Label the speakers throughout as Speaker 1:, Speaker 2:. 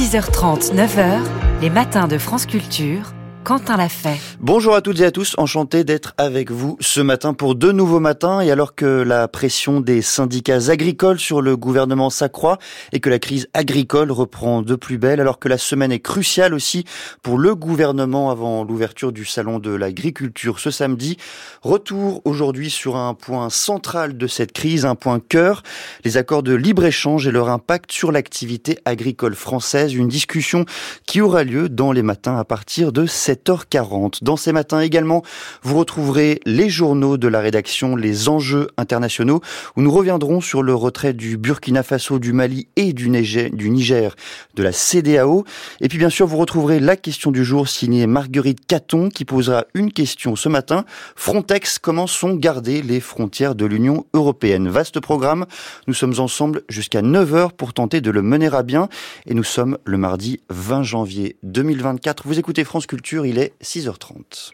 Speaker 1: 6h30, 9h, les matins de France Culture Quentin l'a fait.
Speaker 2: Bonjour à toutes et à tous, enchanté d'être avec vous ce matin pour deux nouveaux matins et alors que la pression des syndicats agricoles sur le gouvernement s'accroît et que la crise agricole reprend de plus belle, alors que la semaine est cruciale aussi pour le gouvernement avant l'ouverture du salon de l'agriculture ce samedi. Retour aujourd'hui sur un point central de cette crise, un point cœur, les accords de libre-échange et leur impact sur l'activité agricole française, une discussion qui aura lieu dans les matins à partir de 7h40. Dans ces matins également, vous retrouverez les journaux de la rédaction, les enjeux internationaux, où nous reviendrons sur le retrait du Burkina Faso, du Mali et du Niger, du Niger de la CDAO. Et puis bien sûr, vous retrouverez la question du jour signée Marguerite Caton, qui posera une question ce matin. Frontex, comment sont gardées les frontières de l'Union européenne? Vaste programme. Nous sommes ensemble jusqu'à 9h pour tenter de le mener à bien. Et nous sommes le mardi 20 janvier 2024. Vous écoutez France Culture il est 6h30.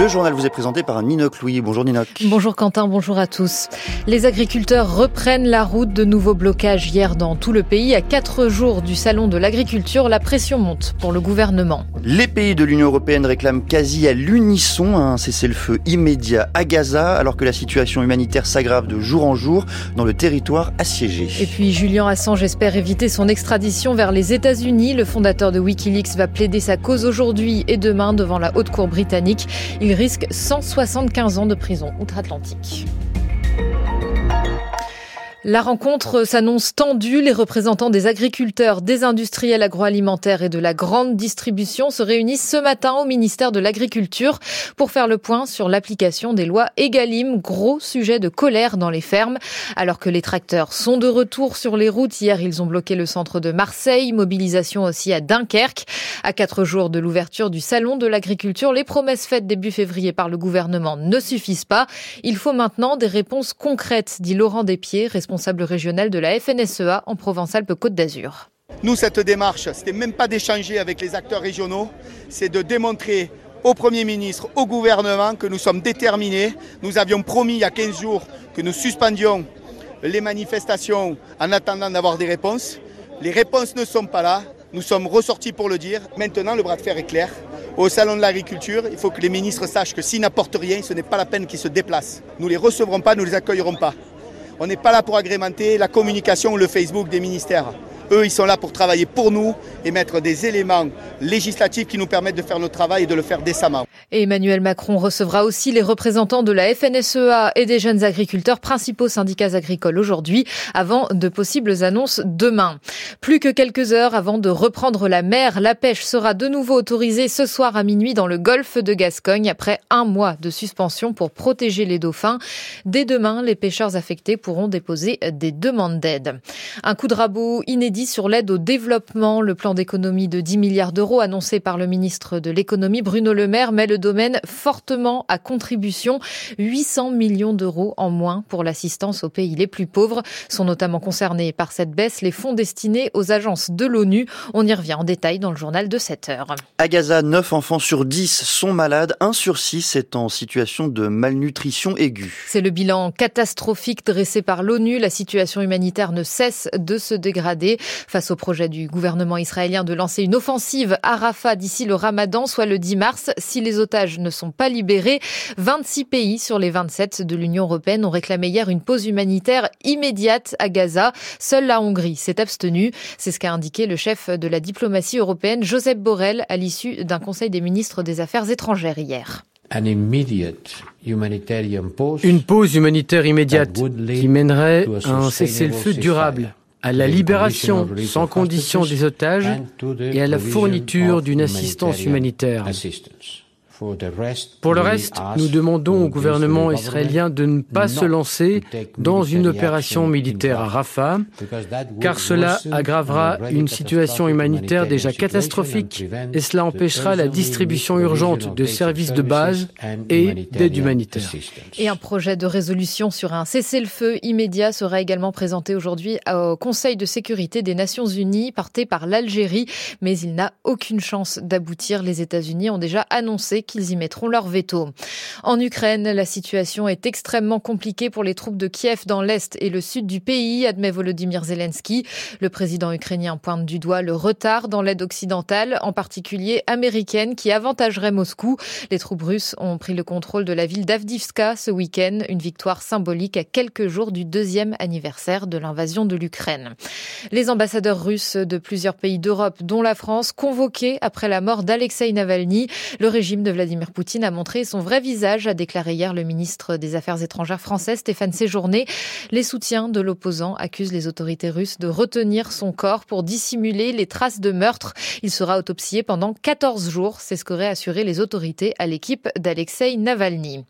Speaker 2: Le journal vous est présenté par Ninoc Louis. Bonjour Ninoc.
Speaker 3: Bonjour Quentin, bonjour à tous. Les agriculteurs reprennent la route de nouveaux blocages hier dans tout le pays. À quatre jours du salon de l'agriculture, la pression monte pour le gouvernement.
Speaker 2: Les pays de l'Union européenne réclament quasi à l'unisson un cessez-le-feu immédiat à Gaza, alors que la situation humanitaire s'aggrave de jour en jour dans le territoire assiégé.
Speaker 3: Et puis Julian Assange espère éviter son extradition vers les États-Unis. Le fondateur de Wikileaks va plaider sa cause aujourd'hui et demain devant la haute cour britannique. Il risque 175 ans de prison outre-Atlantique. La rencontre s'annonce tendue. Les représentants des agriculteurs, des industriels agroalimentaires et de la grande distribution se réunissent ce matin au ministère de l'Agriculture pour faire le point sur l'application des lois Egalim, gros sujet de colère dans les fermes. Alors que les tracteurs sont de retour sur les routes, hier ils ont bloqué le centre de Marseille, mobilisation aussi à Dunkerque. À quatre jours de l'ouverture du salon de l'agriculture, les promesses faites début février par le gouvernement ne suffisent pas. Il faut maintenant des réponses concrètes, dit Laurent Despiers, responsable régional de la FNSEA en Provence-Alpes-Côte d'Azur.
Speaker 4: Nous, cette démarche, c'était même pas d'échanger avec les acteurs régionaux, c'est de démontrer au Premier ministre, au gouvernement que nous sommes déterminés. Nous avions promis il y a 15 jours que nous suspendions les manifestations en attendant d'avoir des réponses. Les réponses ne sont pas là. Nous sommes ressortis pour le dire. Maintenant, le bras de fer est clair. Au Salon de l'Agriculture, il faut que les ministres sachent que s'ils n'apportent rien, ce n'est pas la peine qu'ils se déplacent. Nous ne les recevrons pas, nous ne les accueillerons pas. On n'est pas là pour agrémenter la communication ou le Facebook des ministères. Eux, ils sont là pour travailler pour nous et mettre des éléments législatifs qui nous permettent de faire notre travail et de le faire décemment.
Speaker 3: Et Emmanuel Macron recevra aussi les représentants de la FNSEA et des jeunes agriculteurs, principaux syndicats agricoles aujourd'hui, avant de possibles annonces demain. Plus que quelques heures avant de reprendre la mer, la pêche sera de nouveau autorisée ce soir à minuit dans le golfe de Gascogne après un mois de suspension pour protéger les dauphins. Dès demain, les pêcheurs affectés pourront déposer des demandes d'aide. Un coup de rabot inédit sur l'aide au développement. Le plan d'économie de 10 milliards d'euros annoncé par le ministre de l'économie Bruno Le Maire met le domaine fortement à contribution. 800 millions d'euros en moins pour l'assistance aux pays les plus pauvres sont notamment concernés par cette baisse les fonds destinés aux agences de l'ONU. On y revient en détail dans le journal de 7 heures.
Speaker 2: À Gaza, 9 enfants sur 10 sont malades. 1 sur 6 est en situation de malnutrition aiguë.
Speaker 3: C'est le bilan catastrophique dressé par l'ONU. La situation humanitaire ne cesse de se dégrader face au projet du gouvernement israélien de lancer une offensive à Rafah d'ici le ramadan, soit le 10 mars. Si les otages ne sont pas libérés, 26 pays sur les 27 de l'Union européenne ont réclamé hier une pause humanitaire immédiate à Gaza. Seule la Hongrie s'est abstenue. C'est ce qu'a indiqué le chef de la diplomatie européenne, Joseph Borrell, à l'issue d'un conseil des ministres des Affaires étrangères hier.
Speaker 5: Une pause humanitaire immédiate qui mènerait à un cessez-le-feu durable à la libération sans condition des otages et à la fourniture d'une assistance humanitaire. Pour le reste, nous demandons au gouvernement israélien de ne pas se lancer dans une opération militaire à Rafah, car cela aggravera une situation humanitaire déjà catastrophique et cela empêchera la distribution urgente de services de base et d'aide humanitaire.
Speaker 3: Et un projet de résolution sur un cessez-le-feu immédiat sera également présenté aujourd'hui au Conseil de sécurité des Nations Unies, porté par l'Algérie, mais il n'a aucune chance d'aboutir. Les États-Unis ont déjà annoncé qu'ils y mettront leur veto. En Ukraine, la situation est extrêmement compliquée pour les troupes de Kiev dans l'est et le sud du pays, admet Volodymyr Zelensky. Le président ukrainien pointe du doigt le retard dans l'aide occidentale, en particulier américaine, qui avantagerait Moscou. Les troupes russes ont pris le contrôle de la ville d'Avdivska ce week-end, une victoire symbolique à quelques jours du deuxième anniversaire de l'invasion de l'Ukraine. Les ambassadeurs russes de plusieurs pays d'Europe, dont la France, convoqués après la mort d'Alexei Navalny, le régime de Vladimir Poutine a montré son vrai visage, a déclaré hier le ministre des Affaires étrangères français Stéphane Séjourné. Les soutiens de l'opposant accusent les autorités russes de retenir son corps pour dissimuler les traces de meurtre. Il sera autopsié pendant 14 jours, c'est ce qu'auraient assuré les autorités à l'équipe d'Alexei Navalny.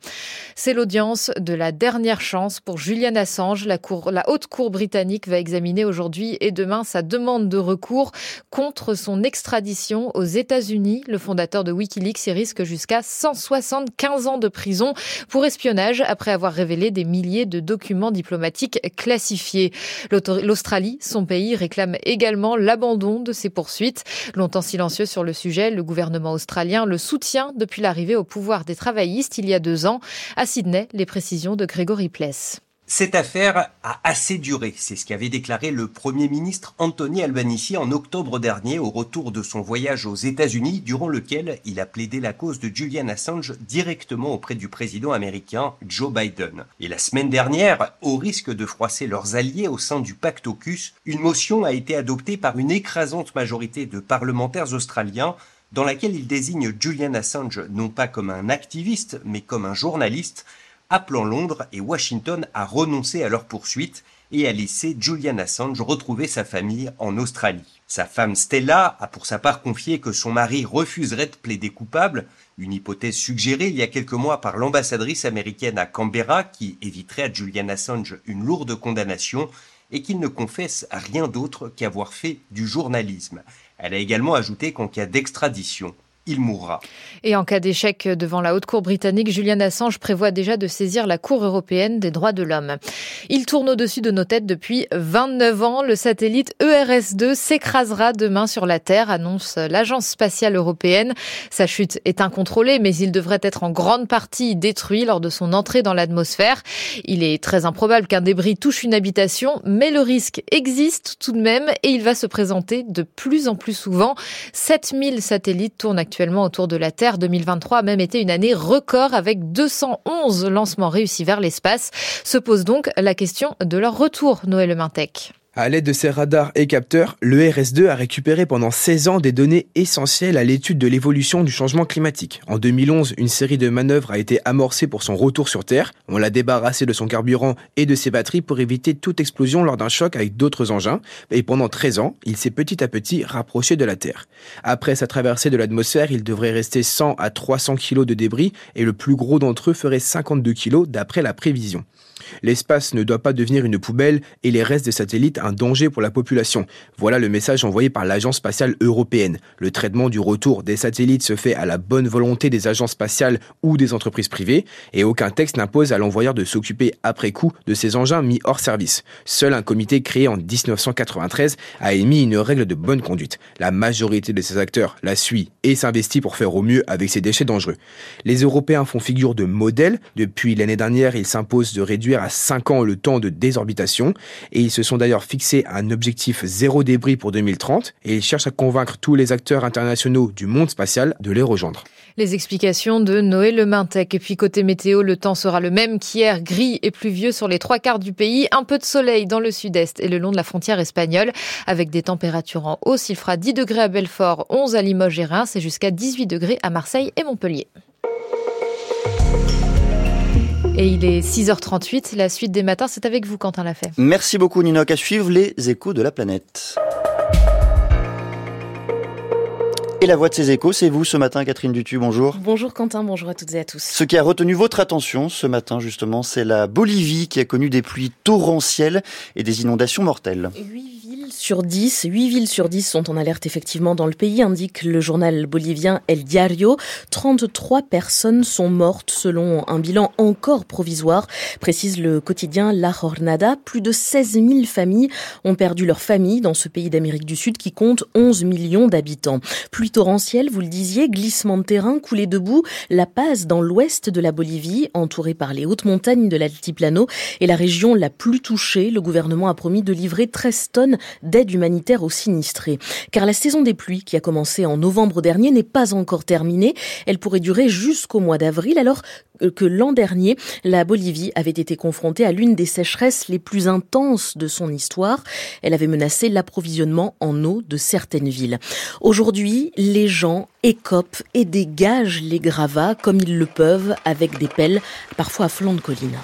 Speaker 3: C'est l'audience de la dernière chance pour Julian Assange. La, cour, la haute cour britannique va examiner aujourd'hui et demain sa demande de recours contre son extradition aux États-Unis. Le fondateur de Wikileaks y risque jusqu'à 175 ans de prison pour espionnage après avoir révélé des milliers de documents diplomatiques classifiés. L'Australie, son pays, réclame également l'abandon de ces poursuites. Longtemps silencieux sur le sujet, le gouvernement australien le soutient depuis l'arrivée au pouvoir des travaillistes il y a deux ans. À Sydney, les précisions de Grégory Pless.
Speaker 6: Cette affaire a assez duré, c'est ce qu'avait déclaré le Premier ministre Anthony Albanese en octobre dernier au retour de son voyage aux États-Unis, durant lequel il a plaidé la cause de Julian Assange directement auprès du président américain Joe Biden. Et la semaine dernière, au risque de froisser leurs alliés au sein du pacte AUKUS, une motion a été adoptée par une écrasante majorité de parlementaires australiens dans laquelle il désigne Julian Assange non pas comme un activiste, mais comme un journaliste, appelant Londres et Washington à renoncer à leur poursuite et à laisser Julian Assange retrouver sa famille en Australie. Sa femme Stella a pour sa part confié que son mari refuserait de plaider coupable, une hypothèse suggérée il y a quelques mois par l'ambassadrice américaine à Canberra qui éviterait à Julian Assange une lourde condamnation et qu'il ne confesse rien d'autre qu'avoir fait du journalisme. Elle a également ajouté qu'en cas d'extradition, il mourra.
Speaker 3: Et en cas d'échec devant la Haute Cour britannique, Julian Assange prévoit déjà de saisir la Cour européenne des droits de l'homme. Il tourne au-dessus de nos têtes depuis 29 ans. Le satellite ERS-2 s'écrasera demain sur la Terre, annonce l'Agence spatiale européenne. Sa chute est incontrôlée, mais il devrait être en grande partie détruit lors de son entrée dans l'atmosphère. Il est très improbable qu'un débris touche une habitation, mais le risque existe tout de même et il va se présenter de plus en plus souvent. 7000 satellites tournent actuellement actuellement autour de la Terre. 2023 a même été une année record avec 211 lancements réussis vers l'espace. Se pose donc la question de leur retour, Noël Mintec.
Speaker 7: À l'aide de ses radars et capteurs, le RS2 a récupéré pendant 16 ans des données essentielles à l'étude de l'évolution du changement climatique. En 2011, une série de manœuvres a été amorcée pour son retour sur Terre. On l'a débarrassé de son carburant et de ses batteries pour éviter toute explosion lors d'un choc avec d'autres engins. Et pendant 13 ans, il s'est petit à petit rapproché de la Terre. Après sa traversée de l'atmosphère, il devrait rester 100 à 300 kg de débris et le plus gros d'entre eux ferait 52 kg d'après la prévision. L'espace ne doit pas devenir une poubelle et les restes des satellites un danger pour la population. Voilà le message envoyé par l'Agence spatiale européenne. Le traitement du retour des satellites se fait à la bonne volonté des agences spatiales ou des entreprises privées et aucun texte n'impose à l'envoyeur de s'occuper après coup de ces engins mis hors service. Seul un comité créé en 1993 a émis une règle de bonne conduite. La majorité de ces acteurs la suit et s'investit pour faire au mieux avec ces déchets dangereux. Les Européens font figure de modèle. Depuis l'année dernière, ils s'imposent de réduire à 5 ans le temps de désorbitation et ils se sont d'ailleurs fixé un objectif zéro débris pour 2030 et ils cherchent à convaincre tous les acteurs internationaux du monde spatial de les rejoindre.
Speaker 3: Les explications de Noé Lemintec. Et puis côté météo, le temps sera le même qu'hier, gris et pluvieux sur les trois quarts du pays, un peu de soleil dans le sud-est et le long de la frontière espagnole, avec des températures en hausse. Il fera 10 degrés à Belfort, 11 à Limoges et Reims et jusqu'à 18 degrés à Marseille et Montpellier. Et il est 6h38. La suite des matins, c'est avec vous, Quentin Lafay.
Speaker 2: Merci beaucoup, Ninoc. À suivre les échos de la planète. Et la voix de ces échos, c'est vous ce matin, Catherine Dutu, bonjour.
Speaker 8: Bonjour Quentin, bonjour à toutes et à tous.
Speaker 2: Ce qui a retenu votre attention ce matin, justement, c'est la Bolivie qui a connu des pluies torrentielles et des inondations mortelles
Speaker 8: sur 10, 8 villes sur 10 sont en alerte effectivement dans le pays, indique le journal bolivien El Diario. 33 personnes sont mortes selon un bilan encore provisoire, précise le quotidien La Jornada. Plus de 16 000 familles ont perdu leur famille dans ce pays d'Amérique du Sud qui compte 11 millions d'habitants. Pluie torrentielle, vous le disiez, glissement de terrain, coulée debout, La Paz dans l'ouest de la Bolivie, entourée par les hautes montagnes de l'Altiplano, est la région la plus touchée. Le gouvernement a promis de livrer 13 tonnes d'aide humanitaire aux sinistrés. Car la saison des pluies, qui a commencé en novembre dernier, n'est pas encore terminée. Elle pourrait durer jusqu'au mois d'avril, alors que l'an dernier, la Bolivie avait été confrontée à l'une des sécheresses les plus intenses de son histoire. Elle avait menacé l'approvisionnement en eau de certaines villes. Aujourd'hui, les gens écopent et dégagent les gravats comme ils le peuvent avec des pelles, parfois à flanc de colline.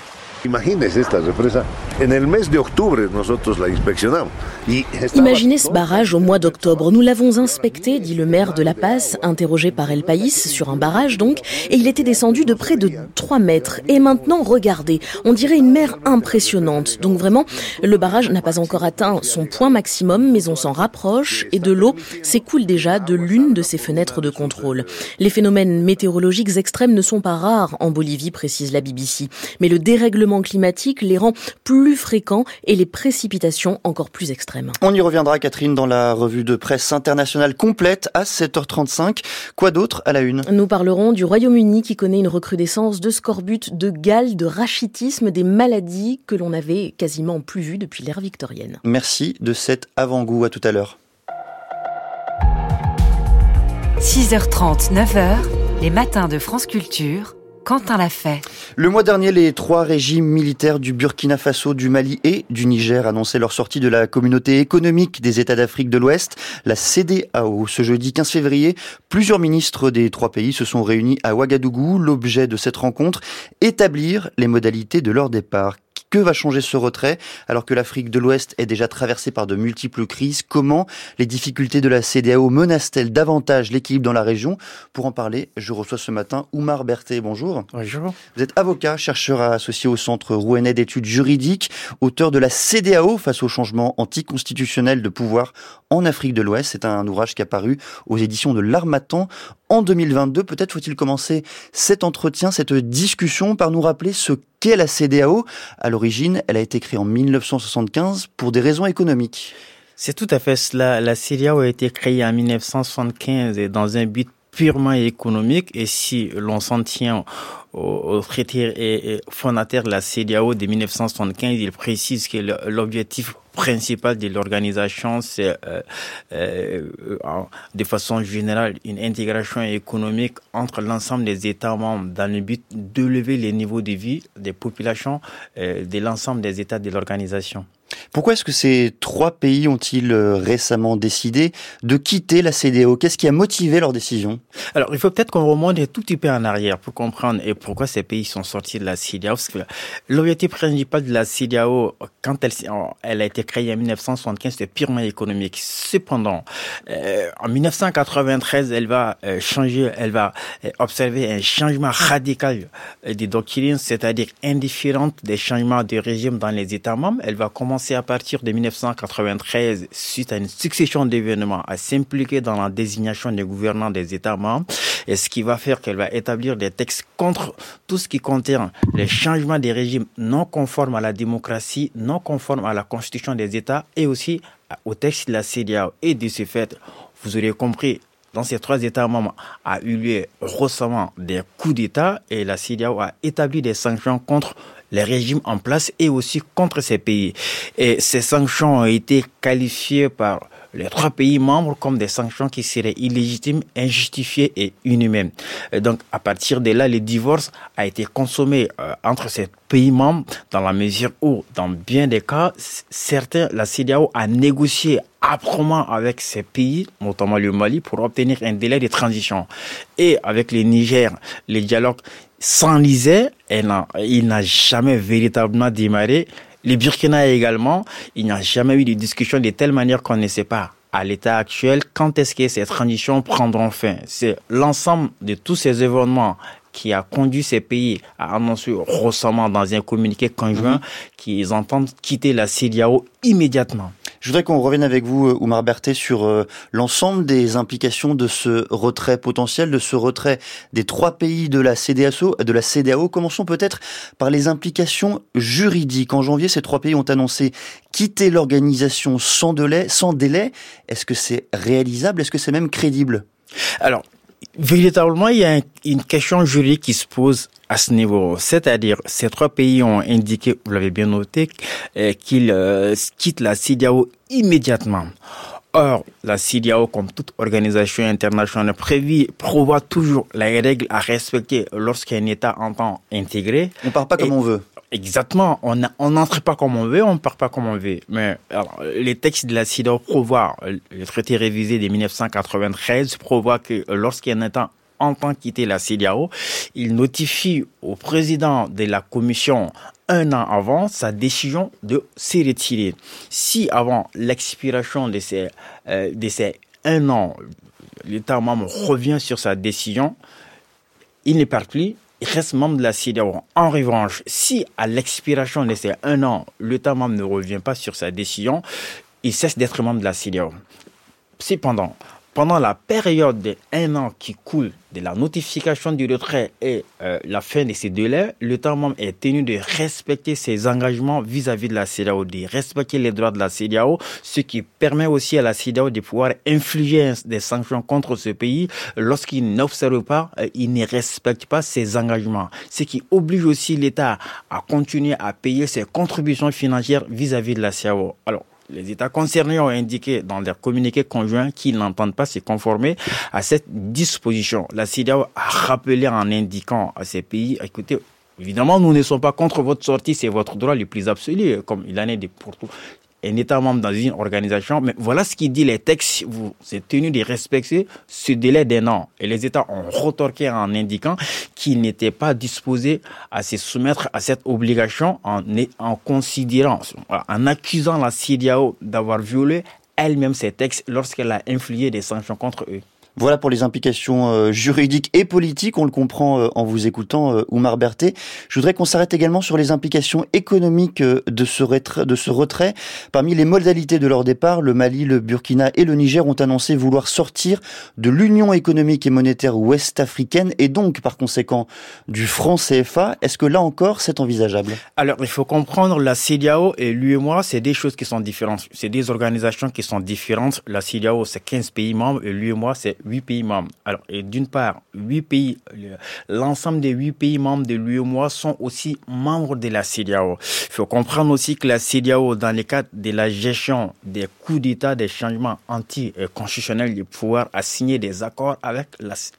Speaker 9: Imaginez
Speaker 8: ce barrage au mois d'octobre. Nous l'avons inspecté, dit le maire de La Paz, interrogé par El País sur un barrage donc, et il était descendu de près de 3 mètres. Et maintenant, regardez, on dirait une mer impressionnante. Donc vraiment, le barrage n'a pas encore atteint son point maximum, mais on s'en rapproche et de l'eau s'écoule déjà de l'une de ses fenêtres de contrôle. Les phénomènes météorologiques extrêmes ne sont pas rares en Bolivie, précise la BBC, mais le dérèglement climatique les rend plus fréquents et les précipitations encore plus extrêmes.
Speaker 2: On y reviendra, Catherine, dans la revue de presse internationale complète à 7h35. Quoi d'autre à la une?
Speaker 8: Nous parlerons du Royaume-Uni qui connaît une recrudescence de scorbut, de gale, de rachitisme, des maladies que l'on avait quasiment plus vues depuis l'ère victorienne.
Speaker 2: Merci de cet avant-goût. À tout à l'heure.
Speaker 1: 6h30, 9h, les matins de France Culture. Quentin l'a fait.
Speaker 2: Le mois dernier, les trois régimes militaires du Burkina Faso, du Mali et du Niger annonçaient leur sortie de la communauté économique des États d'Afrique de l'Ouest, la CDAO. Ce jeudi 15 février, plusieurs ministres des trois pays se sont réunis à Ouagadougou. L'objet de cette rencontre, établir les modalités de leur départ. Que va changer ce retrait alors que l'Afrique de l'Ouest est déjà traversée par de multiples crises? Comment les difficultés de la CDAO menacent-elles davantage l'équilibre dans la région? Pour en parler, je reçois ce matin Oumar Berthet. Bonjour.
Speaker 10: Bonjour.
Speaker 2: Vous êtes avocat, chercheur associé au Centre rouennais d'études juridiques, auteur de la CDAO face au changement anticonstitutionnel de pouvoir en Afrique de l'Ouest. C'est un ouvrage qui a paru aux éditions de l'Armatan en 2022. Peut-être faut-il commencer cet entretien, cette discussion par nous rappeler ce qu'est la CDAO. À l'origine, elle a été créée en 1975 pour des raisons économiques.
Speaker 10: C'est tout à fait cela. La CDAO a été créée en 1975 dans un but purement économique et si l'on s'en tient au, traité fondateur de la CDAO de 1975, il précise que l'objectif principal de l'organisation, c'est euh, euh, de façon générale une intégration économique entre l'ensemble des États membres dans le but d'élever les niveaux de vie des populations euh, de l'ensemble des États de l'organisation.
Speaker 2: Pourquoi est-ce que ces trois pays ont-ils euh, récemment décidé de quitter la CDAO Qu'est-ce qui a motivé leur décision?
Speaker 10: Alors, il faut peut-être qu'on remonte un tout petit peu en arrière pour comprendre et pourquoi ces pays sont sortis de la CDAO. L'objectif principal de la CDAO, quand elle, elle a été créée en 1975, c'était purement économique. Cependant, euh, en 1993, elle va euh, changer, elle va observer un changement radical des doctrines, c'est-à-dire indifférente des changements de régime dans les États membres. Elle va commencer à partir de 1993, suite à une succession d'événements, à s'impliquer dans la désignation des gouvernants des États membres, et ce qui va faire qu'elle va établir des textes contre tout ce qui contient les changements des régimes non conformes à la démocratie, non conformes à la constitution des États, et aussi au texte de la CDAO. Et de ce fait, vous aurez compris, dans ces trois États membres a eu lieu récemment des coups d'État et la CDAO a établi des sanctions contre les régimes en place et aussi contre ces pays. Et ces sanctions ont été qualifiées par les trois pays membres comme des sanctions qui seraient illégitimes, injustifiées et inhumaines. donc, à partir de là, le divorce a été consommé euh, entre ces pays membres dans la mesure où, dans bien des cas, certains, la CDAO a négocié âprement avec ces pays, notamment le Mali, pour obtenir un délai de transition. Et avec le Niger, les dialogues s'enlisaient et il n'a jamais véritablement démarré. Les Burkina également, il n'y a jamais eu de discussion de telle manière qu'on ne sait pas à l'état actuel quand est-ce que ces transitions prendront fin? C'est l'ensemble de tous ces événements qui a conduit ces pays à annoncer récemment dans un communiqué conjoint mhm. qu'ils entendent quitter la CDAO immédiatement.
Speaker 2: Je voudrais qu'on revienne avec vous, euh, Oumar Berthet, sur euh, l'ensemble des implications de ce retrait potentiel, de ce retrait des trois pays de la CDAO. De la CDAO. Commençons peut-être par les implications juridiques. En janvier, ces trois pays ont annoncé quitter l'organisation sans délai. Sans délai. Est-ce que c'est réalisable? Est-ce que c'est même crédible?
Speaker 10: Alors, Véritablement, il y a une question juridique qui se pose à ce niveau. C'est-à-dire, ces trois pays ont indiqué, vous l'avez bien noté, euh, qu'ils euh, quittent la CIDAO immédiatement. Or, la CIDAO, comme toute organisation internationale prévue, prévoit toujours les règles à respecter lorsqu'un État entend intégrer.
Speaker 2: On ne part pas comme on veut.
Speaker 10: Exactement. On n'entre pas comme on veut, on ne part pas comme on veut. Mais les textes de la CIDAO prévoient, le traité révisé de 1993 prévoit que lorsqu'un État entend quitter la CIDAO, il notifie au président de la commission un an avant sa décision de se retirer. Si avant l'expiration de ces, euh, un an, l'État membre revient sur sa décision, il ne part plus, reste membre de la CEDEAO. En revanche, si à l'expiration de ces un an, l'État membre ne revient pas sur sa décision, il cesse d'être membre de la CEDEAO. Cependant, pendant la période de un an qui coule de la notification du retrait et euh, la fin de ces délais, l'État membre est tenu de respecter ses engagements vis-à-vis de la CEDEAO, de respecter les droits de la CEDEAO, ce qui permet aussi à la CEDEAO de pouvoir infliger des sanctions contre ce pays lorsqu'il n'observe pas, euh, il ne respecte pas ses engagements, ce qui oblige aussi l'État à continuer à payer ses contributions financières vis-à-vis -vis de la CEDEAO. Alors, les États concernés ont indiqué dans leur communiqué conjoint qu'ils n'entendent pas se conformer à cette disposition. La CIDAO a rappelé en indiquant à ces pays, écoutez, Évidemment, nous ne sommes pas contre votre sortie, c'est votre droit le plus absolu, comme il en est de pour tout un État membre dans une organisation. Mais voilà ce qui dit les textes. Vous êtes tenu de respecter ce délai d'un an. Et les États ont retorqué en indiquant qu'ils n'étaient pas disposés à se soumettre à cette obligation en, considérant, en accusant la CIDAO d'avoir violé elle-même ces textes lorsqu'elle a infligé des sanctions contre eux.
Speaker 2: Voilà pour les implications euh, juridiques et politiques, on le comprend euh, en vous écoutant, euh, Oumar Berthet. Je voudrais qu'on s'arrête également sur les implications économiques de ce, retrait. Parmi les modalités de leur départ, le Mali, le Burkina et le Niger ont annoncé vouloir sortir de l'Union économique et monétaire ouest-africaine et donc par conséquent du franc CFA. Est-ce que là encore c'est envisageable?
Speaker 10: Alors il faut comprendre la CEDEAO et l'UEMOA, c'est des choses qui sont différentes. C'est des organisations qui sont différentes. La CEDEAO c'est 15 pays membres et l'UEMOA c'est huit pays membres. Alors, et d'une part, huit pays, l'ensemble des huit pays membres de l'UEMOA sont aussi membres de la CEDEAO. Il faut comprendre aussi que la CEDEAO, dans le cadre de la gestion des coups d'État, des changements anti-constitutionnels, de pouvoir signer des accords avec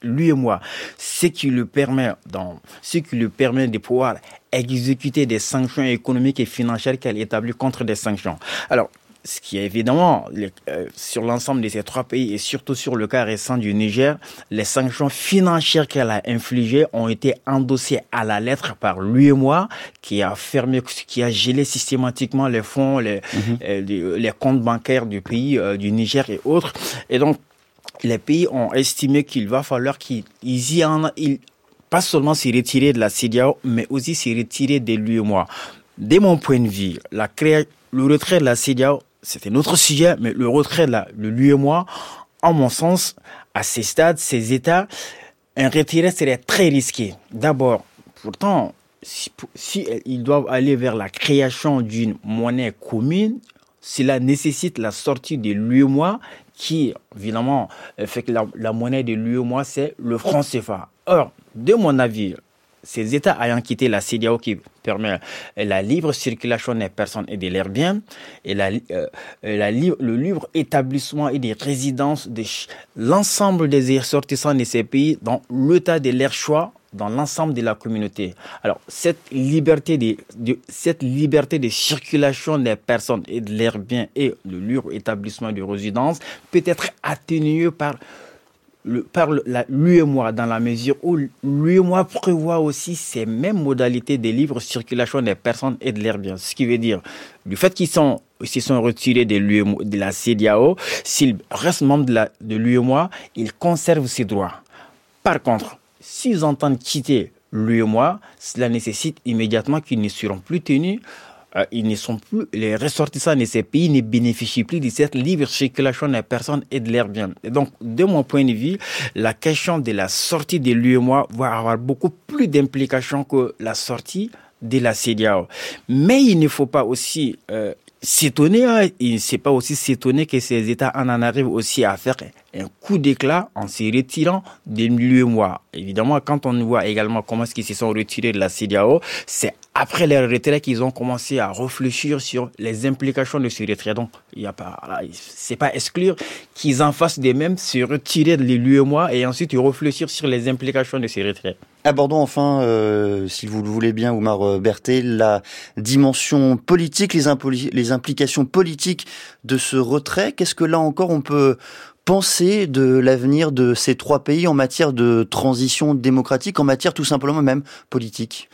Speaker 10: l'UEMOA, ce qui lui permet, dans, ce qui lui permet de pouvoir exécuter des sanctions économiques et financières qu'elle établit contre des sanctions. Alors, ce qui est évidemment euh, sur l'ensemble de ces trois pays et surtout sur le cas récent du Niger, les sanctions financières qu'elle a infligées ont été endossées à la lettre par lui et moi, qui a fermé, qui a gelé systématiquement les fonds, les, mhm. euh, les, comptes bancaires du pays, euh, du Niger et autres. Et donc, les pays ont estimé qu'il va falloir qu'ils y en, ils, pas seulement s'y retirer de la CEDEAO, mais aussi s'y retirer de lui et moi. De mon point de vue, la le retrait de la CEDEAO c'était notre sujet, mais le retrait de la, lui et moi, en mon sens, à ces stades, ces états, un retrait serait très risqué. D'abord, pourtant, si, ils doivent aller vers la création d'une monnaie commune, cela nécessite la sortie de l'UEMOA qui, évidemment, fait que la, la monnaie de l'UEMOA, c'est le franc CFA. Or, de mon avis, ces États ayant quitté la CDAO qui permet la libre circulation des personnes et de leurs biens, et la, euh, le libre établissement et des résidences de l'ensemble des ressortissants de ces pays dans l'état de leur choix dans l'ensemble de la communauté. Alors, cette liberté de, de, cette liberté de circulation des personnes et de leurs biens et le libre établissement de résidence peut être atténuée par par l'UEMOA dans la mesure où l'UEMOA prévoit aussi ces mêmes modalités de libre circulation des personnes et de leurs biens. Ce qui veut dire, du fait qu'ils sont s'ils sont retirés de, de la CDAO, s'ils restent membres de l'UEMOA, ils conservent ces droits. Par contre, s'ils entendent quitter l'UEMOA, cela nécessite immédiatement qu'ils ne seront plus tenus euh, ils ne sont plus, les ressortissants de ces pays ne bénéficient plus de cette libre circulation des personnes et de leurs biens. Et donc, de mon point de vue, la question de la sortie de l'UEMOA va avoir beaucoup plus d'implications que la sortie de la CDAO. Mais il ne faut pas aussi euh, s'étonner, hein, il ne faut pas aussi s'étonner que ces États en, en arrivent aussi à faire un coup d'éclat en se retirant des l'UEMOA. Évidemment, quand on voit également comment est-ce se sont retirés de la CDAO, c'est après leur retrait qu'ils ont commencé à réfléchir sur les implications de ce retrait. Donc, il y a pas, c'est pas exclure qu'ils en fassent des mêmes, se retirer de l'UEMOA et ensuite réfléchir sur les implications de ce retrait.
Speaker 2: Abordons enfin, euh, si vous le voulez bien, Oumar Berthet, la dimension politique, les, les implications politiques de ce retrait. Qu'est-ce que là encore on peut penser de l'avenir de ces trois pays en matière de transition démocratique, en matière tout simplement même politique?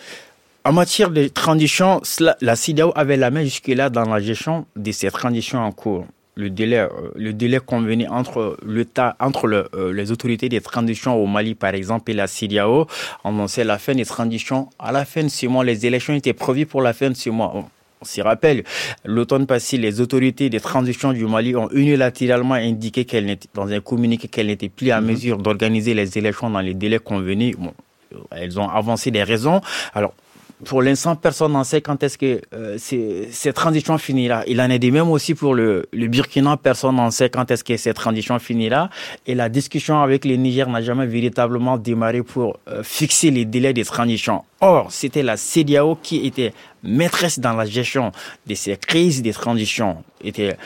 Speaker 10: En matière de transition, la CIDAO avait la main jusque-là dans la gestion de ces transitions en cours. Le délai, euh, le délai convenu entre l'État, entre euh, les autorités des transitions au Mali, par exemple, et la CIDAO, annonçait la fin des transitions. À la fin de ce mois, les élections étaient prévues pour la fin de ce mois. On s'y rappelle, l'automne passé, les autorités des transitions du Mali ont unilatéralement indiqué qu'elles dans un communiqué qu'elles n'étaient plus à mhm. mesure d'organiser les élections dans les délais convenus. Bon, elles ont avancé des raisons. Alors, pour l'instant, personne n'en sait quand est-ce que euh, cette transition finira. Il en est de même aussi pour le, le Burkina, personne n'en sait quand est-ce que cette transition finira. Et la discussion avec le Niger n'a jamais véritablement démarré pour euh, fixer les délais de transition. Or, c'était la CDAO qui était maîtresse dans la gestion de ces crises de transition. Était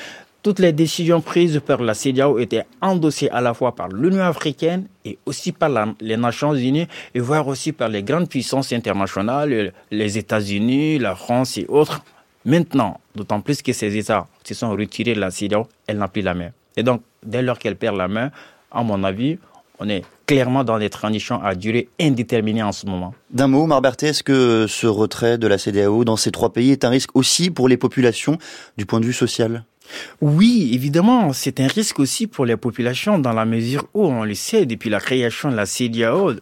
Speaker 10: toutes les décisions prises par la CEDEAO étaient endossées à la fois par l'Union africaine et aussi par les Nations unies et voire aussi par les grandes puissances internationales, les États-Unis, la France et autres. Maintenant, d'autant plus que ces États se sont retirés de la CEDEAO, elle n'a plus la main. Et donc, dès lors qu'elle perd la main, à mon avis, on est clairement dans des transitions à durée indéterminée en ce moment.
Speaker 2: D'un mot, Marberté, est-ce que ce retrait de la CDAO dans ces trois pays est un risque aussi pour les populations du point de vue social?
Speaker 10: Oui, évidemment, c'est un risque aussi pour les populations dans la mesure où, on le sait, depuis la création de la CDAO,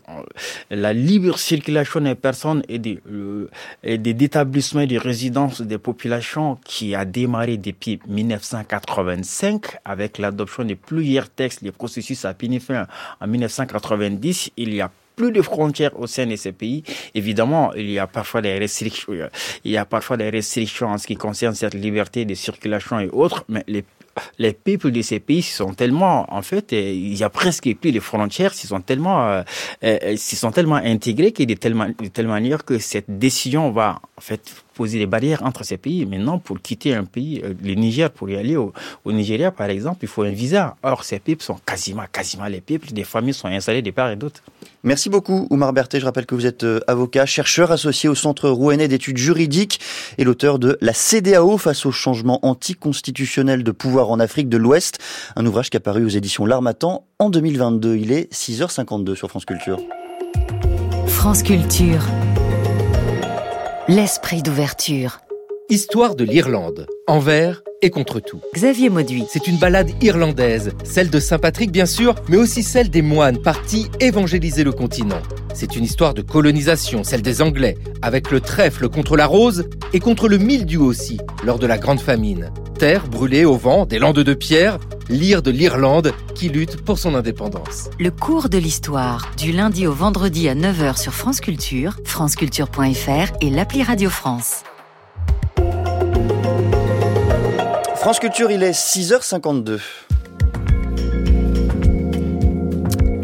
Speaker 10: la libre circulation des personnes et des, euh, et des établissements et des résidences des populations qui a démarré depuis 1985 avec l'adoption de plusieurs textes, les processus à fin en 1990, il y a plus de frontières au sein de ces pays. Évidemment, il y a parfois des restrictions, il y a parfois des restrictions en ce qui concerne cette liberté de circulation et autres, mais les les peuples de ces pays sont tellement, en fait, euh, il y a presque plus de frontières, ils sont tellement, euh, euh, ils sont tellement intégrés qu'il est tellement, de telle manière que cette décision va, en fait, poser des barrières entre ces pays. Maintenant, pour quitter un pays, euh, le Niger, pour y aller au, Nigeria, par exemple, il faut un visa. Or, ces peuples sont quasiment, quasiment les peuples. Des familles sont installées de part et d'autre.
Speaker 2: Merci beaucoup, Oumar Berthet. Je rappelle que vous êtes euh, avocat, chercheur associé au Centre rouennais d'études juridiques et l'auteur de La CDAO face au changement anticonstitutionnel de pouvoir en Afrique de l'Ouest, un ouvrage qui a paru aux éditions L'Armatan en 2022. Il est 6h52 sur France Culture.
Speaker 1: France Culture l'esprit d'ouverture.
Speaker 11: Histoire de l'Irlande, envers et contre tout.
Speaker 1: Xavier Mauduit.
Speaker 11: C'est une balade irlandaise, celle de Saint-Patrick bien sûr, mais aussi celle des moines partis évangéliser le continent. C'est une histoire de colonisation, celle des Anglais, avec le trèfle contre la rose et contre le mildiou aussi, lors de la Grande Famine. Terre brûlée au vent des landes de pierre, lire de l'Irlande qui lutte pour son indépendance.
Speaker 1: Le cours de l'histoire, du lundi au vendredi à 9h sur France Culture, franceculture.fr et l'appli Radio France.
Speaker 2: France Culture, il est 6h52.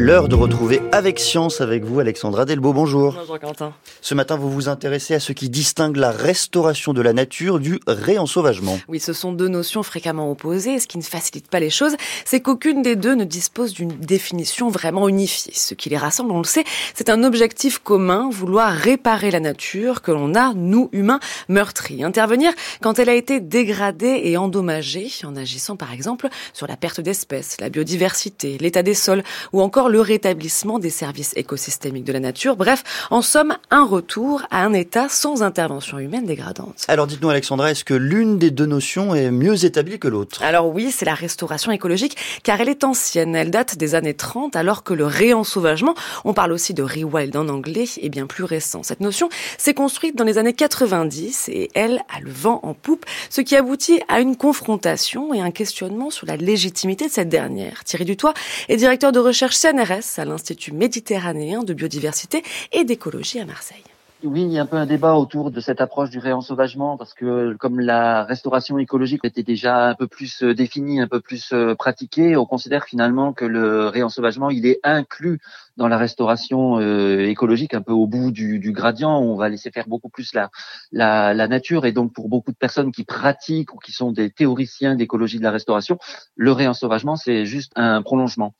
Speaker 2: L'heure de retrouver avec science avec vous, Alexandra Delbo. Bonjour.
Speaker 12: Bonjour Quentin.
Speaker 2: Ce matin, vous vous intéressez à ce qui distingue la restauration de la nature du réensauvagement.
Speaker 12: Oui, ce sont deux notions fréquemment opposées. Ce qui ne facilite pas les choses, c'est qu'aucune des deux ne dispose d'une définition vraiment unifiée. Ce qui les rassemble, on le sait, c'est un objectif commun, vouloir réparer la nature que l'on a, nous, humains, meurtris. Intervenir quand elle a été dégradée et endommagée, en agissant par exemple sur la perte d'espèces, la biodiversité, l'état des sols ou encore le rétablissement des services écosystémiques de la nature. Bref, en somme, un retour à un état sans intervention humaine dégradante.
Speaker 2: Alors dites-nous Alexandra, est-ce que l'une des deux notions est mieux établie que l'autre?
Speaker 12: Alors oui, c'est la restauration écologique car elle est ancienne. Elle date des années 30 alors que le réensauvagement, on parle aussi de rewild en anglais, est bien plus récent. Cette notion s'est construite dans les années 90 et elle a le vent en poupe, ce qui aboutit à une confrontation et un questionnement sur la légitimité de cette dernière. Thierry Dutoit est directeur de recherche CNRS à l'Institut méditerranéen de biodiversité et d'écologie à Marseille.
Speaker 13: Oui, il y a un peu un débat autour de cette approche du réensauvagement parce que comme la restauration écologique était déjà un peu plus euh, définie, un peu plus euh, pratiquée, on considère finalement que le réensauvagement, il est inclus dans la restauration euh, écologique, un peu au bout du, gradient, on va laisser faire beaucoup plus la, la nature. Et donc pour beaucoup de personnes qui pratiquent ou qui sont des théoriciens d'écologie de la restauration, le réensauvagement, c'est juste un prolongement.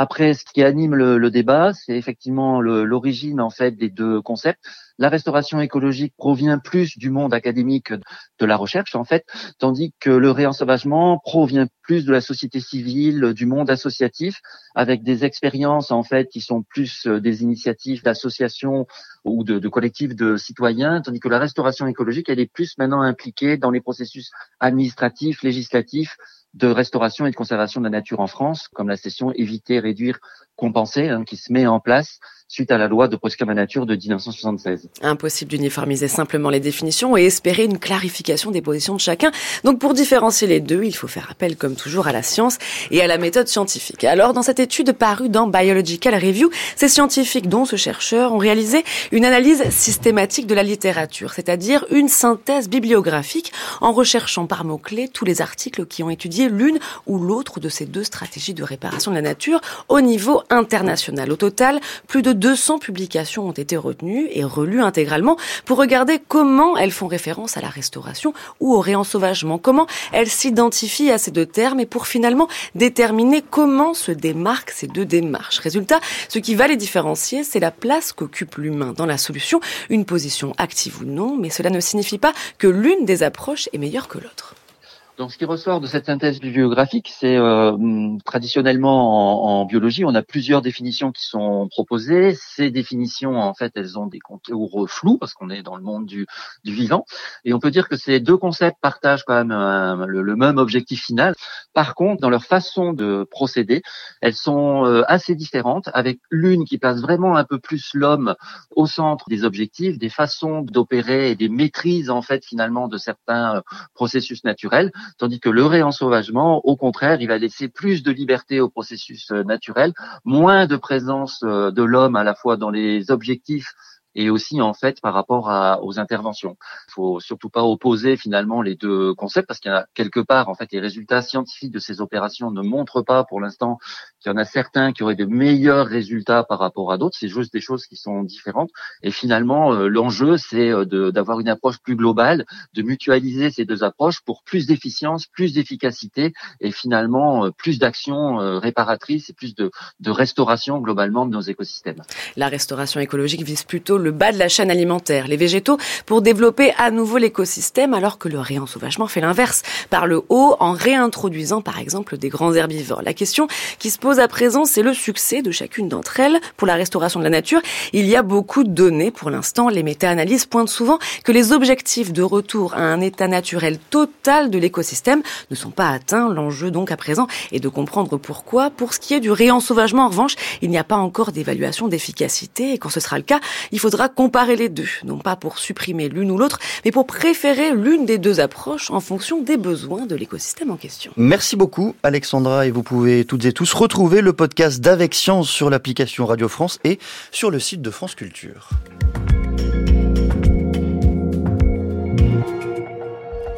Speaker 13: Après, ce qui anime le, le débat, c'est effectivement l'origine en fait des deux concepts. La restauration écologique provient plus du monde académique de la recherche en fait, tandis que le réensauvagement provient plus de la société civile, du monde associatif, avec des expériences en fait qui sont plus euh, des initiatives d'associations ou de, de collectifs de citoyens, tandis que la restauration écologique elle est plus maintenant impliquée dans les processus administratifs, législatifs de restauration et de conservation de la nature en France, comme la session éviter, réduire, compenser, hein, qui se met en place suite à la loi de protection de la nature de 1976.
Speaker 12: Impossible d'uniformiser simplement les définitions et espérer une clarification des positions de chacun. Donc pour différencier les deux, il faut faire appel comme toujours à la science et à la méthode scientifique. Alors dans cette étude parue dans Biological Review, ces scientifiques dont ce chercheur ont réalisé une analyse systématique de la littérature, c'est-à-dire une synthèse bibliographique en recherchant par mots-clés tous les articles qui ont étudié l'une ou l'autre de ces deux stratégies de réparation de la nature au niveau international. Au total, plus de 200 publications ont été retenues et relues intégralement pour regarder comment elles font référence à la restauration ou au réensauvagement, comment elles s'identifient à ces deux termes et pour finalement déterminer comment se démarquent ces deux démarches. Résultat, ce qui va les différencier, c'est la place qu'occupe l'humain dans la solution, une position active ou non, mais cela ne signifie pas que l'une des approches est meilleure que l'autre.
Speaker 13: Donc, ce qui ressort de cette synthèse bibliographique, c'est euh, traditionnellement en, biologie, on a plusieurs définitions qui sont proposées. Ces définitions, en fait, elles ont des contours flous parce qu'on est dans le monde du, du, vivant, et on peut dire que ces deux concepts partagent quand même euh, le, même objectif final. Par contre, dans leur façon de procéder, elles sont euh, assez différentes, avec l'une qui place vraiment un peu plus l'homme au centre des objectifs, des façons d'opérer et des maîtrises en fait finalement de certains processus naturels tandis que le réensauvagement, au contraire, il va laisser plus de liberté au processus euh, naturel, moins de présence euh, de l'homme à la fois dans les objectifs et aussi en fait par rapport à, aux interventions. Il faut surtout pas opposer finalement les deux concepts parce qu'il y a quelque part en fait les résultats scientifiques de ces opérations ne montrent pas pour l'instant qu'il y en a certains qui auraient de meilleurs résultats par rapport à d'autres. C'est juste des choses qui sont différentes. Et finalement euh, l'enjeu c'est euh, d'avoir une approche plus globale, de mutualiser ces deux approches pour plus d'efficience, plus d'efficacité et finalement euh, plus d'actions réparatrices et plus de, de restauration globalement de nos écosystèmes.
Speaker 12: La restauration écologique vise plutôt le bas de la chaîne alimentaire, les végétaux, pour développer à nouveau l'écosystème, alors que le réensauvagement fait l'inverse, par le haut, en réintroduisant par exemple des grands herbivores. La question qui se pose à présent, c'est le succès de chacune d'entre elles pour la restauration de la nature. Il y a beaucoup de données pour l'instant. Les méta-analyses pointent souvent que les objectifs de retour à un état naturel total de l'écosystème ne sont pas atteints. L'enjeu donc à présent est de comprendre pourquoi. Pour ce qui est du réensauvagement, en revanche, il n'y a pas encore d'évaluation d'efficacité et quand ce sera le cas, il faudra comparer les deux, non pas pour supprimer l'une ou l'autre, mais pour préférer l'une des deux approches en fonction des besoins de l'écosystème en question.
Speaker 2: Merci beaucoup Alexandra et vous pouvez toutes et tous retrouver le podcast d'Avec Science sur l'application Radio France et sur le site de France Culture.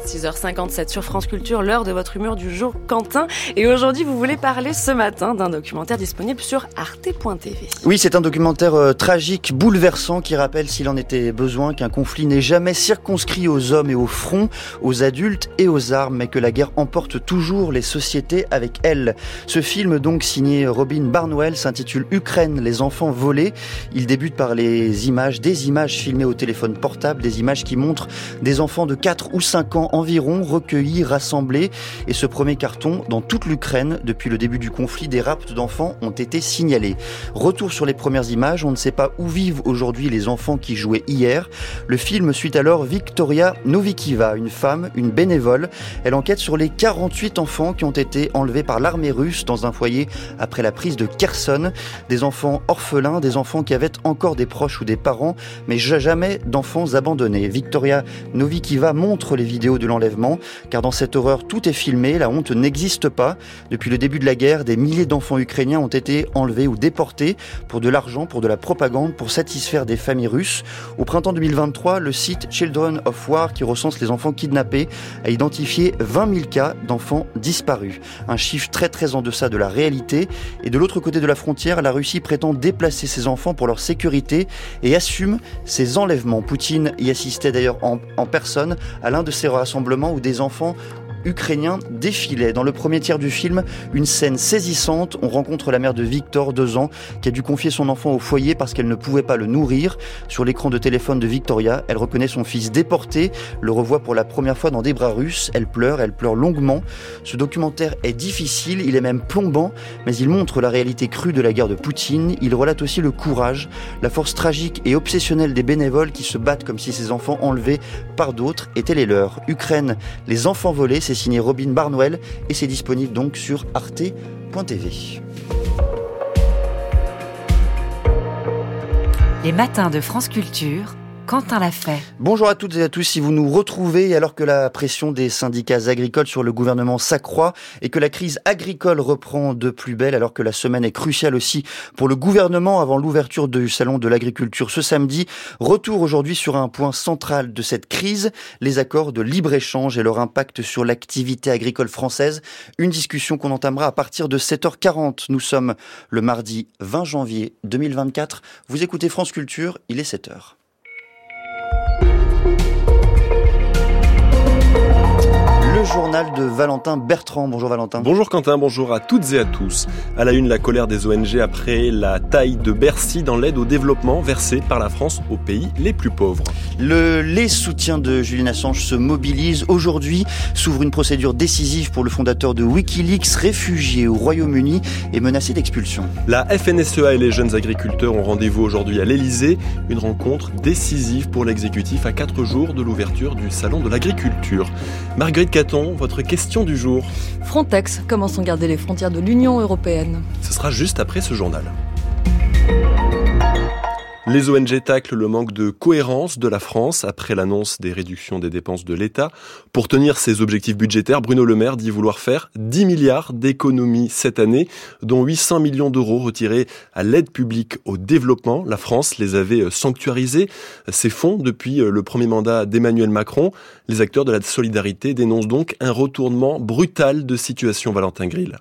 Speaker 12: 6h57 sur France Culture, l'heure de votre humeur du jour, Quentin. Et aujourd'hui, vous voulez parler ce matin d'un documentaire disponible sur arte.tv.
Speaker 2: Oui, c'est un documentaire euh, tragique, bouleversant, qui rappelle, s'il en était besoin, qu'un conflit n'est jamais circonscrit aux hommes et aux fronts, aux adultes et aux armes, mais que la guerre emporte toujours les sociétés avec elle. Ce film, donc signé Robin Barnwell, s'intitule Ukraine, les enfants volés. Il débute par les images, des images filmées au téléphone portable, des images qui montrent des enfants de 4 ou 5 ans environ recueillis, rassemblés. Et ce premier carton, dans toute l'Ukraine, depuis le début du conflit, des rapts d'enfants ont été signalés. Retour sur les premières images, on ne sait pas où vivent aujourd'hui les enfants qui jouaient hier. Le film suit alors Victoria Novikiva, une femme, une bénévole. Elle enquête sur les 48 enfants qui ont été enlevés par l'armée russe dans un foyer après la prise de Kherson. Des enfants orphelins, des enfants qui avaient encore des proches ou des parents, mais jamais d'enfants abandonnés. Victoria Novikiva montre les vidéos de l'enlèvement, car dans cette horreur, tout est filmé, la honte n'existe pas. Depuis le début de la guerre, des milliers d'enfants ukrainiens ont été enlevés ou déportés pour de l'argent, pour de la propagande, pour satisfaire des familles russes. Au printemps 2023, le site Children of War, qui recense les enfants kidnappés, a identifié 20 000 cas d'enfants disparus. Un chiffre très très en deçà de la réalité. Et de l'autre côté de la frontière, la Russie prétend déplacer ses enfants pour leur sécurité et assume ces enlèvements. Poutine y assistait d'ailleurs en, personne à l'un de ces où des enfants ukrainien défilait. Dans le premier tiers du film, une scène saisissante. On rencontre la mère de Victor, deux ans, qui a dû confier son enfant au foyer parce qu'elle ne pouvait pas le nourrir. Sur l'écran de téléphone de Victoria, elle reconnaît son fils déporté, le revoit pour la première fois dans des bras russes. Elle pleure, elle pleure longuement. Ce documentaire est difficile, il est même plombant, mais il montre la réalité crue de la guerre de Poutine. Il relate aussi le courage, la force tragique et obsessionnelle des bénévoles qui se battent comme si ces enfants enlevés par d'autres étaient les leurs. Ukraine, les enfants volés, c'est signé Robin Barnwell et c'est disponible donc sur arte.tv.
Speaker 1: Les matins de France Culture Quentin l'a fait.
Speaker 2: Bonjour à toutes et à tous. Si vous nous retrouvez alors que la pression des syndicats agricoles sur le gouvernement s'accroît et que la crise agricole reprend de plus belle alors que la semaine est cruciale aussi pour le gouvernement avant l'ouverture du salon de l'agriculture ce samedi, retour aujourd'hui sur un point central de cette crise, les accords de libre-échange et leur impact sur l'activité agricole française. Une discussion qu'on entamera à partir de 7h40. Nous sommes le mardi 20 janvier 2024. Vous écoutez France Culture, il est 7h. Le journal de Valentin Bertrand. Bonjour Valentin.
Speaker 14: Bonjour Quentin, bonjour à toutes et à tous. À la une, la colère des ONG après la taille de Bercy dans l'aide au développement versée par la France aux pays les plus pauvres.
Speaker 2: Le, les soutiens de Julian Assange se mobilisent. Aujourd'hui s'ouvre une procédure décisive pour le fondateur de Wikileaks, réfugié au Royaume-Uni et menacé d'expulsion.
Speaker 14: La FNSEA et les jeunes agriculteurs ont rendez-vous aujourd'hui à l'Elysée. Une rencontre décisive pour l'exécutif à quatre jours de l'ouverture du Salon de l'agriculture. Marguerite votre question du jour.
Speaker 15: Frontex, comment sont gardées les frontières de l'Union européenne?
Speaker 14: Ce sera juste après ce journal. Les ONG taclent le manque de cohérence de la France après l'annonce des réductions des dépenses de l'État. Pour tenir ses objectifs budgétaires, Bruno Le Maire dit vouloir faire 10 milliards d'économies cette année, dont 800 millions d'euros retirés à l'aide publique au développement. La France les avait sanctuarisés, ces fonds, depuis le premier mandat d'Emmanuel Macron. Les acteurs de la solidarité dénoncent donc un retournement brutal de situation Valentin Grill.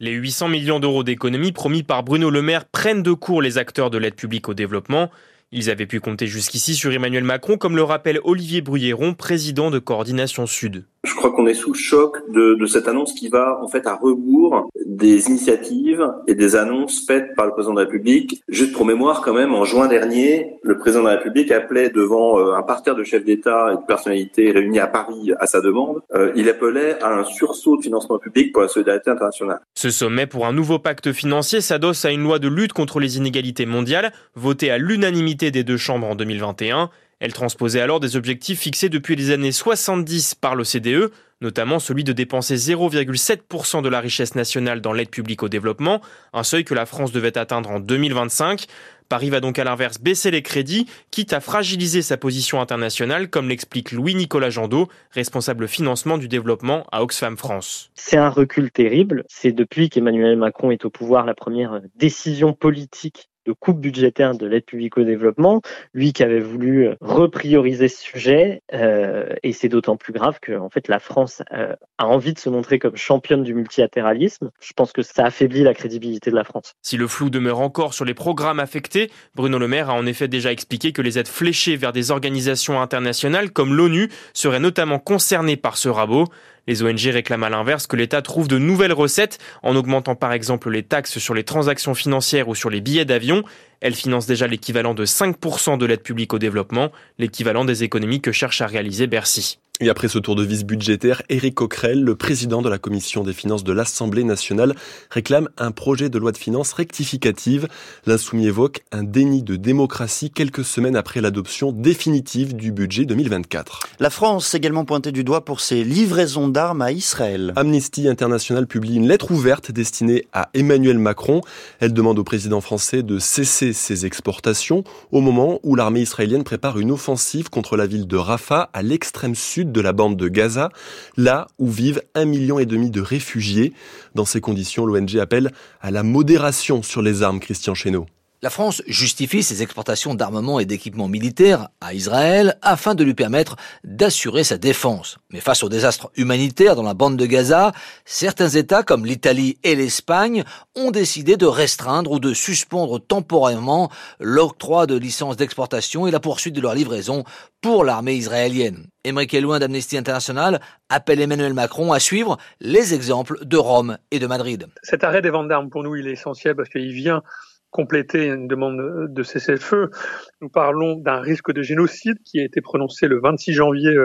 Speaker 16: Les 800 millions d'euros d'économies promis par Bruno Le Maire prennent de court les acteurs de l'aide publique au développement. Ils avaient pu compter jusqu'ici sur Emmanuel Macron, comme le rappelle Olivier Bruyéron, président de Coordination Sud.
Speaker 17: Je crois qu'on est sous le choc de, de, cette annonce qui va en fait à rebours des initiatives et des annonces faites par le président de la République. Juste pour mémoire, quand même, en juin dernier, le président de la République appelait devant euh, un parterre de chefs d'État et de personnalités réunis à Paris à sa demande. Euh, il appelait à un sursaut de financement public pour la solidarité internationale.
Speaker 16: Ce sommet pour un nouveau pacte financier s'adosse à une loi de lutte contre les inégalités mondiales, votée à l'unanimité des deux chambres en 2021. Elle transposait alors des objectifs fixés depuis les années 70 par l'OCDE, notamment celui de dépenser 0,7% de la richesse nationale dans l'aide publique au développement, un seuil que la France devait atteindre en 2025. Paris va donc à l'inverse baisser les crédits, quitte à fragiliser sa position internationale, comme l'explique Louis-Nicolas Jandot, responsable financement du développement à Oxfam France.
Speaker 18: C'est un recul terrible. C'est depuis qu'Emmanuel Macron est au pouvoir la première décision politique de coupe budgétaire de l'aide publique au développement, lui qui avait voulu euh, reprioriser ce sujet, euh, et c'est d'autant plus grave que en fait la France euh, a envie de se montrer comme championne du multilatéralisme. Je pense que ça affaiblit la crédibilité de la France.
Speaker 16: Si le flou demeure encore sur les programmes affectés, Bruno Le Maire a en effet déjà expliqué que les aides fléchées vers des organisations internationales comme l'ONU seraient notamment concernées par ce rabot. Les ONG réclament à l'inverse que l'État trouve de nouvelles recettes en augmentant par exemple les taxes sur les transactions financières ou sur les billets d'avion. Elles financent déjà l'équivalent de 5% de l'aide publique au développement, l'équivalent des économies que cherche à réaliser Bercy.
Speaker 14: Et après ce tour de vis budgétaire, Éric Coquerel, le président de la commission des finances de l'Assemblée nationale, réclame un projet de loi de finances rectificative. L'insoumis évoque un déni de démocratie quelques semaines après l'adoption définitive du budget 2024.
Speaker 2: La France également pointée du doigt pour ses livraisons d'armes à Israël.
Speaker 14: Amnesty International publie une lettre ouverte destinée à Emmanuel Macron. Elle demande au président français de cesser ses exportations au moment où l'armée israélienne prépare une offensive contre la ville de Rafah à l'extrême de la bande de Gaza, là où vivent un million et demi de réfugiés. Dans ces conditions, l'ONG appelle à la modération sur les armes, Christian Chesneau.
Speaker 19: La France justifie ses exportations d'armements et d'équipements militaires à Israël afin de lui permettre d'assurer sa défense. Mais face au désastre humanitaire dans la bande de Gaza, certains États comme l'Italie et l'Espagne ont décidé de restreindre ou de suspendre temporairement l'octroi de licences d'exportation et la poursuite de leur livraison pour l'armée israélienne. Émeric Elouin d'Amnesty International appelle Emmanuel Macron à suivre les exemples de Rome et de Madrid.
Speaker 20: Cet arrêt des ventes d'armes, pour nous, il est essentiel parce qu'il vient compléter une demande de cessez-le-feu. Nous parlons d'un risque de génocide qui a été prononcé le 26 janvier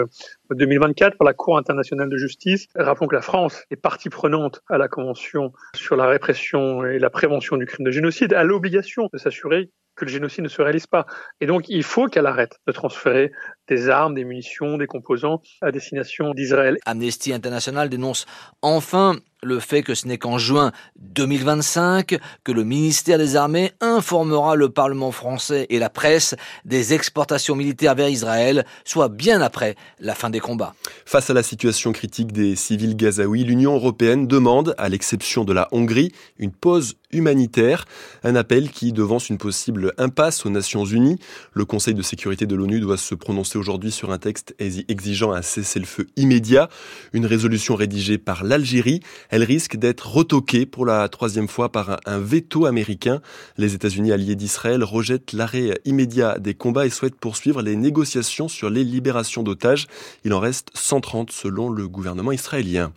Speaker 20: 2024 euh, par la Cour internationale de justice. Rappelons que la France est partie prenante à la Convention sur la répression et la prévention du crime de génocide, a l'obligation de s'assurer que le génocide ne se réalise pas. Et donc, il faut qu'elle arrête de transférer des armes, des munitions, des composants à destination d'Israël.
Speaker 19: Amnesty International dénonce enfin le fait que ce n'est qu'en juin 2025 que le ministère des Armées informera le Parlement français et la presse des exportations militaires vers Israël, soit bien après la fin des combats.
Speaker 14: Face à la situation critique des civils gazaouis, l'Union européenne demande, à l'exception de la Hongrie, une pause humanitaire, un appel qui devance une possible impasse aux Nations Unies. Le Conseil de sécurité de l'ONU doit se prononcer aujourd'hui sur un texte exigeant un cessez-le-feu immédiat, une résolution rédigée par l'Algérie. Elle risque d'être retoquée pour la troisième fois par un veto américain. Les États-Unis alliés d'Israël rejettent l'arrêt immédiat des combats et souhaitent poursuivre les négociations sur les libérations d'otages. En reste 130 selon le gouvernement israélien.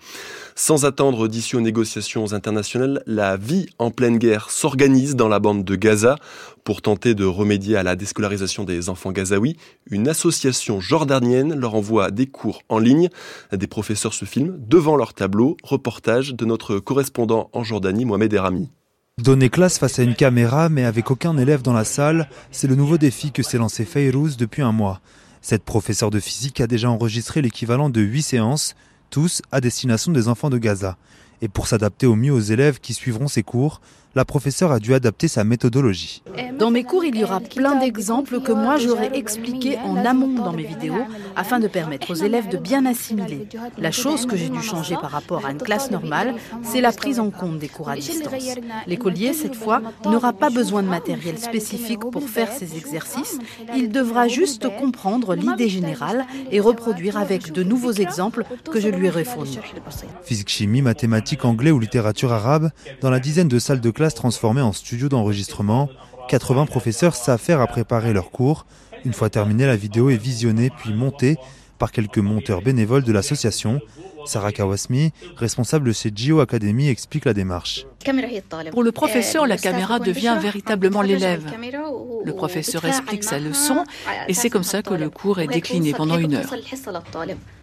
Speaker 14: Sans attendre d'issue aux négociations internationales, la vie en pleine guerre s'organise dans la bande de Gaza pour tenter de remédier à la déscolarisation des enfants gazaouis. Une association jordanienne leur envoie des cours en ligne. Des professeurs se filment devant leur tableau. Reportage de notre correspondant en Jordanie, Mohamed Erami.
Speaker 21: Donner classe face à une caméra mais avec aucun élève dans la salle, c'est le nouveau défi que s'est lancé Fayrouz depuis un mois. Cette professeure de physique a déjà enregistré l'équivalent de 8 séances, tous à destination des enfants de Gaza. Et pour s'adapter au mieux aux élèves qui suivront ces cours, la professeure a dû adapter sa méthodologie.
Speaker 22: Dans mes cours, il y aura plein d'exemples que moi j'aurais expliqués en amont dans mes vidéos afin de permettre aux élèves de bien assimiler. La chose que j'ai dû changer par rapport à une classe normale, c'est la prise en compte des cours à distance. L'écolier, cette fois, n'aura pas besoin de matériel spécifique pour faire ses exercices. Il devra juste comprendre l'idée générale et reproduire avec de nouveaux exemples que je lui ai fournis.
Speaker 21: Physique, chimie, mathématiques, anglais ou littérature arabe, dans la dizaine de salles de classe transformées en studio d'enregistrement, 80 professeurs s'affairent à préparer leurs cours. Une fois terminée, la vidéo est visionnée puis montée par quelques monteurs bénévoles de l'association. Sarah Kawasmi, responsable chez Geo Academy, explique la démarche.
Speaker 23: Pour le professeur, la caméra devient véritablement l'élève. Le professeur explique sa leçon et c'est comme ça que le cours est décliné pendant une heure.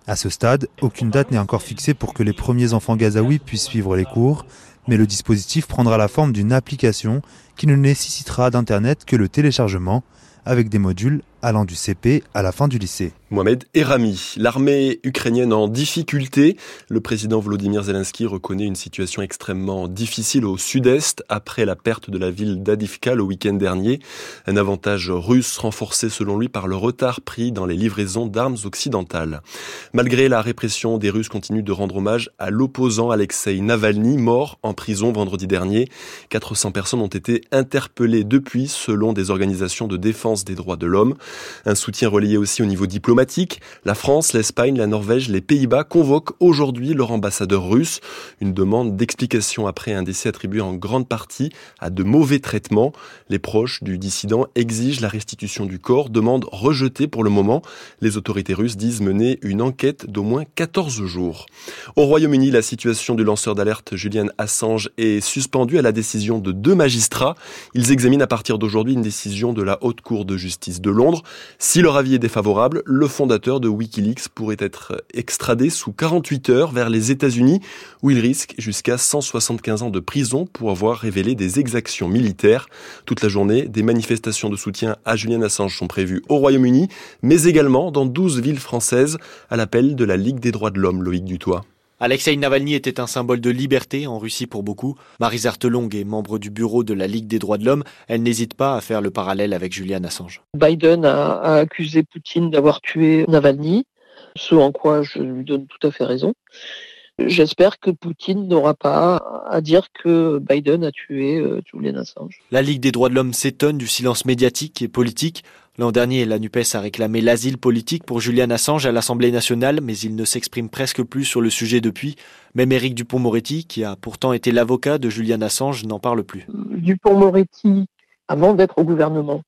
Speaker 21: À ce stade, aucune date n'est encore fixée pour que les premiers enfants gazaouis puissent suivre les cours mais le dispositif prendra la forme d'une application qui ne nécessitera d'Internet que le téléchargement avec des modules allant du CP à la fin du lycée.
Speaker 14: Mohamed Erami, l'armée ukrainienne en difficulté. Le président Volodymyr Zelensky reconnaît une situation extrêmement difficile au sud-est après la perte de la ville d'Adivka le week-end dernier. Un avantage russe renforcé selon lui par le retard pris dans les livraisons d'armes occidentales. Malgré la répression, des Russes continuent de rendre hommage à l'opposant Alexei Navalny, mort en prison vendredi dernier. 400 personnes ont été interpellées depuis selon des organisations de défense des droits de l'homme. Un soutien relayé aussi au niveau diplomatique. La France, l'Espagne, la Norvège, les Pays-Bas convoquent aujourd'hui leur ambassadeur russe. Une demande d'explication après un décès attribué en grande partie à de mauvais traitements. Les proches du dissident exigent la restitution du corps, demande rejetée pour le moment. Les autorités russes disent mener une enquête d'au moins 14 jours. Au Royaume-Uni, la situation du lanceur d'alerte Julian Assange est suspendue à la décision de deux magistrats. Ils examinent à partir d'aujourd'hui une décision de la Haute Cour de justice de Londres Si leur avis est défavorable, le fondateur de Wikileaks pourrait être extradé sous 48 heures vers les États-Unis où il risque jusqu'à 175 ans de prison pour avoir révélé des exactions militaires. Toute la journée, des manifestations de soutien à Julian Assange sont prévues au Royaume-Uni, mais également dans 12 villes françaises à l'appel de la Ligue des droits de l'homme, Loïc Dutoit.
Speaker 24: Alexei Navalny était un symbole de liberté en Russie pour beaucoup. Marie Artelong est membre du bureau de la Ligue des droits de l'homme. Elle n'hésite pas à faire le parallèle avec Julian Assange.
Speaker 25: Biden a, accusé Poutine d'avoir tué Navalny, ce en quoi je lui donne tout à fait raison. J'espère que Poutine n'aura pas à dire que Biden a tué euh, Julian Assange.
Speaker 24: La Ligue des droits de l'homme s'étonne du silence médiatique et politique. L'an dernier, la NUPES a réclamé l'asile politique pour Julian Assange à l'Assemblée nationale, mais il ne s'exprime presque plus sur le sujet depuis. Même Éric Dupont-Moretti, qui a pourtant été l'avocat de Julian Assange, n'en parle plus.
Speaker 25: Dupont-Moretti, avant d'être au gouvernement,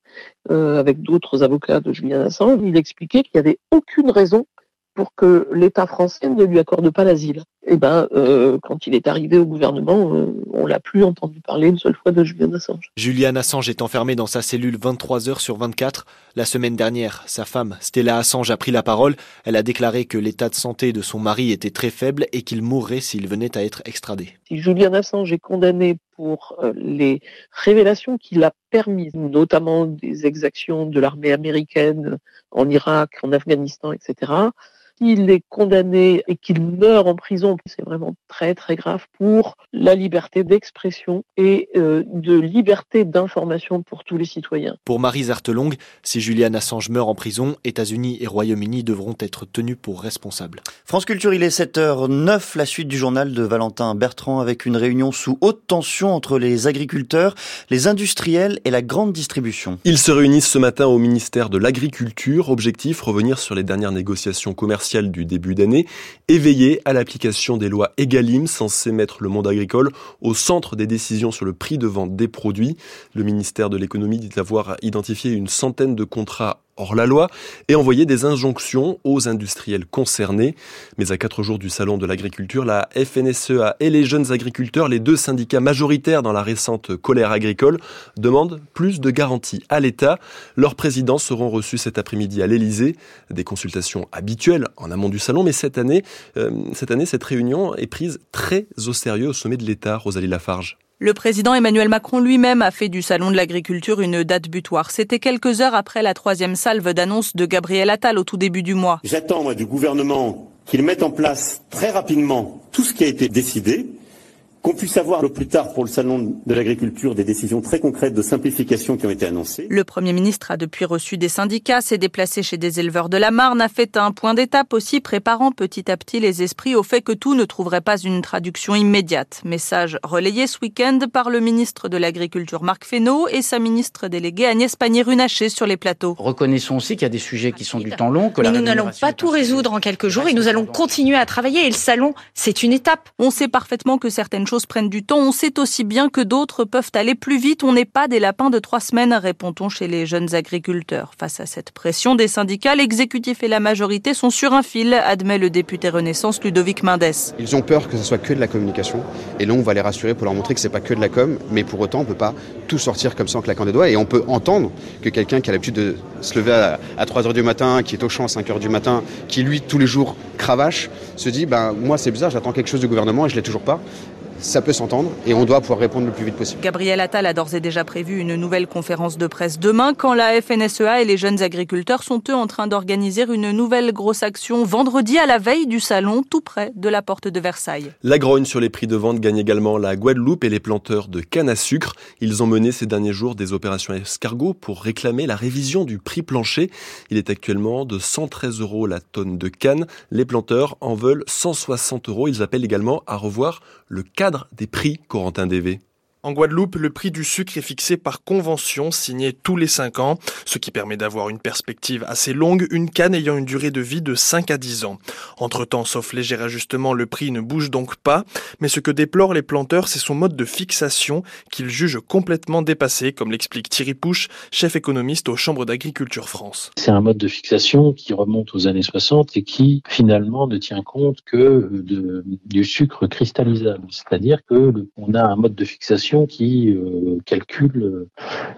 Speaker 25: euh, avec d'autres avocats de Julian Assange, il expliquait qu'il n'y avait aucune raison pour que l'État français ne lui accorde pas l'asile. Eh ben, euh, quand il est arrivé au gouvernement, euh, on l'a plus entendu parler une seule fois de Julian Assange.
Speaker 24: Julian Assange est enfermé dans sa cellule 23 heures sur 24. La semaine dernière, sa femme, Stella Assange, a pris la parole. Elle a déclaré que l'état de santé de son mari était très faible et qu'il mourrait s'il venait à être extradé.
Speaker 25: Si Julian Assange est condamné pour euh, les révélations qu'il a permises, notamment des exactions de l'armée américaine en Irak, en Afghanistan, etc., s'il est condamné et qu'il meurt en prison, c'est vraiment très très grave pour la liberté d'expression et euh, de liberté d'information pour tous les citoyens.
Speaker 24: Pour Marie Artelong, si Julian Assange meurt en prison, États-Unis et Royaume-Uni devront être tenus pour responsables.
Speaker 2: France Culture, il est 7h09, la suite du journal de Valentin Bertrand avec une réunion sous haute tension entre les agriculteurs, les industriels et la grande distribution.
Speaker 14: Ils se réunissent ce matin au ministère de l'Agriculture. Objectif, revenir sur les dernières négociations commerciales du début d'année, éveillé à l'application des lois EGalim censées mettre le monde agricole au centre des décisions sur le prix de vente des produits. Le ministère de l'économie dit avoir identifié une centaine de contrats hors la loi et envoyer des injonctions aux industriels concernés. Mais à quatre jours du salon de l'agriculture, la FNSEA et les jeunes agriculteurs, les deux syndicats majoritaires dans la récente colère agricole, demandent plus de garanties à l'État. Leurs présidents seront reçus cet après-midi à l'Élysée. Des consultations habituelles en amont du salon, mais cette année, euh, cette année, cette réunion est prise très au sérieux au sommet de l'État, Rosalie Lafarge.
Speaker 26: Le président Emmanuel Macron lui-même a fait du Salon de l'agriculture une date butoir. C'était quelques heures après la troisième salve d'annonce de Gabriel Attal au tout début du mois.
Speaker 27: J'attends, du gouvernement qu'il mette en place très rapidement tout ce qui a été décidé qu'on puisse avoir le plus tard pour le salon de l'agriculture des décisions très concrètes de simplification qui ont été annoncées.
Speaker 26: Le Premier ministre a depuis reçu des syndicats, s'est déplacé chez des éleveurs de la Marne, a fait un point d'étape aussi préparant petit à petit les esprits au fait que tout ne trouverait pas une traduction immédiate. Message relayé ce week-end par le ministre de l'Agriculture Marc Fesneau et sa ministre déléguée Agnès Pannier-Runacher sur les plateaux.
Speaker 28: Reconnaissons aussi qu'il y a des sujets qui sont du temps long. Que
Speaker 29: Mais nous n'allons pas tout résoudre en quelques jours et nous allons continuer à travailler et le salon, c'est une étape.
Speaker 26: On sait parfaitement que certaines choses prennent du temps, on sait aussi bien que d'autres peuvent aller plus vite. On n'est pas des lapins de trois semaines, répond-on chez les jeunes agriculteurs. Face à cette pression des syndicats, l'exécutif et la majorité sont sur un fil, admet le député Renaissance Ludovic Mendes.
Speaker 30: Ils ont peur que ce soit que de la communication. Et là, on va les rassurer pour leur montrer que c'est pas que de la com, mais pour autant, on peut pas tout sortir comme ça en claquant des doigts. Et on peut entendre que quelqu'un qui a l'habitude de se lever à, 3 heures du matin, qui est au champ à 5 heures du matin, qui lui, tous les jours, cravache, se dit, ben, moi, c'est bizarre, j'attends quelque chose du gouvernement et je l'ai toujours pas ça peut s'entendre et on doit pouvoir répondre le plus vite possible.
Speaker 26: Gabriel Attal a d'ores et déjà prévu une nouvelle conférence de presse demain quand la FNSEA et les jeunes agriculteurs sont eux en train d'organiser une nouvelle grosse action vendredi à la veille du salon tout près de la porte de Versailles.
Speaker 14: La grogne sur les prix de vente gagne également la Guadeloupe et les planteurs de canne à sucre. Ils ont mené ces derniers jours des opérations escargot pour réclamer la révision du prix plancher. Il est actuellement de 113 euros la tonne de canne. Les planteurs en veulent 160 euros. Ils appellent également à revoir le cadre des prix, Corentin DV.
Speaker 31: En Guadeloupe, le prix du sucre est fixé par convention signée tous les 5 ans, ce qui permet d'avoir une perspective assez longue, une canne ayant une durée de vie de 5 à 10 ans. Entre-temps, sauf léger ajustement, le prix ne bouge donc pas, mais ce que déplorent les planteurs, c'est son mode de fixation qu'ils jugent complètement dépassé, comme l'explique Thierry Pouche, chef économiste aux Chambres d'agriculture France.
Speaker 32: C'est un mode de fixation qui remonte aux années 60 et qui finalement ne tient compte que du sucre cristallisable, c'est-à-dire que on a un mode de fixation qui euh, calcule euh,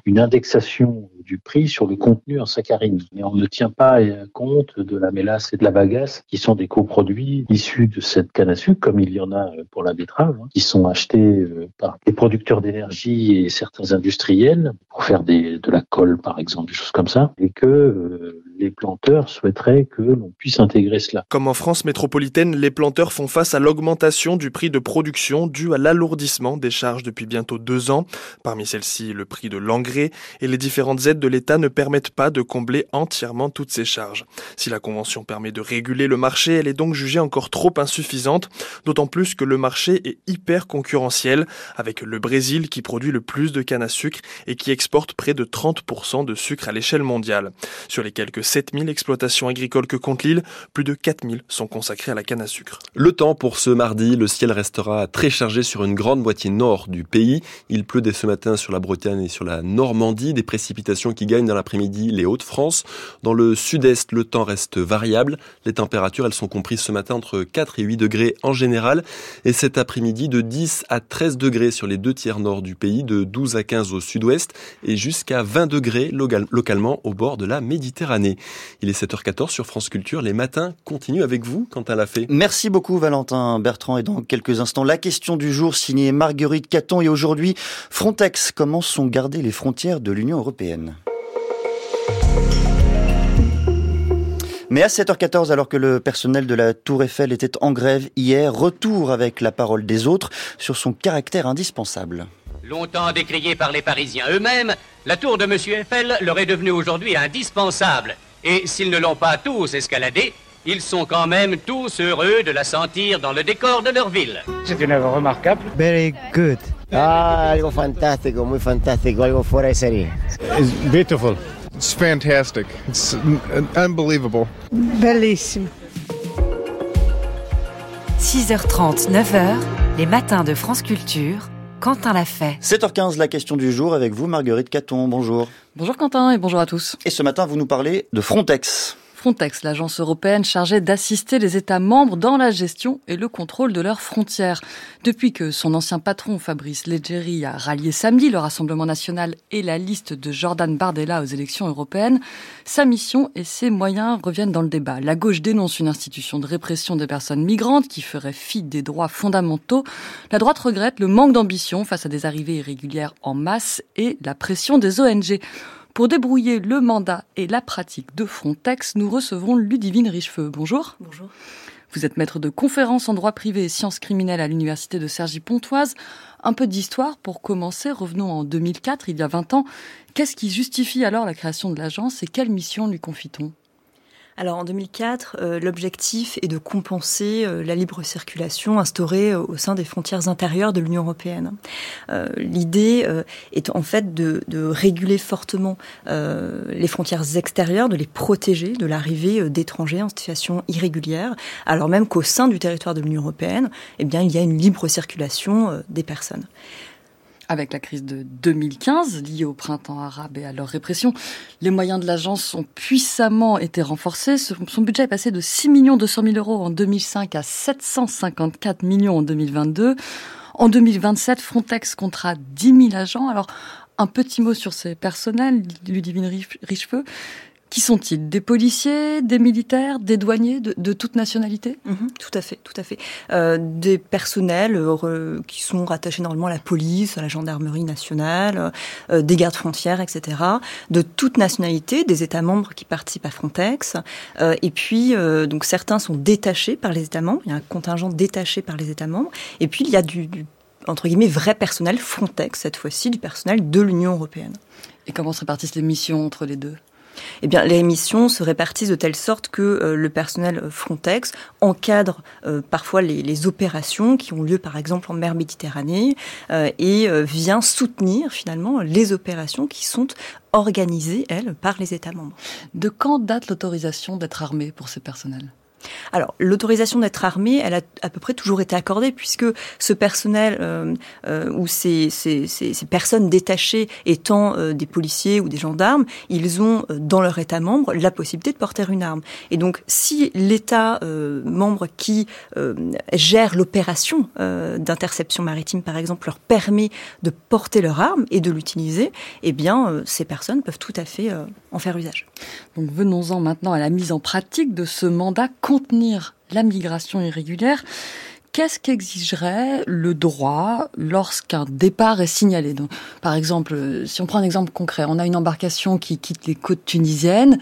Speaker 32: une indexation du prix sur le contenu en saccharine. Mais on ne tient pas compte de la mélasse et de la bagasse, qui sont des coproduits issus de cette canne à sucre, comme il y en a pour la betterave, hein, qui sont achetés par des producteurs d'énergie et certains industriels pour faire de la colle, par exemple, des choses comme ça, et que les planteurs souhaiteraient que l'on puisse intégrer cela.
Speaker 31: Comme en France métropolitaine, les planteurs font face à l'augmentation du prix de production due à l'alourdissement des charges depuis bientôt deux ans. Parmi celles-ci, le prix de l'engrais et les différentes aides de l'État ne permettent pas de combler entièrement toutes ces charges. Si la Convention permet de réguler le marché, elle est donc jugée encore trop insuffisante, d'autant plus que le marché est hyper concurrentiel, avec le Brésil qui produit le plus de canne à sucre et qui exporte près de 30% de sucre à l'échelle mondiale. Sur les quelques 7000 exploitations agricoles que compte l'île, plus de 4000 sont consacrées à la canne à sucre.
Speaker 14: Le temps pour ce mardi, le ciel restera très chargé sur une grande moitié nord du pays. Il pleut dès ce matin sur la Bretagne et sur la Normandie, des précipitations qui gagnent dans l'après-midi les Hauts-de-France. Dans le sud-est, le temps reste variable. Les températures, elles sont comprises ce matin entre 4 et 8 degrés en général et cet après-midi de 10 à 13 degrés sur les deux tiers nord du pays, de 12 à 15 au sud-ouest et jusqu'à 20 degrés localement au bord de la Méditerranée. Il est 7h14 sur France Culture. Les matins continuent avec vous, quand elle a fait.
Speaker 2: Merci beaucoup, Valentin Bertrand. Et dans quelques instants, la question du jour signée Marguerite Caton. Et aujourd'hui, Frontex. Comment sont gardées les frontières de l'Union européenne? Mais à 7h14, alors que le personnel de la Tour Eiffel était en grève hier, retour avec la parole des autres sur son caractère indispensable.
Speaker 33: Longtemps décriée par les Parisiens eux-mêmes, la tour de M. Eiffel leur est devenue aujourd'hui indispensable. Et s'ils ne l'ont pas tous escaladée, ils sont quand même tous heureux de la sentir dans le décor de leur ville.
Speaker 24: C'est une œuvre remarquable.
Speaker 34: Very good.
Speaker 24: Ah, algo fantástico, muy fantástico, algo fuera de serie.
Speaker 34: It's beautiful.
Speaker 35: It's fantastic. It's unbelievable.
Speaker 34: Bellissimo.
Speaker 36: 6h30, 9h, les matins de France Culture. Quentin l'a fait.
Speaker 2: 7h15, la question du jour avec vous, Marguerite Caton. Bonjour.
Speaker 8: Bonjour Quentin et bonjour à tous.
Speaker 2: Et ce matin, vous nous parlez de Frontex.
Speaker 8: Frontex, l'agence européenne chargée d'assister les États membres dans la gestion et le contrôle de leurs frontières. Depuis que son ancien patron Fabrice Leggeri a rallié samedi le Rassemblement national et la liste de Jordan Bardella aux élections européennes, sa mission et ses moyens reviennent dans le débat. La gauche dénonce une institution de répression des personnes migrantes qui ferait fi des droits fondamentaux. La droite regrette le manque d'ambition face à des arrivées irrégulières en masse et la pression des ONG. Pour débrouiller le mandat et la pratique de Frontex, nous recevons Ludivine Richefeu. Bonjour.
Speaker 37: Bonjour.
Speaker 8: Vous êtes maître de conférences en droit privé et sciences criminelles à l'université de Cergy-Pontoise. Un peu d'histoire pour commencer. Revenons en 2004, il y a 20 ans. Qu'est-ce qui justifie alors la création de l'agence et quelle mission lui confie-t-on?
Speaker 37: Alors en 2004, euh, l'objectif est de compenser euh, la libre circulation instaurée euh, au sein des frontières intérieures de l'Union européenne. L'idée est en fait de, de réguler fortement les frontières extérieures, de les protéger de l'arrivée d'étrangers en situation irrégulière, alors même qu'au sein du territoire de l'Union européenne, eh bien, il y a une libre circulation des personnes
Speaker 8: avec la crise de 2015 liée au printemps arabe et à leur répression. Les moyens de l'agence ont puissamment été renforcés. Son budget est passé de 6 200 000 euros en 2005 à 754 millions en 2022. En 2027, Frontex comptera 10 000 agents. Alors, un petit mot sur ces personnels, Ludivine Richefeu. Qui sont-ils? Des policiers, des militaires, des douaniers de, de toute nationalité?
Speaker 37: Mmh, Tout à fait, tout à fait. Euh, des personnels euh, qui sont rattachés normalement à la police, à la gendarmerie nationale, euh, des gardes frontières, etc. De toute nationalité, des États membres qui participent à Frontex. Euh, et puis, euh, donc certains sont détachés par les États membres. Il y a un contingent détaché par les États membres. Et puis, il y a du, du entre guillemets vrai personnel Frontex cette fois-ci, du personnel de l'Union européenne.
Speaker 8: Et comment se répartissent les missions entre les deux?
Speaker 37: Eh bien, les missions se répartissent de telle sorte que euh, le personnel Frontex encadre euh, parfois les, les, opérations qui ont lieu, par exemple, en mer Méditerranée euh, et vient soutenir finalement les opérations qui sont organisées, elles, par les États membres.
Speaker 8: De quand date l'autorisation d'être armé pour ces personnels?
Speaker 37: Alors, l'autorisation d'être armé, elle a à peu près toujours été accordée, puisque ce personnel euh, euh, ou ces, ces, ces, personnes détachées étant euh, des policiers ou des gendarmes, ils ont euh, dans leur État membre la possibilité de porter une arme. Et donc, si l'État euh, membre qui gère l'opération d'interception maritime, par exemple, leur permet de porter leur arme et de l'utiliser, eh bien, ces personnes peuvent tout à fait en faire usage.
Speaker 15: Donc, venons-en maintenant à la mise en pratique de ce mandat contenir la migration irrégulière, qu'est-ce qu'exigerait le droit lorsqu'un départ est signalé? Donc, Par exemple, si on prend un exemple concret, on a une embarcation qui quitte les côtes tunisiennes.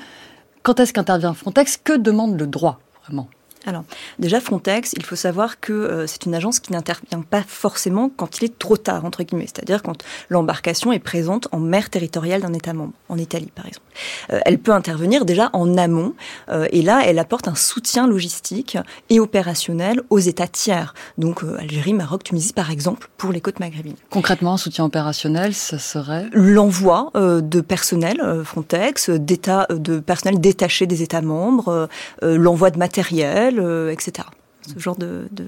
Speaker 15: Quand est-ce qu'intervient Frontex? Que demande le droit vraiment?
Speaker 37: Alors, déjà, Frontex, il faut savoir que euh, c'est une agence qui n'intervient pas forcément quand il est trop tard, entre guillemets, c'est-à-dire quand l'embarcation est présente en mer territoriale d'un État membre, en Italie par exemple. Euh, elle peut intervenir déjà en amont, euh, et là, elle apporte un soutien logistique et opérationnel aux États tiers, donc Algérie, Maroc, Tunisie par exemple, pour les côtes maghrébines.
Speaker 15: Concrètement, un soutien opérationnel, ça serait
Speaker 37: L'envoi de personnel Frontex, d'état, de personnel détaché des États membres, l'envoi de matériel, euh, etc ce genre de, de.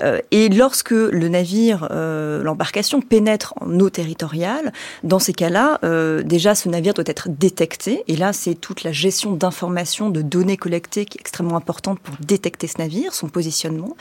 Speaker 37: Euh, et lorsque le navire, euh, l'embarcation pénètre en eau territoriale, dans ces cas-là, euh, déjà ce navire doit être détecté. Et là, c'est toute la gestion d'informations, de données collectées qui est extrêmement importante pour détecter ce navire, son positionnement,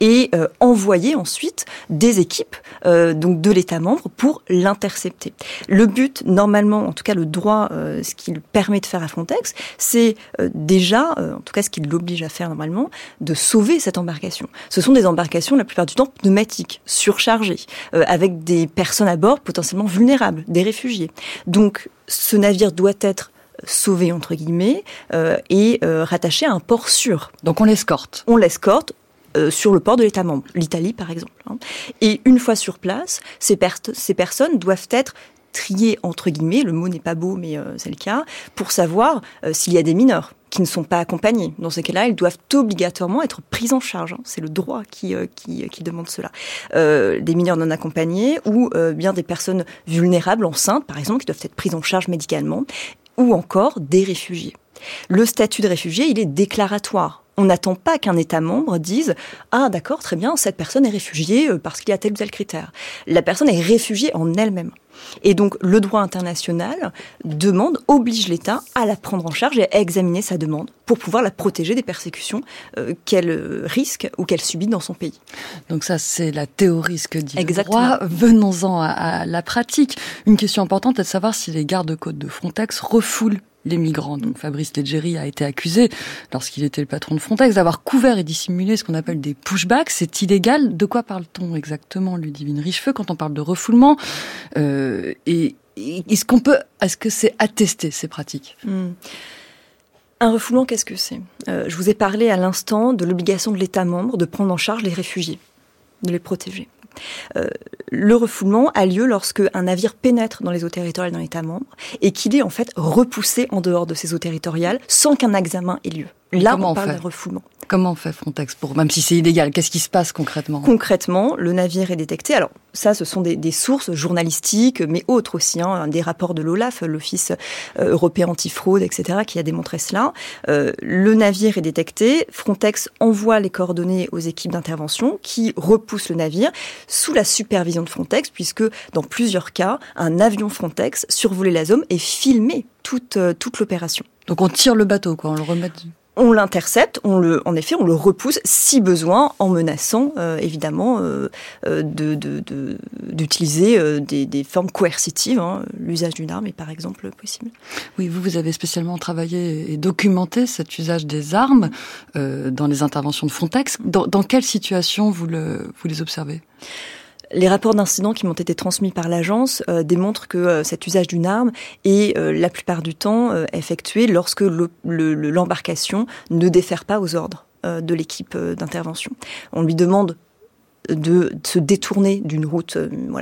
Speaker 37: et envoyer ensuite des équipes donc de l'État membre pour l'intercepter. Le but, normalement, en tout cas le droit, ce qu'il permet de faire à Frontex, c'est déjà, en tout cas ce qu'il l'oblige à faire normalement, de sauver cette embarcation. Ce sont des embarcations la plupart du temps pneumatiques, surchargées, euh, avec des personnes à bord potentiellement vulnérables, des réfugiés. Donc ce navire doit être sauvé entre guillemets euh, et euh, rattaché à un port sûr.
Speaker 15: Donc on l'escorte.
Speaker 37: On l'escorte sur le port de l'État membre, l'Italie par exemple. Hein. Et une fois sur place, ces, per ces personnes doivent être triées entre guillemets, le mot n'est pas beau mais euh, c'est le cas, pour savoir euh, s'il y a des mineurs qui ne sont pas accompagnés. Dans ces cas-là, ils doivent obligatoirement être pris en charge. Hein. C'est le droit qui, euh, qui, demande cela. Euh, des mineurs non accompagnés ou euh, bien des personnes vulnérables, enceintes, par exemple, qui doivent être prises en charge médicalement, ou encore des réfugiés. Le statut de réfugié, il est déclaratoire. On n'attend pas qu'un État membre dise Ah, d'accord, très bien, cette personne est réfugiée parce qu'il y a tel ou tel critère. La personne est réfugiée en elle-même. Et donc le droit international demande, oblige l'État à la prendre en charge et à examiner sa demande pour pouvoir la protéger des persécutions euh, qu'elle risque ou qu'elle subit dans son pays.
Speaker 15: Donc ça, c'est la théorie, ce que dit Exactement. le droit. Venons-en à, à la pratique. Une question importante est de savoir si les gardes-côtes de Frontex refoulent les migrants. Donc Fabrice Leggeri a été accusé, lorsqu'il était le patron de Frontex, d'avoir couvert et dissimulé ce qu'on appelle des pushbacks. C'est illégal. De quoi parle-t-on exactement, Ludivine Richefeu, quand on parle de refoulement euh, Et est-ce qu'on peut, est-ce que c'est attesté ces pratiques?
Speaker 37: Mmh. Un refoulement, qu'est-ce que c'est? Euh, Je vous ai parlé à l'instant de l'obligation de l'État membre de prendre en charge les réfugiés, de les protéger. Euh, le refoulement a lieu lorsque un navire pénètre dans les eaux territoriales d'un État membre et qu'il est en fait repoussé en dehors de ces eaux territoriales sans qu'un examen ait lieu. Là,
Speaker 15: Comment
Speaker 37: on parle d'un refoulement.
Speaker 15: Comment fait Frontex pour, même si c'est illégal, qu'est-ce qui se passe concrètement
Speaker 37: Concrètement, le navire est détecté. Alors, ça, ce sont des, des sources journalistiques, mais autres aussi, hein, des rapports de l'OLAF, l'Office euh, européen antifraude, etc., qui a démontré cela. Euh, le navire est détecté. Frontex envoie les coordonnées aux équipes d'intervention qui repoussent le navire sous la supervision de Frontex, puisque dans plusieurs cas, un avion Frontex survolait la zone et filmait toute, euh, toute l'opération.
Speaker 15: Donc on tire le bateau, quoi, on le remet
Speaker 37: on l'intercepte, on le, en effet, on le repousse si besoin, en menaçant euh, évidemment euh, de, d'utiliser de, de, des, des, formes coercitives. Hein. L'usage d'une arme est par exemple possible.
Speaker 15: Oui, vous, vous avez spécialement travaillé et documenté cet usage des armes euh, dans les interventions de Frontex. Dans, dans quelle situation vous, le, vous les observez?
Speaker 37: Les rapports d'incidents qui m'ont été transmis par l'agence euh, démontrent que euh, cet usage d'une arme est euh, la plupart du temps effectué lorsque l'embarcation le, le, ne défère pas aux ordres de l'équipe d'intervention. On lui demande de se détourner d'une route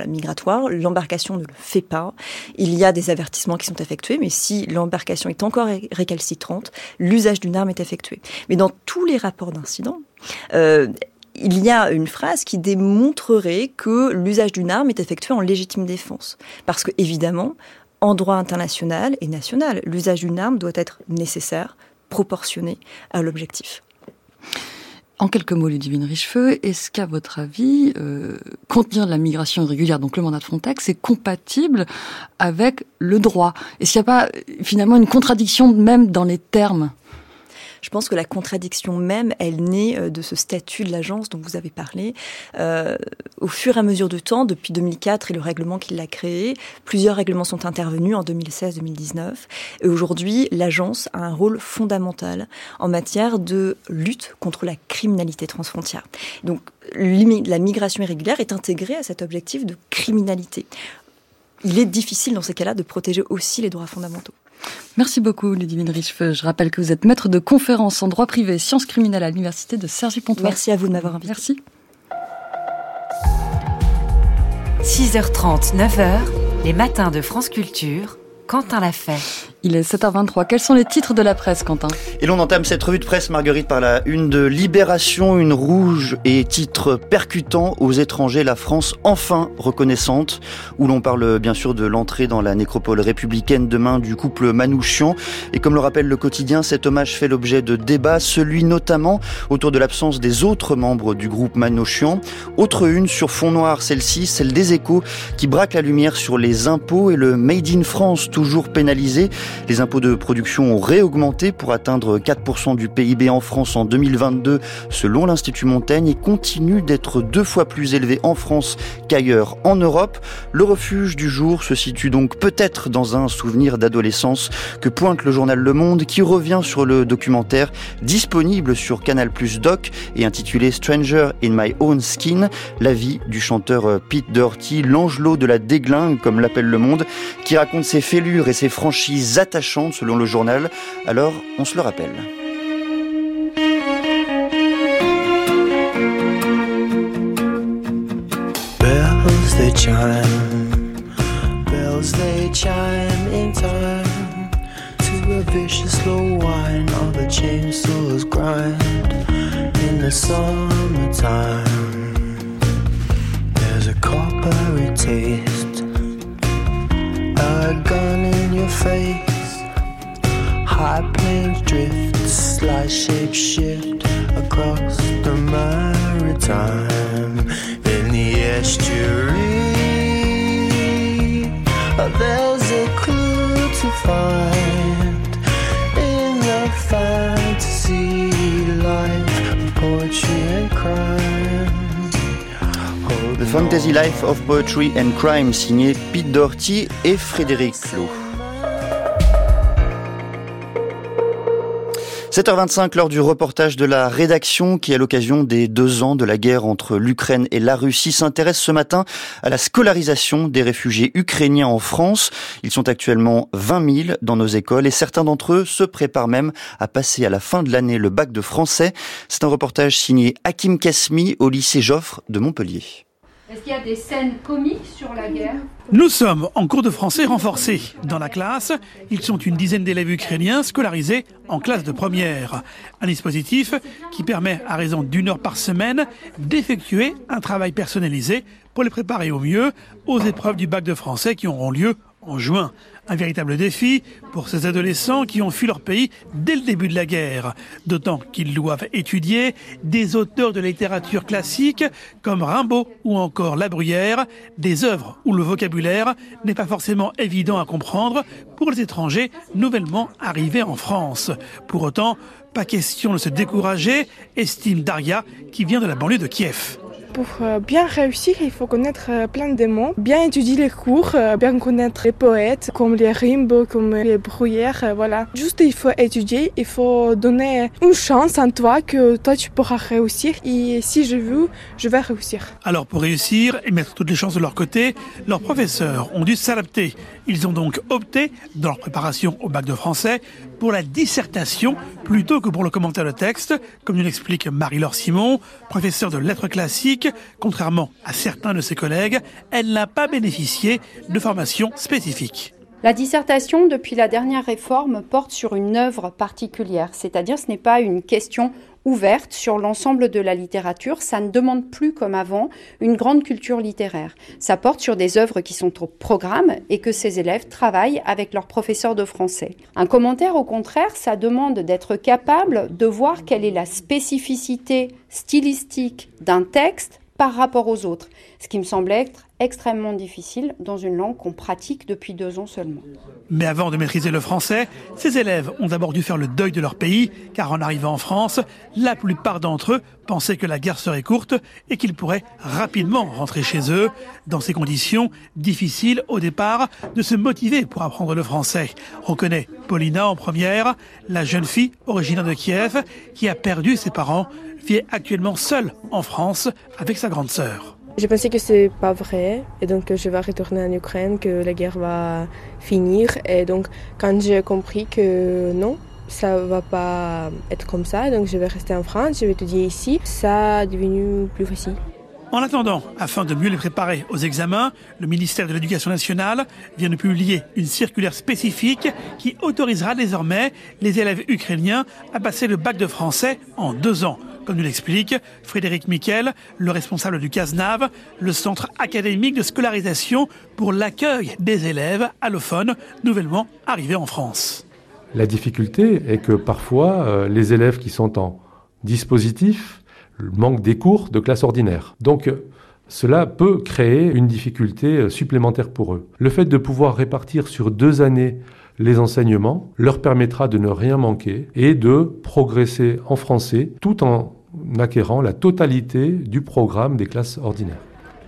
Speaker 37: migratoire. L'embarcation ne le fait pas. Il y a des avertissements qui sont effectués, mais si l'embarcation est encore récalcitrante, l'usage d'une arme est effectué. Mais dans tous les rapports d'incidents, il y a une phrase qui démontrerait que l'usage d'une arme est effectué en légitime défense. Parce que, évidemment, en droit international et national, l'usage d'une arme doit être nécessaire, proportionné à l'objectif.
Speaker 15: En quelques mots, Ludivine Richefeu, est-ce qu'à votre avis, euh, contenir la migration irrégulière, donc le mandat de Frontex, est compatible avec le droit? Est-ce qu'il n'y a pas finalement une contradiction même dans les termes?
Speaker 37: Je pense que la contradiction même, elle naît euh, de ce statut de l'agence dont vous avez parlé. Euh, au fur et à mesure du temps, depuis 2004 et le règlement qui l'a créé, plusieurs règlements sont intervenus en 2016-2019. Et aujourd'hui, l'agence a un rôle fondamental en matière de lutte contre la criminalité transfrontière. Donc, la migration irrégulière est intégrée à cet objectif de criminalité. Il est difficile dans ces cas-là de protéger aussi les droits fondamentaux.
Speaker 15: Merci beaucoup, Ludivine Richefeu. Je rappelle que vous êtes maître de conférence en droit privé et sciences criminelles à l'université de Cergy-Pontoise.
Speaker 37: Merci à vous de m'avoir invité.
Speaker 15: Merci.
Speaker 36: 6h30, 9h, les matins de France Culture. Quentin l'a fait.
Speaker 15: Il est 7h23. Quels sont les titres de la presse, Quentin?
Speaker 2: Et l'on entame cette revue de presse, Marguerite, par la une de Libération, une rouge et titre percutant aux étrangers, la France enfin reconnaissante, où l'on parle bien sûr de l'entrée dans la nécropole républicaine demain du couple Manouchian. Et comme le rappelle le quotidien, cet hommage fait l'objet de débats, celui notamment autour de l'absence des autres membres du groupe Manouchian. Autre une sur fond noir, celle-ci, celle des échos, qui braque la lumière sur les impôts et le Made in France, toujours pénalisé. Les impôts de production ont réaugmenté pour atteindre 4% du PIB en France en 2022 selon l'Institut Montaigne et continuent d'être deux fois plus élevés en France qu'ailleurs en Europe. Le refuge du jour se situe donc peut-être dans un souvenir d'adolescence que pointe le journal Le Monde qui revient sur le documentaire disponible sur Canal Plus Doc et intitulé Stranger in My Own Skin, la vie du chanteur Pete Doherty, l'angelot de la déglingue comme l'appelle Le Monde, qui raconte ses fêlures et ses franchises attachante selon le journal, alors on se le rappelle.
Speaker 38: There's a coppery taste, your face. High planes drift, slight shape shift across the maritime. In the estuary, there's a clue to find in the fantasy life of poetry and crime.
Speaker 2: The Fantasy Life of Poetry and Crime, signé Pete Doherty et Frédéric Clot. 7h25, lors du reportage de la rédaction qui, à l'occasion des deux ans de la guerre entre l'Ukraine et la Russie, s'intéresse ce matin à la scolarisation des réfugiés ukrainiens en France. Ils sont actuellement 20 000 dans nos écoles et certains d'entre eux se préparent même à passer à la fin de l'année le bac de français. C'est un reportage signé Hakim Kasmi au lycée Joffre de Montpellier.
Speaker 39: Est-ce qu'il y a des scènes comiques sur la guerre
Speaker 40: Nous sommes en cours de français renforcé. Dans la classe, ils sont une dizaine d'élèves ukrainiens scolarisés en classe de première. Un dispositif qui permet, à raison d'une heure par semaine, d'effectuer un travail personnalisé pour les préparer au mieux aux épreuves du bac de français qui auront lieu en juin. Un véritable défi pour ces adolescents qui ont fui leur pays dès le début de la guerre. D'autant qu'ils doivent étudier des auteurs de littérature classique comme Rimbaud ou encore La Bruyère, des œuvres où le vocabulaire n'est pas forcément évident à comprendre pour les étrangers nouvellement arrivés en France. Pour autant, pas question de se décourager, estime Daria qui vient de la banlieue de Kiev.
Speaker 41: Pour euh, bien réussir, il faut connaître euh, plein de mots, bien étudier les cours, euh, bien connaître les poètes, comme les Rimbaud, comme les Bruyères, voilà. Juste, il faut étudier, il faut donner une chance en toi que toi tu pourras réussir. Et si je veux, je vais réussir.
Speaker 40: Alors, pour réussir et mettre toutes les chances de leur côté, leurs professeurs ont dû s'adapter. Ils ont donc opté, dans leur préparation au bac de français, pour la dissertation plutôt que pour le commentaire de texte, comme nous l'explique Marie-Laure Simon, professeure de lettres classiques. Contrairement à certains de ses collègues, elle n'a pas bénéficié de formation spécifique.
Speaker 42: La dissertation, depuis la dernière réforme, porte sur une œuvre particulière, c'est-à-dire ce n'est pas une question
Speaker 43: ouverte sur l'ensemble de la littérature. Ça ne demande plus, comme avant, une grande culture littéraire. Ça porte sur des œuvres qui sont au programme et que ces élèves travaillent avec leurs professeurs de français. Un commentaire, au contraire, ça demande d'être capable de voir quelle est la spécificité stylistique d'un texte par rapport aux autres, ce qui me semble être extrêmement difficile dans une langue qu'on pratique depuis deux ans seulement.
Speaker 40: Mais avant de maîtriser le français, ces élèves ont d'abord dû faire le deuil de leur pays, car en arrivant en France, la plupart d'entre eux pensaient que la guerre serait courte et qu'ils pourraient rapidement rentrer chez eux. Dans ces conditions, difficiles au départ de se motiver pour apprendre le français. On connaît Paulina en première, la jeune fille originaire de Kiev qui a perdu ses parents, vit actuellement seule en France avec sa grande sœur.
Speaker 41: Je pensais que c'est pas vrai et donc que je vais retourner en Ukraine, que la guerre va finir. Et donc quand j'ai compris que non, ça va pas être comme ça, donc je vais rester en France, je vais étudier ici, ça a devenu plus facile.
Speaker 40: En attendant, afin de mieux les préparer aux examens, le ministère de l'Éducation nationale vient de publier une circulaire spécifique qui autorisera désormais les élèves ukrainiens à passer le bac de français en deux ans comme nous l'explique Frédéric Miquel, le responsable du CASNAV, le centre académique de scolarisation pour l'accueil des élèves allophones nouvellement arrivés en France.
Speaker 44: La difficulté est que parfois, euh, les élèves qui sont en dispositif manquent des cours de classe ordinaire. Donc, cela peut créer une difficulté euh, supplémentaire pour eux. Le fait de pouvoir répartir sur deux années les enseignements leur permettra de ne rien manquer et de progresser en français tout en acquérant la totalité du programme des classes ordinaires.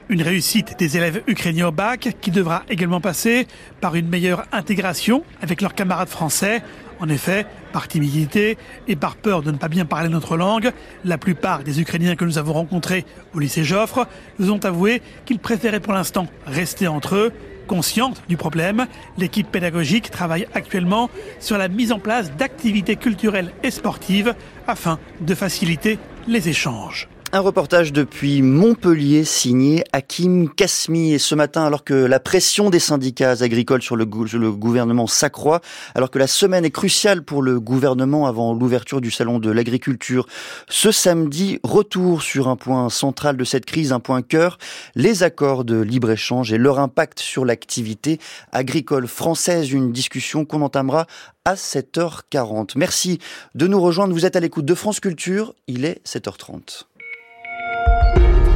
Speaker 40: Une réussite des élèves ukrainiens au bac qui devra également passer par une meilleure intégration avec leurs camarades français. En effet, par timidité et par peur de ne pas bien parler notre langue, la plupart des Ukrainiens que nous avons rencontrés au lycée Joffre nous ont avoué qu'ils préféraient pour l'instant rester entre eux Consciente du problème, l'équipe pédagogique travaille actuellement sur la mise en place d'activités culturelles et sportives afin de faciliter les échanges.
Speaker 2: Un reportage depuis Montpellier signé Hakim Kasmi. Et ce matin, alors que la pression des syndicats agricoles sur le, gouvernement s'accroît, alors que la semaine est cruciale pour le gouvernement avant l'ouverture du salon de l'agriculture, ce samedi, retour sur un point central de cette crise, un point cœur, les accords de libre-échange et leur impact sur l'activité agricole française. Une discussion qu'on entamera à 7h40. Merci de nous rejoindre. Vous êtes à l'écoute de France Culture. Il est 7h30.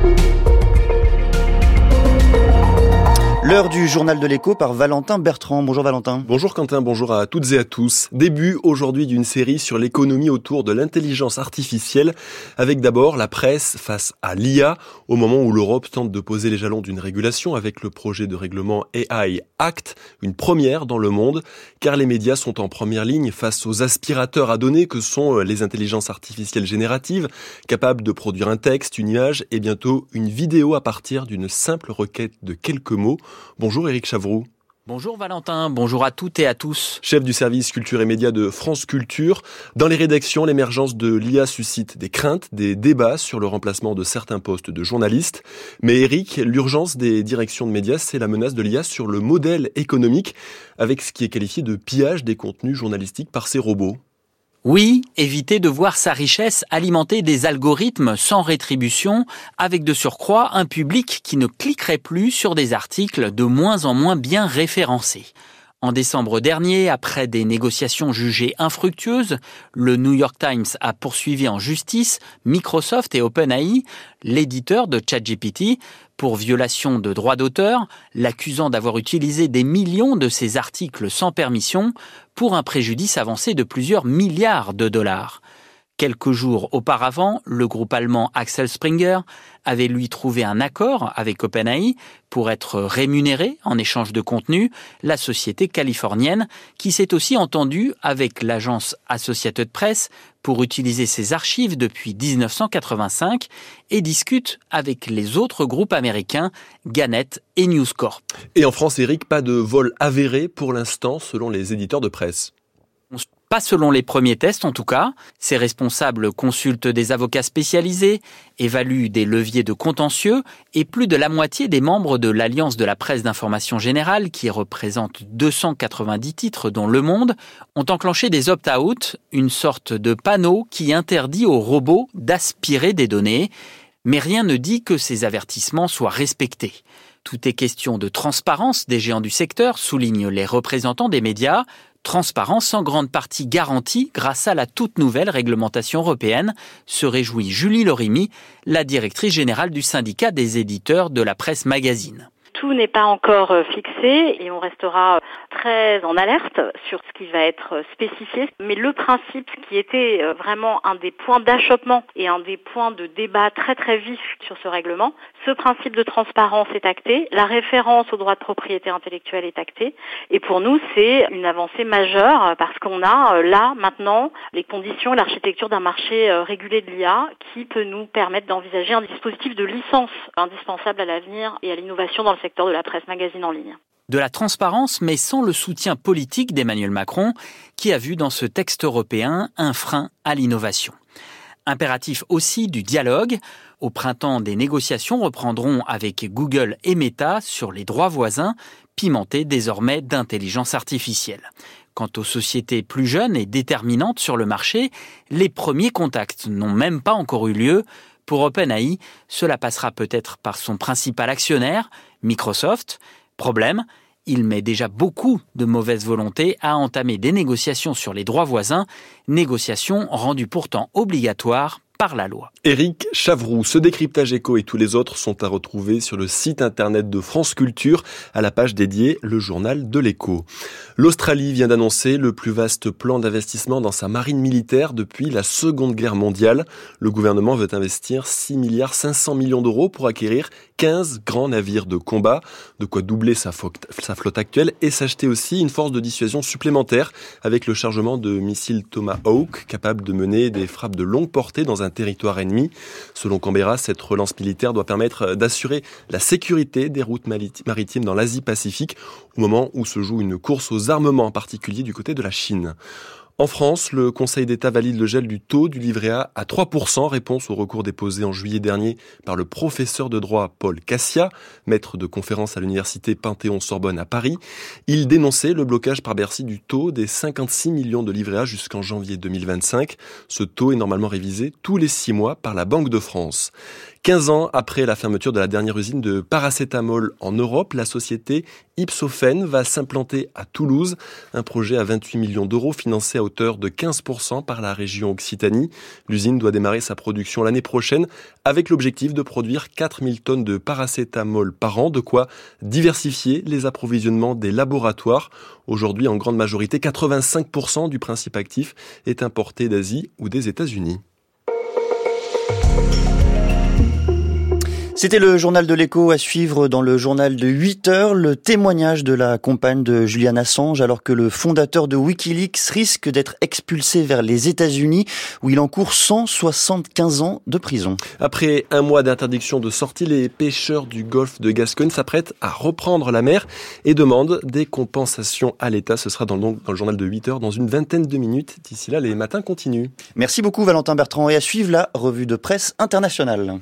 Speaker 2: Bye. L'heure du journal de l'écho par Valentin Bertrand. Bonjour Valentin.
Speaker 14: Bonjour Quentin, bonjour à toutes et à tous. Début aujourd'hui d'une série sur l'économie autour de l'intelligence artificielle, avec d'abord la presse face à l'IA, au moment où l'Europe tente de poser les jalons d'une régulation avec le projet de règlement AI Act, une première dans le monde, car les médias sont en première ligne face aux aspirateurs à données que sont euh, les intelligences artificielles génératives, capables de produire un texte, une image et bientôt une vidéo à partir d'une simple requête de quelques mots. Bonjour Éric Chavroux.
Speaker 42: Bonjour Valentin, bonjour à toutes et à tous.
Speaker 14: Chef du service culture et médias de France Culture, dans les rédactions, l'émergence de l'IA suscite des craintes, des débats sur le remplacement de certains postes de journalistes. Mais Éric, l'urgence des directions de médias, c'est la menace de l'IA sur le modèle économique, avec ce qui est qualifié de pillage des contenus journalistiques par ces robots.
Speaker 42: Oui, éviter de voir sa richesse alimenter des algorithmes sans rétribution, avec de surcroît un public qui ne cliquerait plus sur des articles de moins en moins bien référencés. En décembre dernier, après des négociations jugées infructueuses, le New York Times a poursuivi en justice Microsoft et OpenAI, l'éditeur de ChatGPT, pour violation de droits d'auteur, l'accusant d'avoir utilisé des millions de ses articles sans permission pour un préjudice avancé de plusieurs milliards de dollars. Quelques jours auparavant, le groupe allemand Axel Springer avait lui trouvé un accord avec OpenAI pour être rémunéré en échange de contenu, la société californienne qui s'est aussi entendue avec l'agence Associated Press pour utiliser ses archives depuis 1985 et discute avec les autres groupes américains Gannett et News Corp.
Speaker 14: Et en France, Eric, pas de vol avéré pour l'instant selon les éditeurs de presse.
Speaker 42: Pas selon les premiers tests en tout cas. Ces responsables consultent des avocats spécialisés, évaluent des leviers de contentieux et plus de la moitié des membres de l'Alliance de la presse d'information générale, qui représente 290 titres dont Le Monde, ont enclenché des opt-out, une sorte de panneau qui interdit aux robots d'aspirer des données. Mais rien ne dit que ces avertissements soient respectés. Tout est question de transparence des géants du secteur, soulignent les représentants des médias, transparence en grande partie garantie grâce à la toute nouvelle réglementation européenne, se réjouit Julie Lorimi, la directrice générale du syndicat des éditeurs de la presse magazine.
Speaker 45: Tout n'est pas encore euh, fixé et on restera très en alerte sur ce qui va être euh, spécifié. Mais le principe qui était euh, vraiment un des points d'achoppement et un des points de débat très très vif sur ce règlement, ce principe de transparence est acté, la référence au droit de propriété intellectuelle est actée et pour nous c'est une avancée majeure parce qu'on a là maintenant les conditions l'architecture d'un marché régulé de l'IA qui peut nous permettre d'envisager un dispositif de licence indispensable à l'avenir et à l'innovation dans le secteur de la presse magazine en ligne.
Speaker 42: De la transparence, mais sans le soutien politique d'Emmanuel Macron, qui a vu dans ce texte européen un frein à l'innovation. Impératif aussi du dialogue. Au printemps, des négociations reprendront avec Google et Meta sur les droits voisins, pimentés désormais d'intelligence artificielle. Quant aux sociétés plus jeunes et déterminantes sur le marché, les premiers contacts n'ont même pas encore eu lieu. Pour OpenAI, cela passera peut-être par son principal actionnaire, Microsoft. Problème, il met déjà beaucoup de mauvaise volonté à entamer des négociations sur les droits voisins, négociations rendues pourtant obligatoires par la loi.
Speaker 14: Éric Chavroux, ce décryptage éco et tous les autres sont à retrouver sur le site internet de France Culture à la page dédiée Le Journal de l'écho. L'Australie vient d'annoncer le plus vaste plan d'investissement dans sa marine militaire depuis la Seconde Guerre mondiale. Le gouvernement veut investir 6 milliards 500 millions d'euros pour acquérir 15 grands navires de combat, de quoi doubler sa flotte actuelle et s'acheter aussi une force de dissuasion supplémentaire avec le chargement de missiles Tomahawk capables de mener des frappes de longue portée dans un territoire ennemi. Selon Canberra, cette relance militaire doit permettre d'assurer la sécurité des routes maritimes dans l'Asie-Pacifique au moment où se joue une course aux armements en particulier du côté de la Chine. En France, le Conseil d'État valide le gel du taux du livret A à 3%, réponse au recours déposé en juillet dernier par le professeur de droit Paul Cassia, maître de conférence à l'université Panthéon-Sorbonne à Paris. Il dénonçait le blocage par Bercy du taux des 56 millions de livrets A jusqu'en janvier 2025. Ce taux est normalement révisé tous les six mois par la Banque de France. 15 ans après la fermeture de la dernière usine de paracétamol en Europe, la société Ipsophène va s'implanter à Toulouse. Un projet à 28 millions d'euros financé à hauteur de 15% par la région Occitanie. L'usine doit démarrer sa production l'année prochaine avec l'objectif de produire 4000 tonnes de paracétamol par an, de quoi diversifier les approvisionnements des laboratoires. Aujourd'hui, en grande majorité, 85% du principe actif est importé d'Asie ou des États-Unis.
Speaker 2: C'était le journal de l'écho à suivre dans le journal de 8 heures, le témoignage de la compagne de Julian Assange alors que le fondateur de Wikileaks risque d'être expulsé vers les États-Unis où il encourt 175 ans de prison.
Speaker 14: Après un mois d'interdiction de sortie, les pêcheurs du golfe de Gascogne s'apprêtent à reprendre la mer et demandent des compensations à l'État. Ce sera dans le, dans le journal de 8 heures dans une vingtaine de minutes. D'ici là, les matins continuent.
Speaker 2: Merci beaucoup Valentin Bertrand et à suivre la revue de presse internationale.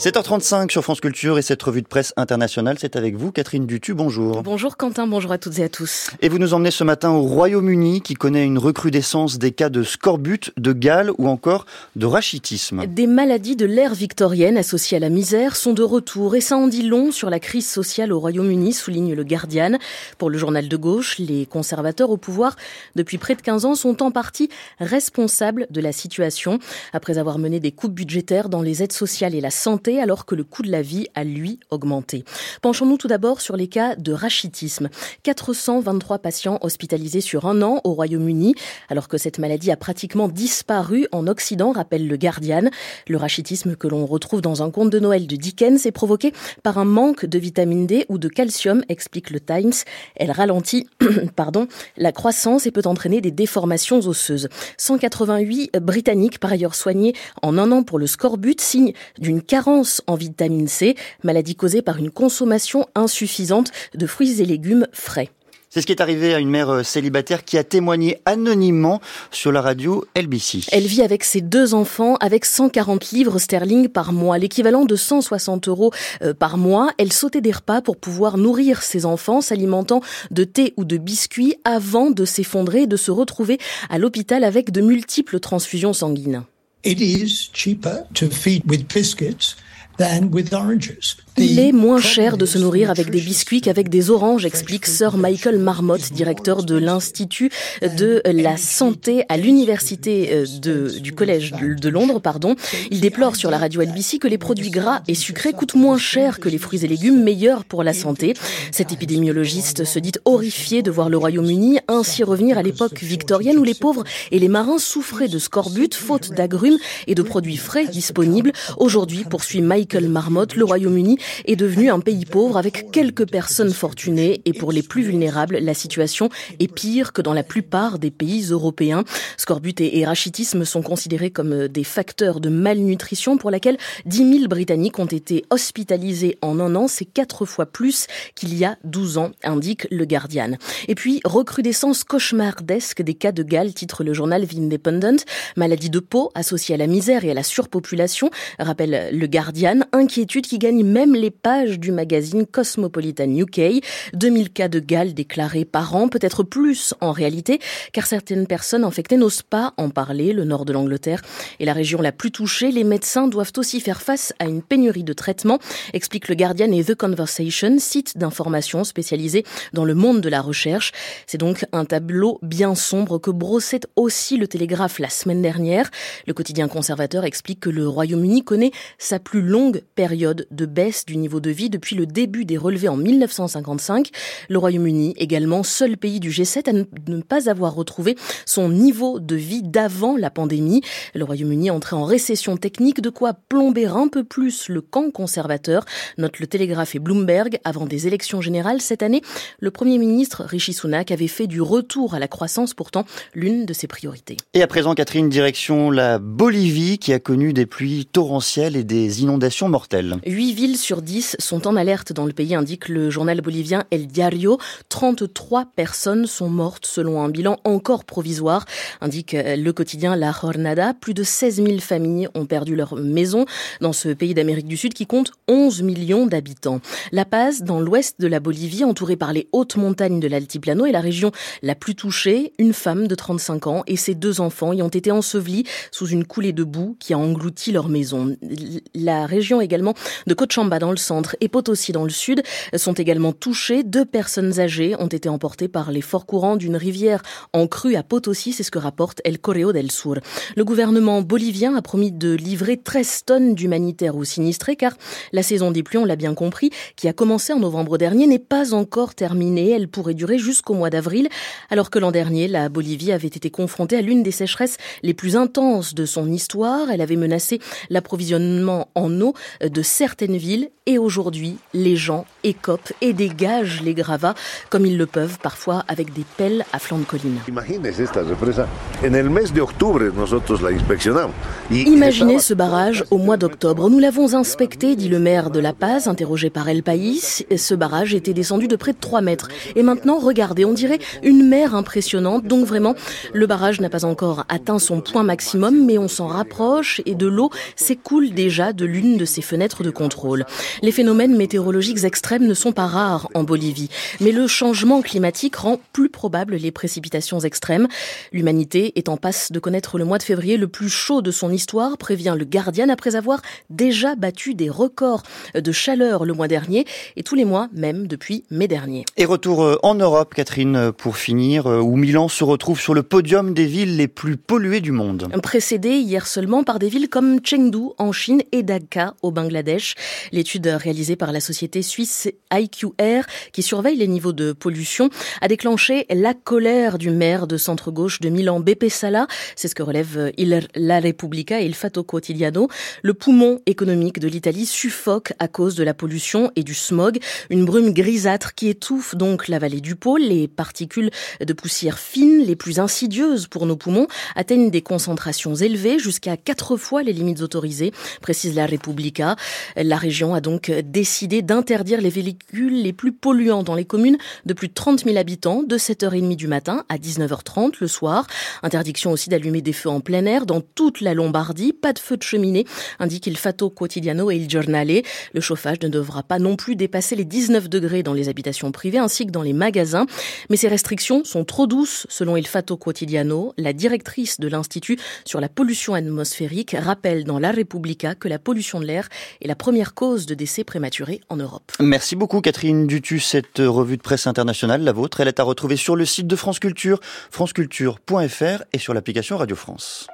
Speaker 2: 7h35 sur France Culture et cette revue de presse internationale, c'est avec vous Catherine Dutu, bonjour.
Speaker 8: Bonjour Quentin, bonjour à toutes et à tous.
Speaker 2: Et vous nous emmenez ce matin au Royaume-Uni qui connaît une recrudescence des cas de scorbut, de gale ou encore de rachitisme.
Speaker 8: Des maladies de l'ère victorienne associées à la misère sont de retour et ça en dit long sur la crise sociale au Royaume-Uni, souligne le Guardian. Pour le journal de gauche, les conservateurs au pouvoir depuis près de 15 ans sont en partie responsables de la situation après avoir mené des coupes budgétaires dans les aides sociales et la santé alors que le coût de la vie a lui augmenté. Penchons-nous tout d'abord sur les cas de rachitisme. 423 patients hospitalisés sur un an au Royaume-Uni, alors que cette maladie a pratiquement disparu en Occident, rappelle le Guardian. Le rachitisme que l'on retrouve dans un conte de Noël de Dickens est provoqué par un manque de vitamine D ou de calcium, explique le Times. Elle ralentit, pardon, la croissance et peut entraîner des déformations osseuses. 188 Britanniques, par ailleurs soignés en un an pour le scorbut, signe d'une carence en vitamine C, maladie causée par une consommation insuffisante de fruits et légumes frais.
Speaker 2: C'est ce qui est arrivé à une mère euh, célibataire qui a témoigné anonymement sur la radio LBC.
Speaker 8: Elle vit avec ses deux enfants avec 140 livres sterling par mois, l'équivalent de 160 euros euh, par mois. Elle sautait des repas pour pouvoir nourrir ses enfants, s'alimentant de thé ou de biscuits avant de s'effondrer et de se retrouver à l'hôpital avec de multiples transfusions sanguines.
Speaker 46: It is cheaper to feed with biscuits than with oranges.
Speaker 8: Il est moins cher de se nourrir avec des biscuits qu'avec des oranges, explique Sir Michael Marmot, directeur de l'Institut de la Santé à l'Université euh, du Collège de Londres. Pardon. Il déplore sur la radio LBC que les produits gras et sucrés coûtent moins cher que les fruits et légumes, meilleurs pour la santé. Cet épidémiologiste se dit horrifié de voir le Royaume-Uni ainsi revenir à l'époque victorienne où les pauvres et les marins souffraient de scorbut, faute d'agrumes et de produits frais disponibles. Aujourd'hui, poursuit Michael Marmot, le Royaume-Uni est devenu un pays pauvre avec quelques personnes fortunées et pour les plus vulnérables, la situation est pire que dans la plupart des pays européens. Scorbut et rachitisme sont considérés comme des facteurs de malnutrition pour laquelle 10 000 Britanniques ont été hospitalisés en un an. C'est quatre fois plus qu'il y a 12 ans, indique le Guardian. Et puis, recrudescence cauchemardesque des cas de Galles, titre le journal The Independent. Maladie de peau associée à la misère et à la surpopulation, rappelle le Guardian. Inquiétude qui gagne même les pages du magazine Cosmopolitan UK. 2000 cas de Galles déclarés par an, peut-être plus en réalité, car certaines personnes infectées n'osent pas en parler. Le nord de l'Angleterre est la région la plus touchée. Les médecins doivent aussi faire face à une pénurie de traitements, explique le Guardian et The Conversation, site d'information spécialisé dans le monde de la recherche. C'est donc un tableau bien sombre que brossait aussi le Télégraphe la semaine dernière. Le quotidien conservateur explique que le Royaume-Uni connaît sa plus longue période de baisse du niveau de vie depuis le début des relevés en 1955. Le Royaume-Uni, également seul pays du G7 à ne pas avoir retrouvé son niveau de vie d'avant la pandémie. Le Royaume-Uni entré en récession technique, de quoi plomber un peu plus le camp conservateur, note le Télégraphe et Bloomberg. Avant des élections générales cette année, le Premier ministre Rishi Sunak avait fait du retour à la croissance pourtant l'une de ses priorités.
Speaker 2: Et à présent, Catherine, direction la Bolivie qui a connu des pluies torrentielles et des inondations mortelles.
Speaker 8: Huit villes sur 10 sont en alerte dans le pays, indique le journal bolivien El Diario. 33 personnes sont mortes selon un bilan encore provisoire, indique le quotidien La Jornada. Plus de 16 000 familles ont perdu leur maison dans ce pays d'Amérique du Sud qui compte 11 millions d'habitants. La Paz, dans l'ouest de la Bolivie, entourée par les hautes montagnes de l'Altiplano, est la région la plus touchée. Une femme de 35 ans et ses deux enfants y ont été ensevelis sous une coulée de boue qui a englouti leur maison. La région également de Cochabamba dans le centre et Potosi dans le sud sont également touchés. Deux personnes âgées ont été emportées par les forts courants d'une rivière en crue à Potosi, c'est ce que rapporte El Correo del Sur. Le gouvernement bolivien a promis de livrer 13 tonnes d'humanitaire aux sinistrés car la saison des pluies, on l'a bien compris, qui a commencé en novembre dernier n'est pas encore terminée. Elle pourrait durer jusqu'au mois d'avril alors que l'an dernier, la Bolivie avait été confrontée à l'une des sécheresses les plus intenses de son histoire. Elle avait menacé l'approvisionnement en eau de certaines villes et aujourd'hui, les gens écopent et dégagent les gravats comme ils le peuvent parfois avec des pelles à flanc de colline. Imaginez ce barrage au mois d'octobre. Nous l'avons inspecté, dit le maire de La Paz, interrogé par El País. Ce barrage était descendu de près de 3 mètres. Et maintenant, regardez, on dirait une mer impressionnante. Donc vraiment, le barrage n'a pas encore atteint son point maximum, mais on s'en rapproche et de l'eau s'écoule déjà de l'une de ses fenêtres de contrôle. Les phénomènes météorologiques extrêmes ne sont pas rares en Bolivie, mais le changement climatique rend plus probable les précipitations extrêmes. L'humanité est en passe de connaître le mois de février le plus chaud de son histoire, prévient le Guardian, après avoir déjà battu des records de chaleur le mois dernier et tous les mois même depuis mai dernier.
Speaker 2: Et retour euh, en Europe, Catherine, euh, pour finir, euh, où Milan se retrouve sur le podium des villes les plus polluées du monde.
Speaker 8: Précédé hier seulement par des villes comme Chengdu en Chine et Dhaka au Bangladesh. L'étude réalisée par la société suisse IQR, qui surveille les niveaux de pollution, a déclenché la colère du maire de centre-gauche de Milan, Beppe Sala. C'est ce que relève Il La Repubblica et il Fatto Quotidiano. Le poumon économique de l'Italie suffoque à cause de la pollution et du smog. Une brume grisâtre qui étouffe donc la vallée du Pô. Les particules de poussière fines, les plus insidieuses pour nos poumons, atteignent des concentrations élevées jusqu'à quatre fois les limites autorisées, précise la. Repubblica. La région a donc décidé d'interdire les véhicules les plus polluants dans les communes de plus de 30 000 habitants de 7h30 du matin à 19h30 le soir. Interdiction aussi d'allumer des feux en plein air dans toute la Lombardie. Pas de feu de cheminée, indique il Fatto Quotidiano et il Giornale. Le chauffage ne devra pas non plus dépasser les 19 degrés dans les habitations privées ainsi que dans les magasins. Mais ces restrictions sont trop douces, selon il Fatto Quotidiano. La directrice de l'Institut sur la pollution atmosphérique rappelle dans La Repubblica que la pollution de l'air est la première cause de décès prématurés en Europe.
Speaker 2: Merci beaucoup Catherine Dutu. Cette revue de presse internationale, la vôtre, elle est à retrouver sur le site de France Culture, franceculture.fr et sur l'application Radio France.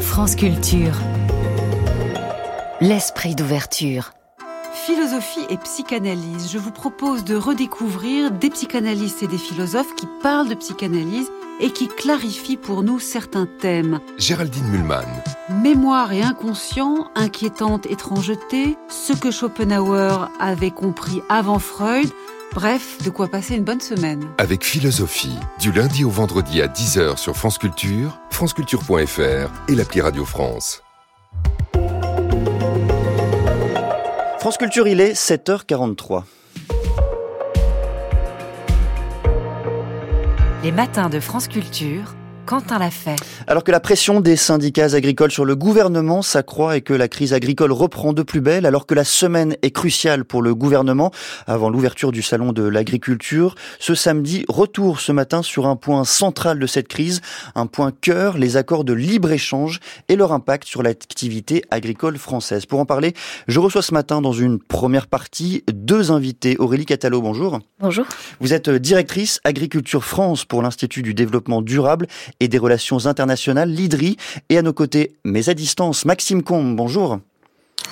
Speaker 36: France Culture. L'esprit d'ouverture.
Speaker 47: Philosophie et psychanalyse. Je vous propose de redécouvrir des psychanalystes et des philosophes qui parlent de psychanalyse et qui clarifient pour nous certains thèmes.
Speaker 48: Géraldine Mühlmann.
Speaker 47: Mémoire et inconscient, inquiétante étrangeté, ce que Schopenhauer avait compris avant Freud, bref, de quoi passer une bonne semaine.
Speaker 48: Avec philosophie, du lundi au vendredi à 10h sur France Culture, franceculture.fr et l'appli Radio France.
Speaker 2: France Culture, il est 7h43.
Speaker 36: Les matins de France Culture, Quentin l'a fait.
Speaker 2: Alors que la pression des syndicats agricoles sur le gouvernement s'accroît et que la crise agricole reprend de plus belle, alors que la semaine est cruciale pour le gouvernement avant l'ouverture du salon de l'agriculture, ce samedi, retour ce matin sur un point central de cette crise, un point cœur, les accords de libre-échange et leur impact sur l'activité agricole française. Pour en parler, je reçois ce matin dans une première partie deux invités. Aurélie Catalo, bonjour.
Speaker 49: Bonjour.
Speaker 2: Vous êtes directrice Agriculture France pour l'Institut du développement durable et des relations internationales, l'IDRI, et à nos côtés, mais à distance, Maxime Combe, bonjour.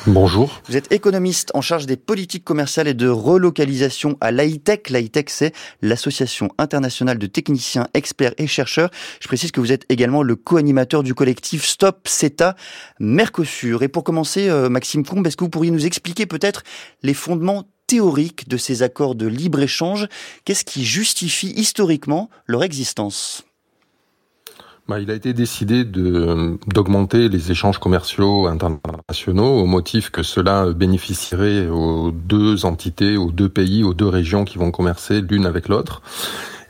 Speaker 50: Bonjour.
Speaker 2: Vous êtes économiste en charge des politiques commerciales et de relocalisation à l'AITEC. L'AITEC, c'est l'Association internationale de techniciens, experts et chercheurs. Je précise que vous êtes également le co-animateur du collectif Stop CETA Mercosur. Et pour commencer, euh, Maxime Combe, est-ce que vous pourriez nous expliquer peut-être les fondements théoriques de ces accords de libre-échange? Qu'est-ce qui justifie historiquement leur existence?
Speaker 50: Bah, il a été décidé d'augmenter les échanges commerciaux internationaux au motif que cela bénéficierait aux deux entités, aux deux pays, aux deux régions qui vont commercer l'une avec l'autre.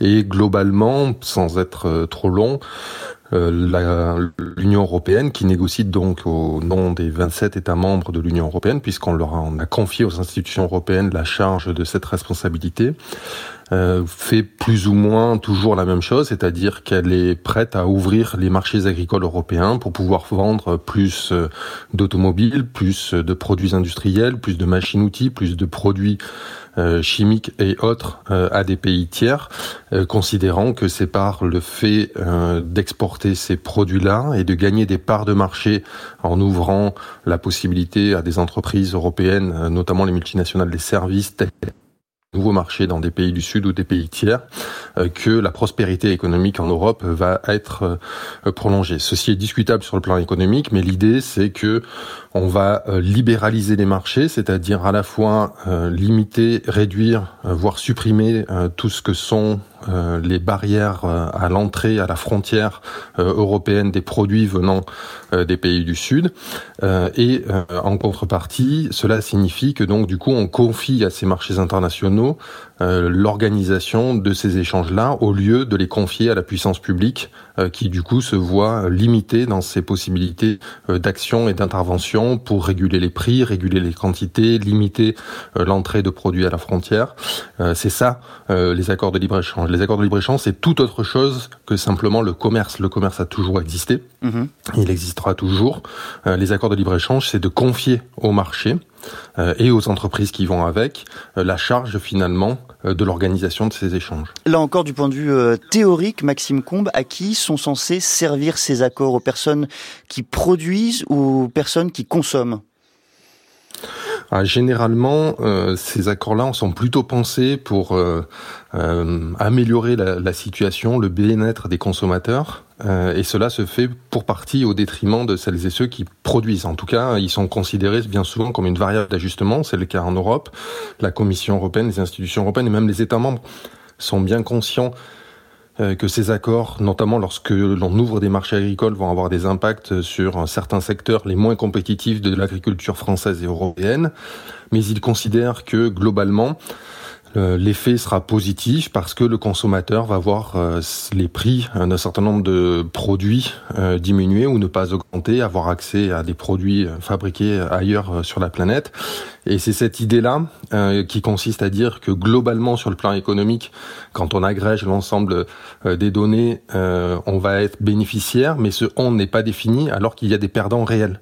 Speaker 50: Et globalement, sans être trop long, euh, l'Union européenne qui négocie donc au nom des 27 États membres de l'Union européenne, puisqu'on leur a, on a confié aux institutions européennes la charge de cette responsabilité, euh, fait plus ou moins toujours la même chose, c'est-à-dire qu'elle est prête à ouvrir les marchés agricoles européens pour pouvoir vendre plus euh, d'automobiles, plus de produits industriels, plus de machines-outils, plus de produits euh, chimiques et autres à des pays tiers, considérant que c'est par le fait d'exporter ces produits-là et de gagner des parts de marché en ouvrant la possibilité à des entreprises européennes, notamment les multinationales des services, nouveaux marchés dans des pays du Sud ou des pays tiers, euh, que la prospérité économique en Europe va être euh, prolongée. Ceci est discutable sur le plan économique, mais l'idée c'est que on va euh, libéraliser les marchés, c'est-à-dire à la fois limiter, réduire, voire supprimer tout ce que sont les barrières à l'entrée, à la frontière européenne des produits venant des pays du Sud. et en contrepartie, cela signifie que donc du coup on confie à ces marchés internationaux euh, l'organisation de ces échanges-là au lieu de les confier à la puissance publique euh, qui du coup se voit limitée dans ses possibilités euh, d'action et d'intervention pour réguler les prix, réguler les quantités, limiter l'entrée de produits à la frontière. c'est ça les accords de libre-échange. Les accords de libre-échange, c'est tout autre chose que simplement le commerce. Le commerce a toujours existé,
Speaker 2: Mhm.
Speaker 50: il existera toujours. les accords de libre-échange, c'est de confier au marché euh, et aux entreprises qui vont avec euh, la charge finalement euh, de l'organisation de ces échanges.
Speaker 2: Là encore, du point de vue euh, théorique, Maxime Combe, à qui sont censés servir ces accords? Aux personnes qui produisent ou aux personnes qui consomment?
Speaker 50: Ah, généralement, euh, ces accords-là sont plutôt pensés pour euh, euh, améliorer la, la situation, le bien-être des consommateurs, euh, et cela se fait pour partie au détriment de celles et ceux qui produisent. En tout cas, ils sont considérés bien souvent comme une variable d'ajustement. C'est le cas en Europe. La Commission européenne, les institutions européennes et même les États membres sont bien conscients euh, que ces accords, notamment lorsque l'on ouvre des marchés agricoles, vont avoir des impacts sur certains secteurs les moins compétitifs de l'agriculture française et européenne, mais il considère que globalement, l'effet sera positif parce que le consommateur va voir euh, les prix d'un certain nombre de produits euh, diminuer ou ne pas augmenter, avoir accès à des produits fabriqués ailleurs sur la planète. Et c'est cette idée-là qui consiste à dire que globalement sur le plan économique, quand on agrège l'ensemble des données, on va être bénéficiaire, mais ce on n'est pas défini alors qu'il y a des perdants réels.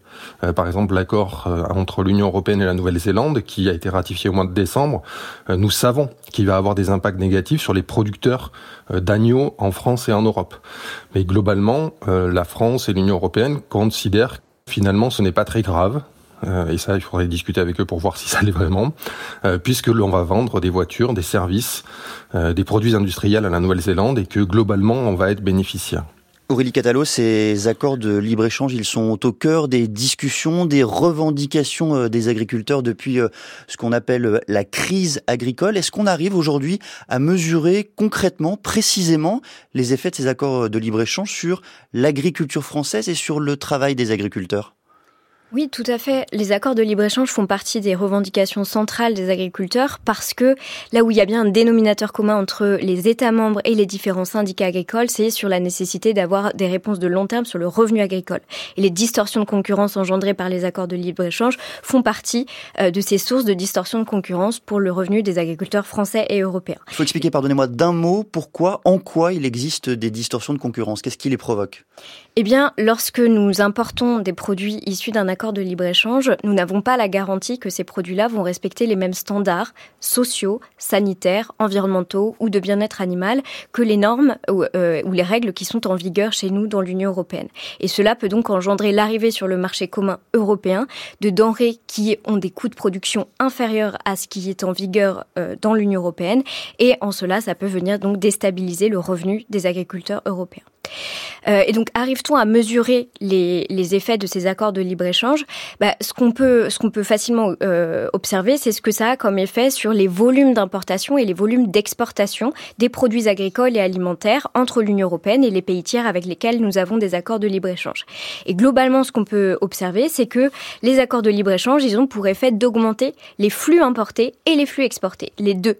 Speaker 50: par exemple, l'accord entre l'Union européenne et la Nouvelle-Zélande, qui a été ratifié au mois de décembre, nous savons qui va avoir des impacts négatifs sur les producteurs euh, d'agneaux en France et en Europe. Mais globalement, euh, la France et l'Union européenne considèrent que finalement ce n'est pas très grave. Euh, et ça, il faudrait discuter avec eux pour voir si ça l'est vraiment, puisque l'on va vendre des voitures, des services, des produits industriels à la Nouvelle-Zélande et que globalement, on va être bénéficiaire.
Speaker 2: Aurélie Catalo, ces accords de libre-échange, ils sont au cœur des discussions, des revendications euh, des agriculteurs depuis euh, ce qu'on appelle euh, la crise agricole. Est-ce qu'on arrive aujourd'hui à mesurer concrètement, précisément, les effets de ces accords de libre-échange sur l'agriculture française et sur le travail des agriculteurs?
Speaker 49: Oui, tout à fait. Les accords de libre-échange font partie des revendications centrales des agriculteurs parce que là où il y a bien un dénominateur commun entre les États membres et les différents syndicats agricoles, c'est sur la nécessité d'avoir des réponses de long terme sur le revenu agricole. Et les distorsions de concurrence engendrées par les accords de libre-échange font partie euh, de ces sources de distorsion de concurrence pour le revenu des agriculteurs français et européens.
Speaker 2: Il faut expliquer, pardonnez-moi, d'un mot, pourquoi, en quoi il existe des distorsions de concurrence? Qu'est-ce qui les provoque?
Speaker 49: Eh bien, lorsque nous importons des produits issus d'un accord de libre-échange, nous n'avons pas la garantie que ces produits-là vont respecter les mêmes standards sociaux, sanitaires, environnementaux ou de bien-être animal que les normes ou, euh, ou, les règles qui sont en vigueur chez nous dans l'Union européenne. Et cela peut donc engendrer l'arrivée sur le marché commun européen de denrées qui ont des coûts de production inférieurs à ce qui est en vigueur euh, dans l'Union européenne. Et en cela, ça peut venir donc déstabiliser le revenu des agriculteurs européens. Euh, et donc, arrive-t-on à mesurer les, les, effets de ces accords de libre-échange? Bah, Ce qu'on peut, ce qu'on peut facilement euh, observer, c'est ce que ça a comme effet sur les volumes d'importation et les volumes d'exportation des produits agricoles et alimentaires entre l'Union européenne et les pays tiers avec lesquels nous avons des accords de libre-échange. Et globalement, ce qu'on peut observer, c'est que les accords de libre-échange, ils ont pour effet d'augmenter les flux importés et les flux exportés, les deux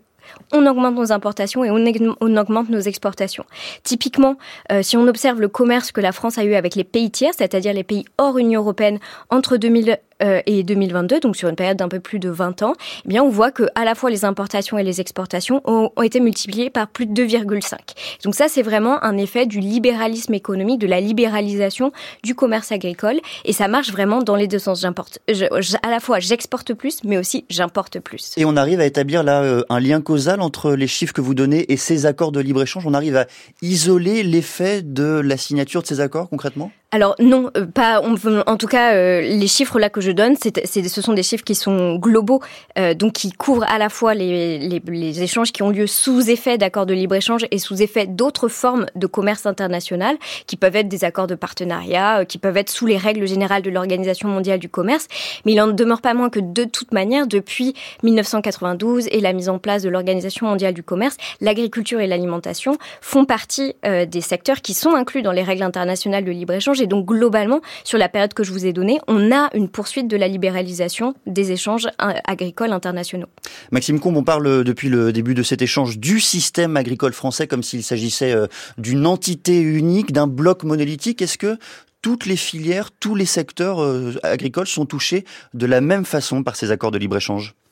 Speaker 49: on augmente nos importations et on, augmente nos exportations. Typiquement, euh, si on observe le commerce que la France a eu avec les pays tiers, c'est-à-dire les pays hors Union européenne entre 2000 euh, et 2022, donc sur une période d'un peu plus de 20 ans, eh bien on voit que à la fois les importations et les exportations ont, été multipliées par plus de 2,5. Donc ça c'est vraiment un effet du libéralisme économique, de la libéralisation du commerce agricole et ça marche vraiment dans les deux sens. J'importe à la fois j'exporte plus mais aussi j'importe plus.
Speaker 2: Et on arrive à établir là euh, un lien causal entre les chiffres que vous donnez et ces accords de libre-échange, on arrive à isoler l'effet de la signature de ces accords concrètement?
Speaker 49: Alors non, euh, pas. en tout cas, euh, les chiffres là que je donne, c'est, ce sont des chiffres qui sont globaux, euh, donc qui couvrent à la fois les échanges qui ont lieu sous effet d'accords de libre échange et sous effet d'autres formes de commerce international, qui peuvent être des accords de partenariat, qui peuvent être sous les règles générales de l'Organisation mondiale du commerce. Mais il en demeure pas moins que de toute manière, depuis 1992 et la mise en place de l'Organisation mondiale du commerce, l'agriculture et l'alimentation font partie des secteurs qui sont inclus dans les règles internationales de libre échange et donc globalement, sur la période que je vous ai donnée, on a une poursuite de la libéralisation des échanges euh, agricoles internationaux.
Speaker 2: Maxime Combe, on parle depuis le début de cet échange du système agricole français comme s'il s'agissait euh, d'une entité unique, d'un bloc monolithique. Est-ce que toutes les filières, tous les secteurs euh, agricoles sont touchés de la même façon par ces accords de libre-échange?
Speaker 50: euh,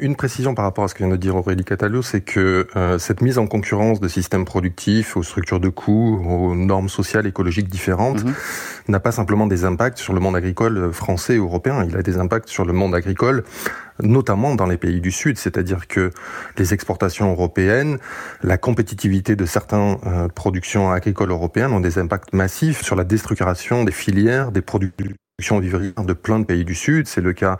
Speaker 50: une précision par rapport à ce que vient de dire Aurélie Catalot, c'est que euh, cette mise en concurrence de systèmes productifs, aux structures de coûts, aux normes sociales, écologiques différentes, mhm. n'a pas simplement des impacts sur le monde agricole français et européen, il a des impacts sur le monde agricole, notamment dans les pays du Sud, c'est-à-dire que les exportations européennes, la compétitivité de certaines euh, productions agricoles européennes ont des impacts massifs sur la déstructuration des filières, des produits de plein de pays du Sud. C'est le cas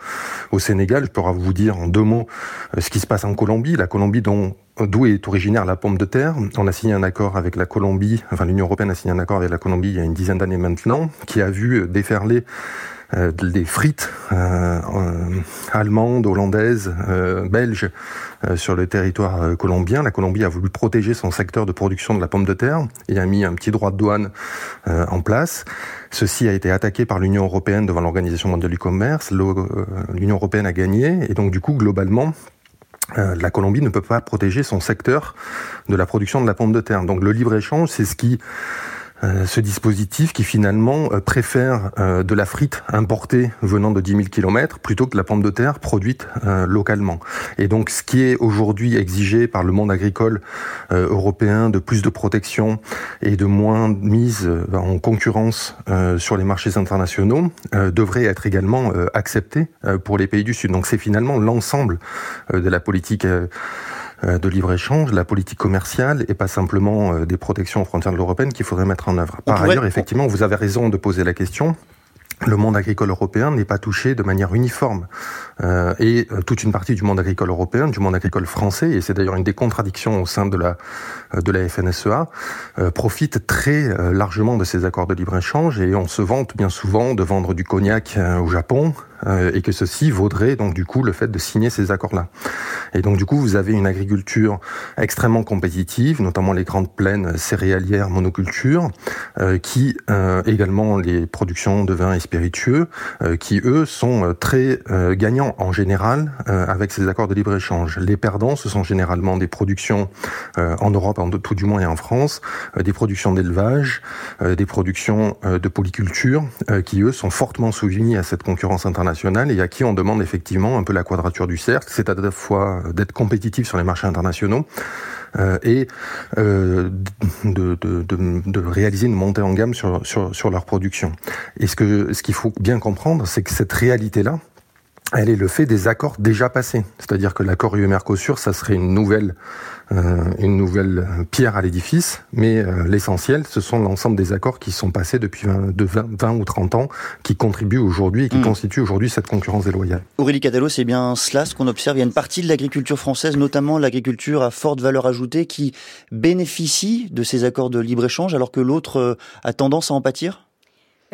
Speaker 50: au Sénégal. Je pourrais vous dire en deux mots euh, ce qui se passe en Colombie. La Colombie dont d'où est originaire la pomme de terre. On a signé un accord avec la Colombie, enfin l'Union européenne a signé un accord avec la Colombie il y a une dizaine d'années maintenant, qui a vu déferler des frites allemandes, hollandaises, belges sur le territoire colombien. La Colombie a voulu protéger son secteur de production de la pomme de terre et a mis un petit droit de douane en place. Ceci a été attaqué par l'Union européenne devant l'Organisation mondiale du commerce. L'Union européenne a gagné et donc du coup globalement euh, la Colombie ne peut pas protéger son secteur de la production de la pomme de terre. Donc le libre-échange, c'est ce qui euh, ce dispositif qui finalement euh, préfère euh, de la frite importée venant de 10 000 km plutôt que la pomme de terre produite localement. Et donc ce qui est aujourd'hui exigé par le monde agricole européen de plus de protection et de moins mise en concurrence sur les marchés internationaux devrait être également accepté pour les pays du Sud. Donc c'est finalement l'ensemble de la politique euh, de libre-échange, la politique commerciale et pas simplement euh, des protections aux frontières de l'européenne qu'il faudrait mettre en œuvre. Par ailleurs, effectivement, vous avez raison de poser la question le monde agricole européen n'est pas touché de manière uniforme. Euh, et euh, toute une partie du monde agricole européen, du monde agricole français, et c'est d'ailleurs une des contradictions au sein de la, de la FNSEA, euh, profite très euh, largement de ces accords de libre-échange et on se vante bien souvent de vendre du cognac au Japon, et que ceci vaudrait donc du coup le fait de signer ces accords-là. Et donc du coup, vous avez une agriculture extrêmement compétitive, notamment les grandes plaines céréalières, monocultures, qui également les productions de vin et spiritueux, qui eux sont très gagnants en général avec ces accords de libre-échange. Les perdants, ce sont généralement des productions en Europe, en tout du moins et en France, des productions d'élevage, des productions de polyculture, qui eux sont fortement soumis à cette concurrence internationale et à qui on demande effectivement un peu la quadrature du cercle, c'est à la fois d'être compétitif sur les marchés internationaux euh, et euh, de, de, réaliser une montée en gamme sur, sur, sur leur production. Et ce que ce qu'il faut bien comprendre, c'est que cette réalité-là, elle est le fait des accords déjà passés. C'est-à-dire que l'accord UE-Mercosur, ça serait une nouvelle, euh, une nouvelle pierre à l'édifice, mais euh, l'essentiel, ce sont l'ensemble des accords qui sont passés depuis 20, de 20, ou 30 ans, qui contribuent aujourd'hui et qui mmh. constituent aujourd'hui cette concurrence déloyale.
Speaker 2: Aurélie Catalot, c'est bien cela ce qu'on observe. Il y a une partie de l'agriculture française, notamment l'agriculture à forte valeur ajoutée, qui bénéficie de ces accords de libre-échange, alors que l'autre euh, a tendance à en pâtir?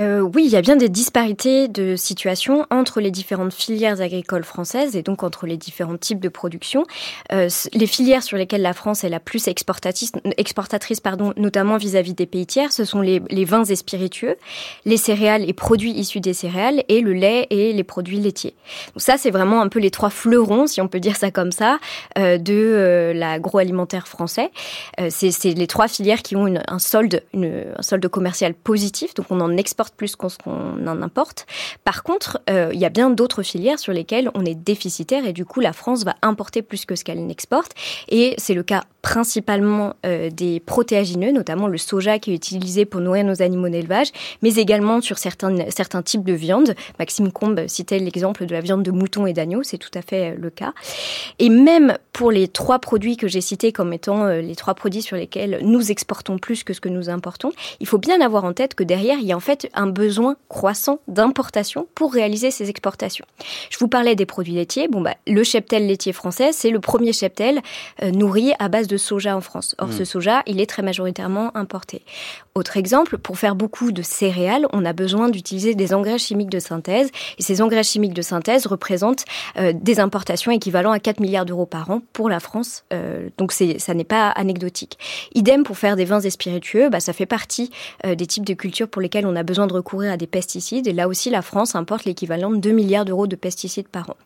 Speaker 49: Euh, oui, il y a bien des disparités de situation entre les différentes filières agricoles françaises et donc entre les différents types de production. Euh, les filières sur lesquelles la France est la plus exportatrice, pardon, notamment vis-à-vis des pays tiers, ce sont les, vins et spiritueux, les céréales et produits issus des céréales et le lait et les produits laitiers. Donc ça, c'est vraiment un peu les trois fleurons, si on peut dire ça comme ça, euh, de euh, l'agroalimentaire français. C'est les trois filières qui ont un solde, un solde commercial positif, donc on en exporte plus qu'on en importe. Par contre, euh, il y a bien d'autres filières sur lesquelles on est déficitaire et du coup la France va importer plus que ce qu'elle n'exporte. Et c'est le cas principalement euh, des protéagineux, notamment le soja qui est utilisé pour nourrir nos animaux d'élevage, mais également sur certains, certains types de viande. Maxime Combe citait l'exemple de la viande de mouton et d'agneau, c'est tout à fait euh, le cas. Et même pour les trois produits que j'ai cités comme étant euh, les trois produits sur lesquels nous exportons plus que ce que nous importons, il faut bien avoir en tête que derrière, il y a en fait un besoin croissant d'importation pour réaliser ces exportations. Je vous parlais des produits laitiers. Bon, bah, le cheptel laitier français, c'est le premier cheptel nourri à base de soja en France. Or, ce mm. soja, il est très majoritairement importé. Autre exemple, pour faire beaucoup de céréales, on a besoin d'utiliser des engrais chimiques de synthèse. Et ces engrais chimiques de synthèse représentent euh, des importations équivalentes à 4 milliards d'euros par an pour la France. Euh, donc, ça n'est pas anecdotique. Idem pour faire des vins et spiritueux, bah, ça fait partie euh, des types de cultures pour lesquelles on a besoin de recourir à des pesticides. Et là aussi, la France importe l'équivalent de 2 milliards d'euros de pesticides par an.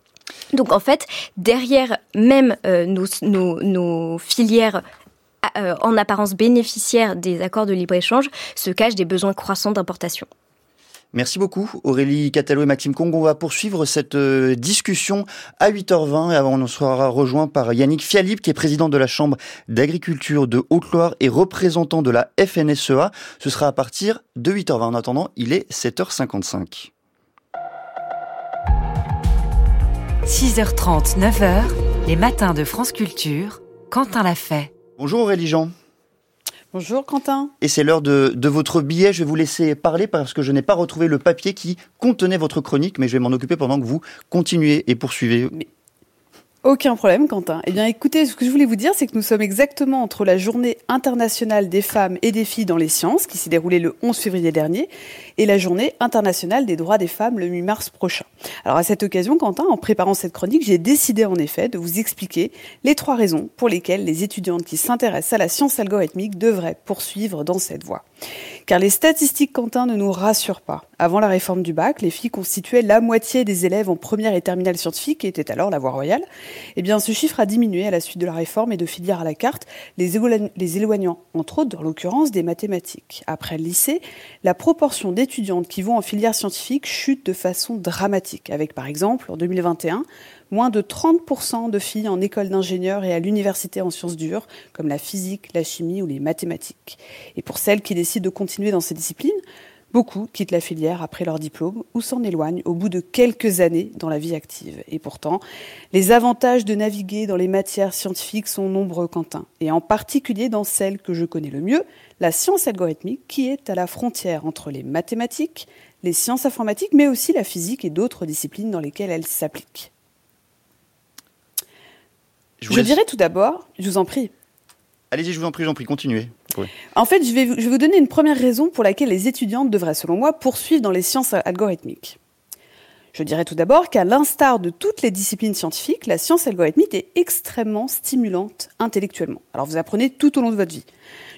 Speaker 49: Donc en fait, derrière même euh, nos, filières euh, en apparence bénéficiaires des accords de libre-échange se cachent des besoins croissants d'importation.
Speaker 2: Merci beaucoup Aurélie Catalo et Maxime Kong. On va poursuivre cette euh, discussion à 8h20 et avant on sera rejoint par Yannick Fialib qui est président de la Chambre d'agriculture de Haute-Loire et représentant de la FNSEA. Ce sera à partir de 8h20. En attendant, il est 7h55.
Speaker 36: 6h30, 9h, les matins de France Culture, Quentin l'a fait.
Speaker 2: Bonjour Aurélie Jean.
Speaker 51: Bonjour Quentin.
Speaker 2: Et c'est l'heure de, de, votre billet. Je vais vous laisser parler parce que je n'ai pas retrouvé le papier qui contenait votre chronique, mais je vais m'en occuper pendant que vous continuez et poursuivez.
Speaker 51: Aucun problème, Quentin. Eh bien, écoutez, ce que je voulais vous dire, c'est que nous sommes exactement entre la journée internationale des femmes et des filles dans les sciences, qui s'est déroulée le 11 février dernier, et la journée internationale des droits des femmes le 8 mars prochain. Alors, à cette occasion, Quentin, en préparant cette chronique, j'ai décidé en effet de vous expliquer les trois raisons pour lesquelles les étudiantes qui s'intéressent à la science algorithmique devraient poursuivre dans cette voie. Car les statistiques, Quentin, ne nous rassurent pas. Avant la réforme du bac, les filles constituaient la moitié des élèves en première et terminale scientifique, qui était alors la voie royale. Eh bien, ce chiffre a diminué à la suite de la réforme et de filières à la carte, les, éloignant, entre autres, dans l'occurrence, des mathématiques. Après le lycée, la proportion d'étudiantes qui vont en filière scientifique chute de façon dramatique, avec par exemple, en 2021, moins de 30% de filles en école d'ingénieur et à l'université en sciences dures, comme la physique, la chimie ou les mathématiques. Et pour celles qui décident de continuer dans ces disciplines, Beaucoup quittent la filière après leur diplôme ou s'en éloignent au bout de quelques années dans la vie active. Et pourtant, les avantages de naviguer dans les matières scientifiques sont nombreux, Quentin, et en particulier dans celle que je connais le mieux, la science algorithmique, qui est à la frontière entre les mathématiques, les sciences informatiques, mais aussi la physique et d'autres disciplines dans lesquelles elle s'applique. Je, dirais tout d'abord, je vous en prie.
Speaker 2: Allez-y, je vous en prie, j'en prie, continuez.
Speaker 51: En fait, je vais, je vais vous donner une première raison pour laquelle les étudiantes devraient, selon moi, poursuivre dans les sciences algorithmiques. Je dirais tout d'abord qu'à l'instar de toutes les disciplines scientifiques, la science algorithmique est extrêmement stimulante intellectuellement. Alors vous apprenez tout au long de votre vie.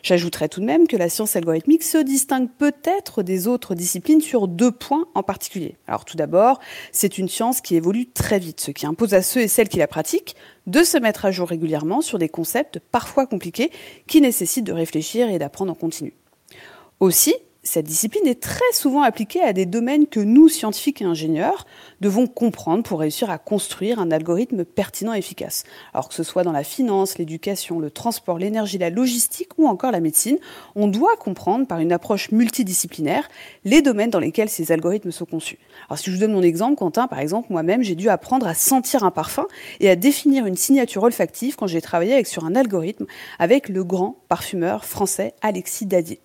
Speaker 51: J'ajouterais tout de même que la science algorithmique se distingue peut-être des autres disciplines sur deux points en particulier. Alors tout d'abord, c'est une science qui évolue très vite, ce qui impose à ceux et celles qui la pratiquent de se mettre à jour régulièrement sur des concepts parfois compliqués qui nécessitent de réfléchir et d'apprendre en continu. Aussi, cette discipline est très souvent appliquée à des domaines que nous, scientifiques et ingénieurs, devons comprendre pour réussir à construire un algorithme pertinent et efficace. Alors que ce soit dans la finance, l'éducation, le transport, l'énergie, la logistique ou encore la médecine, on doit comprendre par une approche multidisciplinaire les domaines dans lesquels ces algorithmes sont conçus. Alors si je vous donne mon exemple, Quentin, par exemple, moi-même, j'ai dû apprendre à sentir un parfum et à définir une signature olfactive quand j'ai travaillé avec, sur un algorithme avec le grand parfumeur français Alexis Dadier.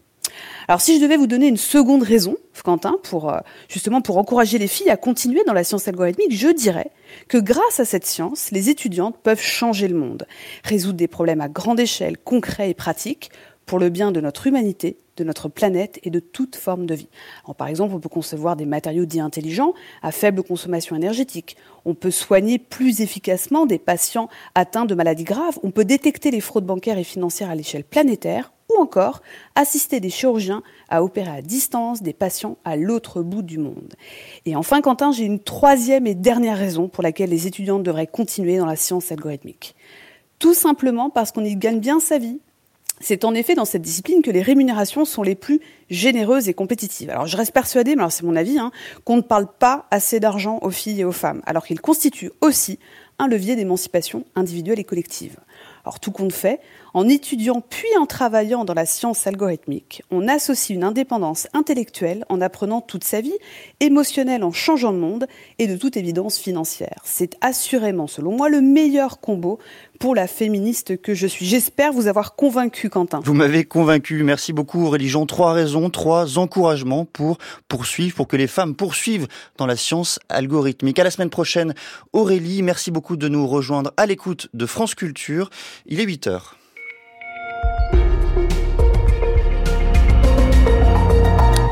Speaker 51: Alors si je devais vous donner une seconde raison, Quentin, pour euh, justement pour encourager les filles à continuer dans la science algorithmique, je dirais que grâce à cette science, les étudiantes peuvent changer le monde, résoudre des problèmes à grande échelle, concrets et pratiques, pour le bien de notre humanité, de notre planète et de toute forme de vie. par exemple, on peut concevoir des matériaux dits intelligents à faible consommation énergétique. On peut soigner plus efficacement des patients atteints de maladies graves. On peut détecter les fraudes bancaires et financières à l'échelle planétaire ou encore assister des chirurgiens à opérer à distance des patients à l'autre bout du monde. Et enfin, Quentin, j'ai une troisième et dernière raison pour laquelle les étudiants devraient continuer dans la science algorithmique. Tout simplement parce qu'on y gagne bien sa vie. C'est en effet dans cette discipline que les rémunérations sont les plus généreuses et compétitives. Alors je reste persuadée, mais c'est mon avis, hein, qu'on ne parle pas assez d'argent aux filles et aux femmes, alors qu'il constitue aussi un levier d'émancipation individuelle et collective. Alors tout compte fait, en étudiant puis en travaillant dans la science algorithmique, on associe une indépendance intellectuelle en apprenant toute sa vie, émotionnelle en changeant de monde et de toute évidence financière. C'est assurément, selon moi, le meilleur combo pour la féministe que je suis. J'espère vous avoir convaincu, Quentin.
Speaker 2: Vous m'avez convaincu. Merci beaucoup, Religion. Trois raisons, trois encouragements pour poursuivre, pour que les femmes poursuivent dans la science algorithmique. À la semaine prochaine, Aurélie. Merci beaucoup de nous rejoindre à l'écoute de France Culture. Il est 8 heures.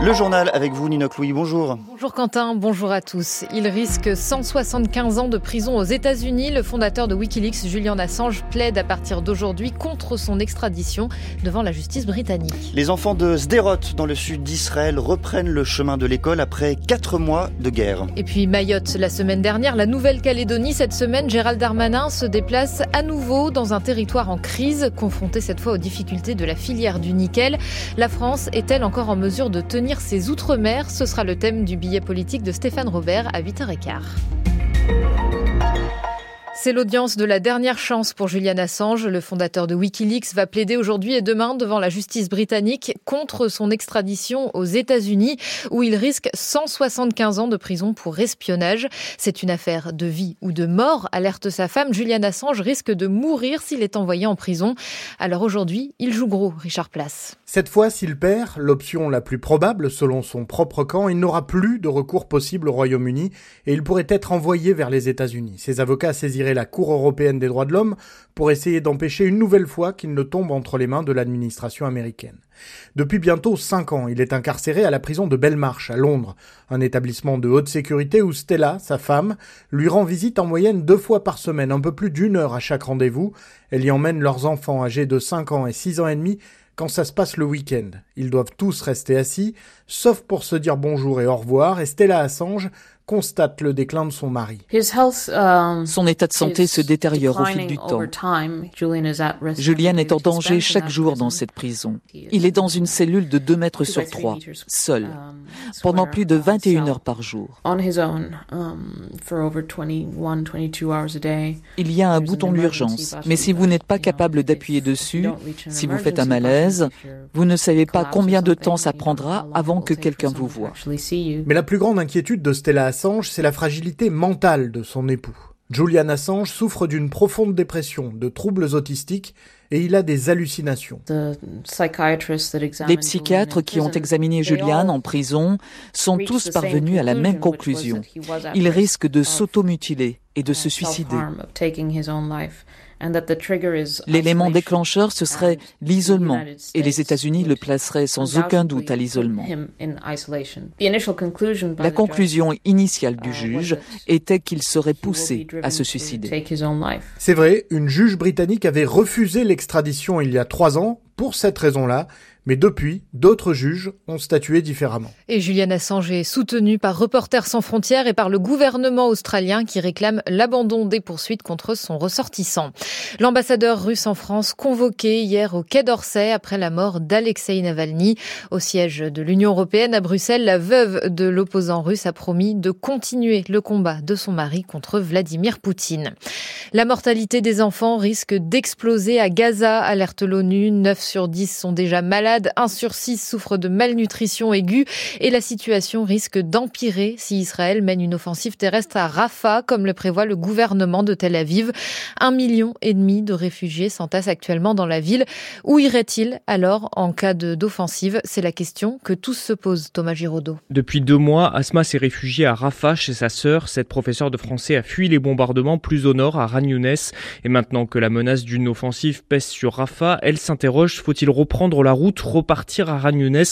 Speaker 2: Le journal avec vous, Nino Louis. Bonjour.
Speaker 3: Bonjour Quentin, bonjour à tous. Il risque 175 ans de prison aux États-Unis. Le fondateur de Wikileaks, Julian Assange, plaide à partir d'aujourd'hui contre son extradition devant la justice britannique.
Speaker 2: Les enfants de Sderot, dans le sud d'Israël, reprennent le chemin de l'école après quatre mois de guerre.
Speaker 3: Et puis Mayotte, la semaine dernière, la Nouvelle-Calédonie. Cette semaine, Gérald Darmanin se déplace à nouveau dans un territoire en crise, confronté cette fois aux difficultés de la filière du nickel. La France est-elle encore en mesure de tenir ses outre-mer Ce sera le thème du billet politique de Stéphane Robert à 8h15. C'est l'audience de la dernière chance pour Julian Assange. Le fondateur de Wikileaks va plaider aujourd'hui et demain devant la justice britannique contre son extradition aux États-Unis où il risque 175 ans de prison pour espionnage. C'est une affaire de vie ou de mort, alerte sa femme. Julian Assange risque de mourir s'il est envoyé en prison. Alors aujourd'hui, il joue gros, Richard Place.
Speaker 52: Cette fois, s'il perd, l'option la plus probable selon son propre camp, il n'aura plus de recours possible au Royaume-Uni et il pourrait être envoyé vers les États-Unis.
Speaker 53: La Cour européenne des droits de l'homme pour essayer d'empêcher une nouvelle fois qu'il ne tombe entre les mains de l'administration américaine. Depuis bientôt cinq ans, il est incarcéré à la prison de Belmarsh, à Londres, un établissement de haute sécurité où Stella, sa femme, lui rend visite en moyenne deux fois par semaine, un peu plus d'une heure à chaque rendez-vous. Elle y emmène leurs enfants âgés de 5 ans et 6 ans et demi quand ça se passe le week-end. Ils doivent tous rester assis, sauf pour se dire bonjour et au revoir, et Stella Assange constate le déclin de son mari.
Speaker 51: Son état de santé se détériore au fil du temps. Julian est en danger chaque jour dans cette prison. Il est dans une cellule de 2 mètres sur 3, seul, pendant plus de 21 heures par jour. Il y a un bouton d'urgence, mais si vous n'êtes pas capable d'appuyer dessus, si vous faites un malaise, vous ne savez pas combien de temps ça prendra avant que quelqu'un vous voie.
Speaker 53: Mais la plus grande inquiétude de Stella Assange, c'est la fragilité mentale de son époux. Julian Assange souffre d'une profonde dépression, de troubles autistiques et il a des hallucinations.
Speaker 51: Les psychiatres qui ont examiné Julian en prison sont tous parvenus à la même conclusion. Il risque de s'automutiler et de se suicider. L'élément déclencheur, ce serait l'isolement, et les États-Unis le placeraient sans aucun doute à l'isolement. La conclusion initiale du juge était qu'il serait poussé à se suicider.
Speaker 53: C'est vrai, une juge britannique avait refusé l'extradition il y a trois ans pour cette raison-là, mais depuis, d'autres juges ont statué différemment.
Speaker 3: Et Julian Assange est soutenu par Reporters sans frontières et par le gouvernement australien qui réclame l'abandon des poursuites contre son ressortissant. L'ambassadeur russe en France convoqué hier au Quai d'Orsay après la mort d'Alexei Navalny. Au siège de l'Union européenne à Bruxelles, la veuve de l'opposant russe a promis de continuer le combat de son mari contre Vladimir Poutine. La mortalité des enfants risque d'exploser à Gaza, alerte l'ONU. 9 sur 10 sont déjà malades, 1 sur 6 souffre de malnutrition aiguë et la situation risque d'empirer si Israël mène une offensive terrestre à Rafah, comme le prévoit le gouvernement de Tel Aviv. Un million et demi de réfugiés s'entassent actuellement dans la ville. Où iraient-ils alors en cas d'offensive? C'est la question que tous se posent, Thomas Giraudot.
Speaker 54: Depuis deux mois, Asma s'est réfugiée à Rafah chez sa sœur. Cette professeure de français a fui les bombardements plus au nord, à Ran Younes. Et maintenant que la menace d'une offensive pèse sur Rafah, elle s'interroge, faut-il reprendre la route, repartir à Ran Younes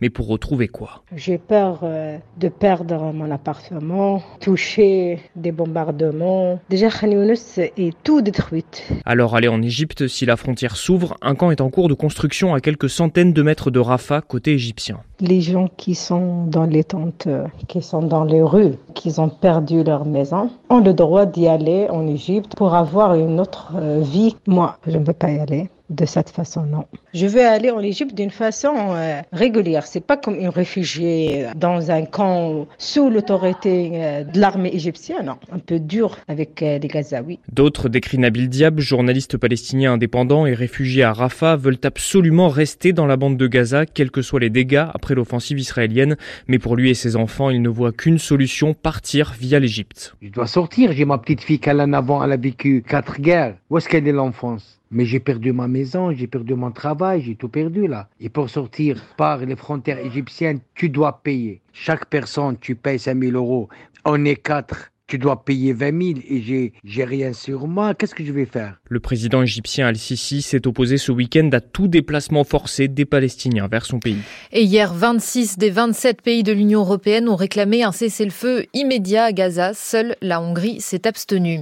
Speaker 54: Mais pour retrouver quoi?
Speaker 55: J'ai peur euh, de perdre mon appartement, toucher des bombardements. Déjà, Ran Younes est tout détruite.
Speaker 54: Alors aller en Égypte, si la frontière s'ouvre, un camp est en cours de construction à quelques centaines de mètres de Rafah, côté égyptien.
Speaker 55: Les gens qui sont dans les tentes, euh, qui sont dans les rues, qui ont perdu leur maison, ont le droit d'y aller en Égypte pour avoir une autre euh, vie. Moi, je ne peux pas y aller de cette façon, non. Je veux aller en Égypte d'une façon euh, régulière. C'est pas comme une réfugiée dans un camp sous l'autorité euh, de l'armée égyptienne, non. Un peu dur avec euh, les Gazaouis.
Speaker 54: D'autres, décrit Nabil Diab, journaliste palestinien indépendant et réfugié à Rafah, veulent absolument rester dans la bande de Gaza, quels que soient les dégâts après l'offensive israélienne. Mais pour lui et ses enfants, il ne voit qu'une solution, partir via l'Égypte.
Speaker 56: Je dois sortir. J'ai ma petite fille qu'elle en avant, elle a vécu quatre guerres. Où est-ce qu'elle est l'enfance? Mais j'ai perdu ma maison, j'ai perdu mon travail, j'ai tout perdu là. Et pour sortir par les frontières égyptiennes, tu dois payer. Chaque personne, tu payes 5 000 euros. On est quatre. Tu dois payer 20 000 et j'ai, j'ai rien sur moi. Qu'est-ce que je vais faire?
Speaker 54: Le président égyptien Al-Sisi s'est opposé ce week-end à tout déplacement forcé des Palestiniens vers son pays.
Speaker 3: Et hier, 26 des 27 pays de l'Union européenne ont réclamé un cessez-le-feu immédiat à Gaza. Seule la Hongrie s'est abstenue.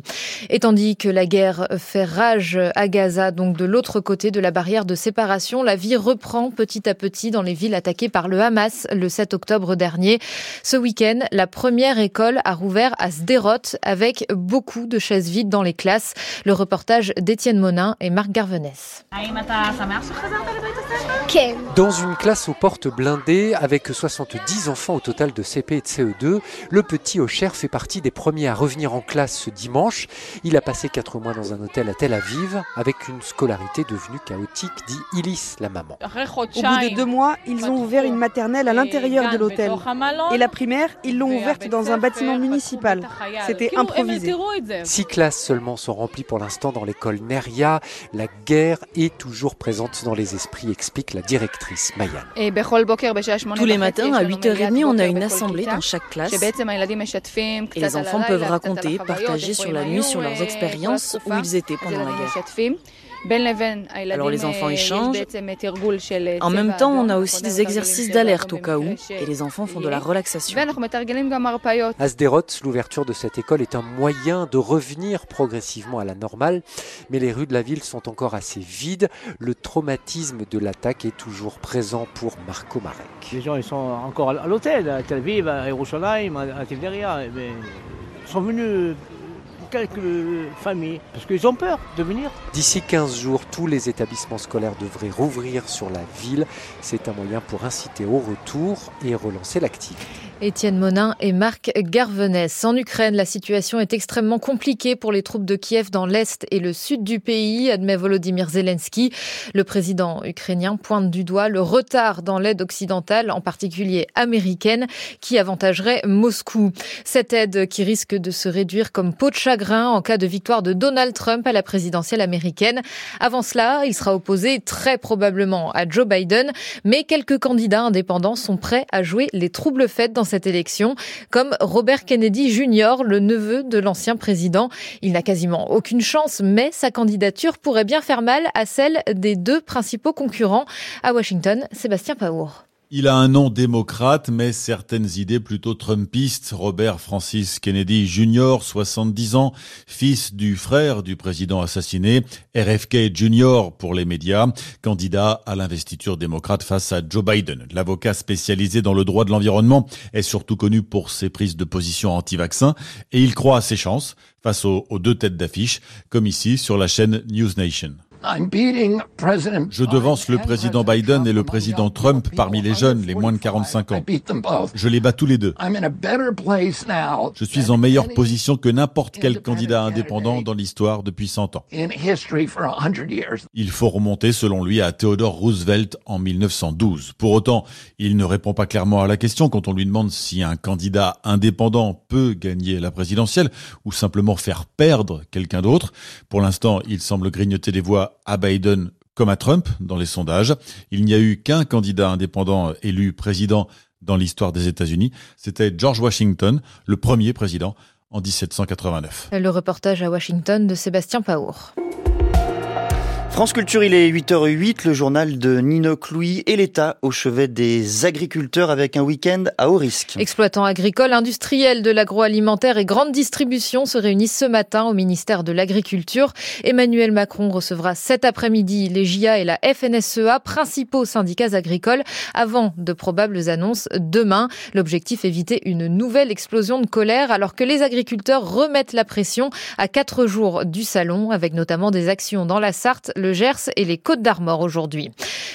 Speaker 3: Et tandis que la guerre fait rage à Gaza, donc de l'autre côté de la barrière de séparation, la vie reprend petit à petit dans les villes attaquées par le Hamas le 7 octobre dernier. Ce week-end, la première école a rouvert à Sderot avec beaucoup de chaises vides dans les classes. Le reportage d'Étienne Monin et Marc Garvenès.
Speaker 57: Dans une classe aux portes blindées, avec 70 enfants au total de CP et de CE2, le petit Ocher fait partie des premiers à revenir en classe ce dimanche. Il a passé 4 mois dans un hôtel à Tel Aviv, avec une scolarité devenue chaotique, dit Ilis, la maman.
Speaker 58: Au bout de deux mois, ils ont ouvert une maternelle à l'intérieur de l'hôtel. Et la primaire, ils l'ont ouverte dans un bâtiment municipal.
Speaker 59: C'était improvisé.
Speaker 60: Six classes seulement sont remplies pour l'instant dans l'école Neria. La guerre est toujours présente dans les esprits, explique la directrice Mayan.
Speaker 61: Tous les matins à 8h30, on a une assemblée dans chaque classe. Et les enfants peuvent raconter, partager sur la nuit sur leurs expériences où ils étaient pendant la guerre. Alors les enfants échangent. En même temps, on a aussi des exercices d'alerte au cas où, et les enfants font de la relaxation.
Speaker 60: À Sderot, l'ouverture de cette école est un moyen de revenir progressivement à la normale, mais les rues de la ville sont encore assez vides. Le traumatisme de l'attaque est toujours présent pour Marco Marek.
Speaker 62: Les gens ils sont encore à l'hôtel, à Tel Aviv, à Yerushalayim, à Tiberia. Ils sont venus quelques familles, parce qu'ils ont peur de venir.
Speaker 60: D'ici 15 jours, tous les établissements scolaires devraient rouvrir sur la ville. C'est un moyen pour inciter au retour et relancer l'activité.
Speaker 3: Étienne Monin et Marc Garvenès. En Ukraine, la situation est extrêmement compliquée pour les troupes de Kiev dans l'est et le sud du pays, admet Volodymyr Zelensky. Le président ukrainien pointe du doigt le retard dans l'aide occidentale, en particulier américaine, qui avantagerait Moscou. Cette aide qui risque de se réduire comme peau de chagrin en cas de victoire de Donald Trump à la présidentielle américaine. Avant cela, il sera opposé très probablement à Joe Biden, mais quelques candidats indépendants sont prêts à jouer les troubles faits dans cette élection, comme Robert Kennedy Jr., le neveu de l'ancien président. Il n'a quasiment aucune chance, mais sa candidature pourrait bien faire mal à celle des deux principaux concurrents. À Washington, Sébastien Paour.
Speaker 63: Il a un nom démocrate, mais certaines idées plutôt trumpistes. Robert Francis Kennedy Jr., 70 ans, fils du frère du président assassiné, RFK Jr. pour les médias, candidat à l'investiture démocrate face à Joe Biden. L'avocat spécialisé dans le droit de l'environnement est surtout connu pour ses prises de position anti-vaccin et il croit à ses chances face aux, deux têtes d'affiche, comme ici sur la chaîne News Nation. Je devance le président Biden et le président Trump parmi les jeunes, les moins de 45 ans. Je les bats tous les deux. Je suis en meilleure position que n'importe quel candidat indépendant dans l'histoire depuis 100 ans. Il faut remonter, selon lui, à Theodore Roosevelt en 1912. Pour autant, il ne répond pas clairement à la question quand on lui demande si un candidat indépendant peut gagner la présidentielle ou simplement faire perdre quelqu'un d'autre. Pour l'instant, il semble grignoter des voix à Biden comme à Trump dans les sondages. Il n'y a eu qu'un candidat indépendant élu président dans l'histoire des États-Unis. C'était George Washington, le premier président en 1789.
Speaker 3: Le reportage à Washington de Sébastien Paour.
Speaker 2: France Culture, il est 8h08, le journal de Nino Clouy et l'État au chevet des agriculteurs avec un week-end à haut risque.
Speaker 3: Exploitants agricoles, industriels de l'agroalimentaire et grande distribution se réunissent ce matin au ministère de l'Agriculture. Emmanuel Macron recevra cet après-midi les JA et la FNSEA, principaux syndicats agricoles, avant de probables annonces demain. L'objectif éviter une nouvelle explosion de colère alors que les agriculteurs remettent la pression à quatre jours du salon avec notamment des actions dans la Sarthe, le Gers et les Côtes d'Armor aujourd'hui.